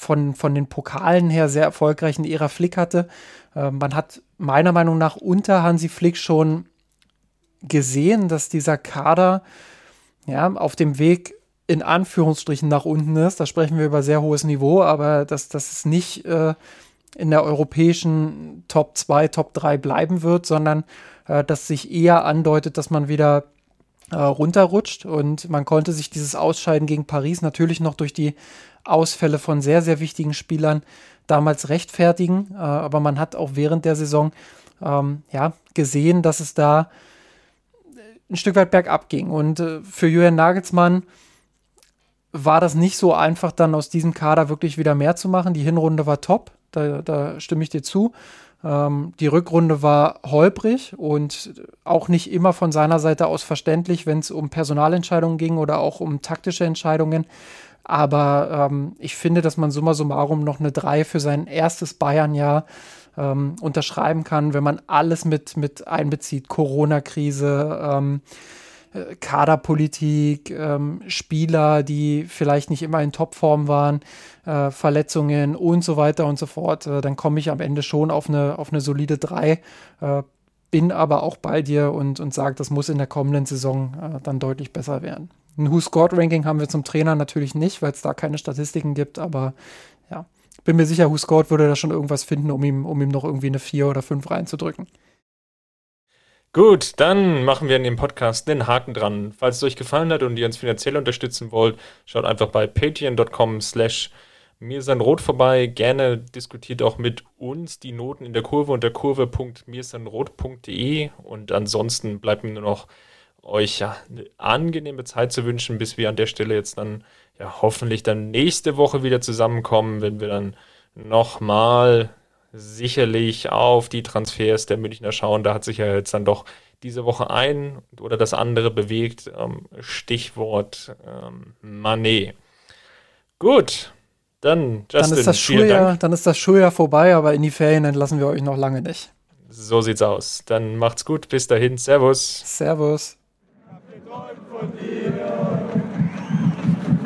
von, von den Pokalen her sehr erfolgreichen Ära Flick hatte. Äh, man hat meiner Meinung nach unter Hansi Flick schon gesehen, dass dieser Kader ja, auf dem Weg in Anführungsstrichen nach unten ist. Da sprechen wir über sehr hohes Niveau, aber dass das nicht äh, in der europäischen Top 2, Top 3 bleiben wird, sondern äh, dass sich eher andeutet, dass man wieder äh, runterrutscht. Und man konnte sich dieses Ausscheiden gegen Paris natürlich noch durch die Ausfälle von sehr, sehr wichtigen Spielern damals rechtfertigen. Äh, aber man hat auch während der Saison ähm, ja, gesehen, dass es da ein Stück weit bergab ging. Und äh, für Julian Nagelsmann war das nicht so einfach, dann aus diesem Kader wirklich wieder mehr zu machen. Die Hinrunde war top, da, da stimme ich dir zu. Ähm, die Rückrunde war holprig und auch nicht immer von seiner Seite aus verständlich, wenn es um Personalentscheidungen ging oder auch um taktische Entscheidungen. Aber ähm, ich finde, dass man summa summarum noch eine 3 für sein erstes Bayern-Jahr ähm, unterschreiben kann, wenn man alles mit, mit einbezieht. Corona-Krise, ähm, äh, Kaderpolitik, ähm, Spieler, die vielleicht nicht immer in Topform waren, äh, Verletzungen und so weiter und so fort, äh, dann komme ich am Ende schon auf eine, auf eine solide 3. Äh, bin aber auch bei dir und, und sage, das muss in der kommenden Saison äh, dann deutlich besser werden. Ein Who Scored Ranking haben wir zum Trainer natürlich nicht, weil es da keine Statistiken gibt, aber ja, bin mir sicher, Who Scored würde da schon irgendwas finden, um ihm, um ihm noch irgendwie eine 4 oder 5 reinzudrücken. Gut, dann machen wir in dem Podcast den Haken dran. Falls es euch gefallen hat und ihr uns finanziell unterstützen wollt, schaut einfach bei patreon.com slash mir sein Rot vorbei. Gerne diskutiert auch mit uns die Noten in der Kurve unter kurve.mirsanrot.de und ansonsten bleibt mir nur noch euch ja eine angenehme Zeit zu wünschen, bis wir an der Stelle jetzt dann ja hoffentlich dann nächste Woche wieder zusammenkommen, wenn wir dann nochmal sicherlich auf die Transfers der Münchner schauen. Da hat sich ja jetzt dann doch diese Woche ein oder das andere bewegt. Ähm, Stichwort ähm, Manet. Gut, dann Justin, dann ist, das Schuljahr, dann ist das Schuljahr vorbei, aber in die Ferien entlassen wir euch noch lange nicht. So sieht's aus. Dann macht's gut. Bis dahin. Servus. Servus. Ich hab geträumt von dir,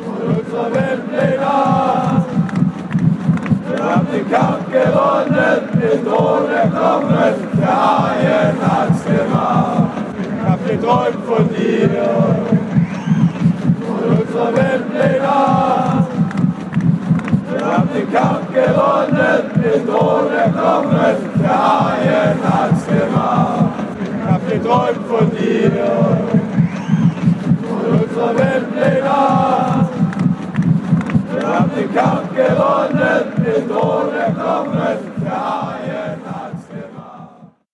von unserer Welt, haben den Kampf gewonnen, den Thron erkommen, der Haien hat's gemacht. Ich hab geträumt von dir, von unserer Weltpläne. Wir haben den Kampf gewonnen, den Thron erkommen, der Haien hat's gemacht. Ich hab geträumt von dir, von unserer Weltpläne. Wir haben den Kampf gewonnen, mit ohne Knochen, der Haie.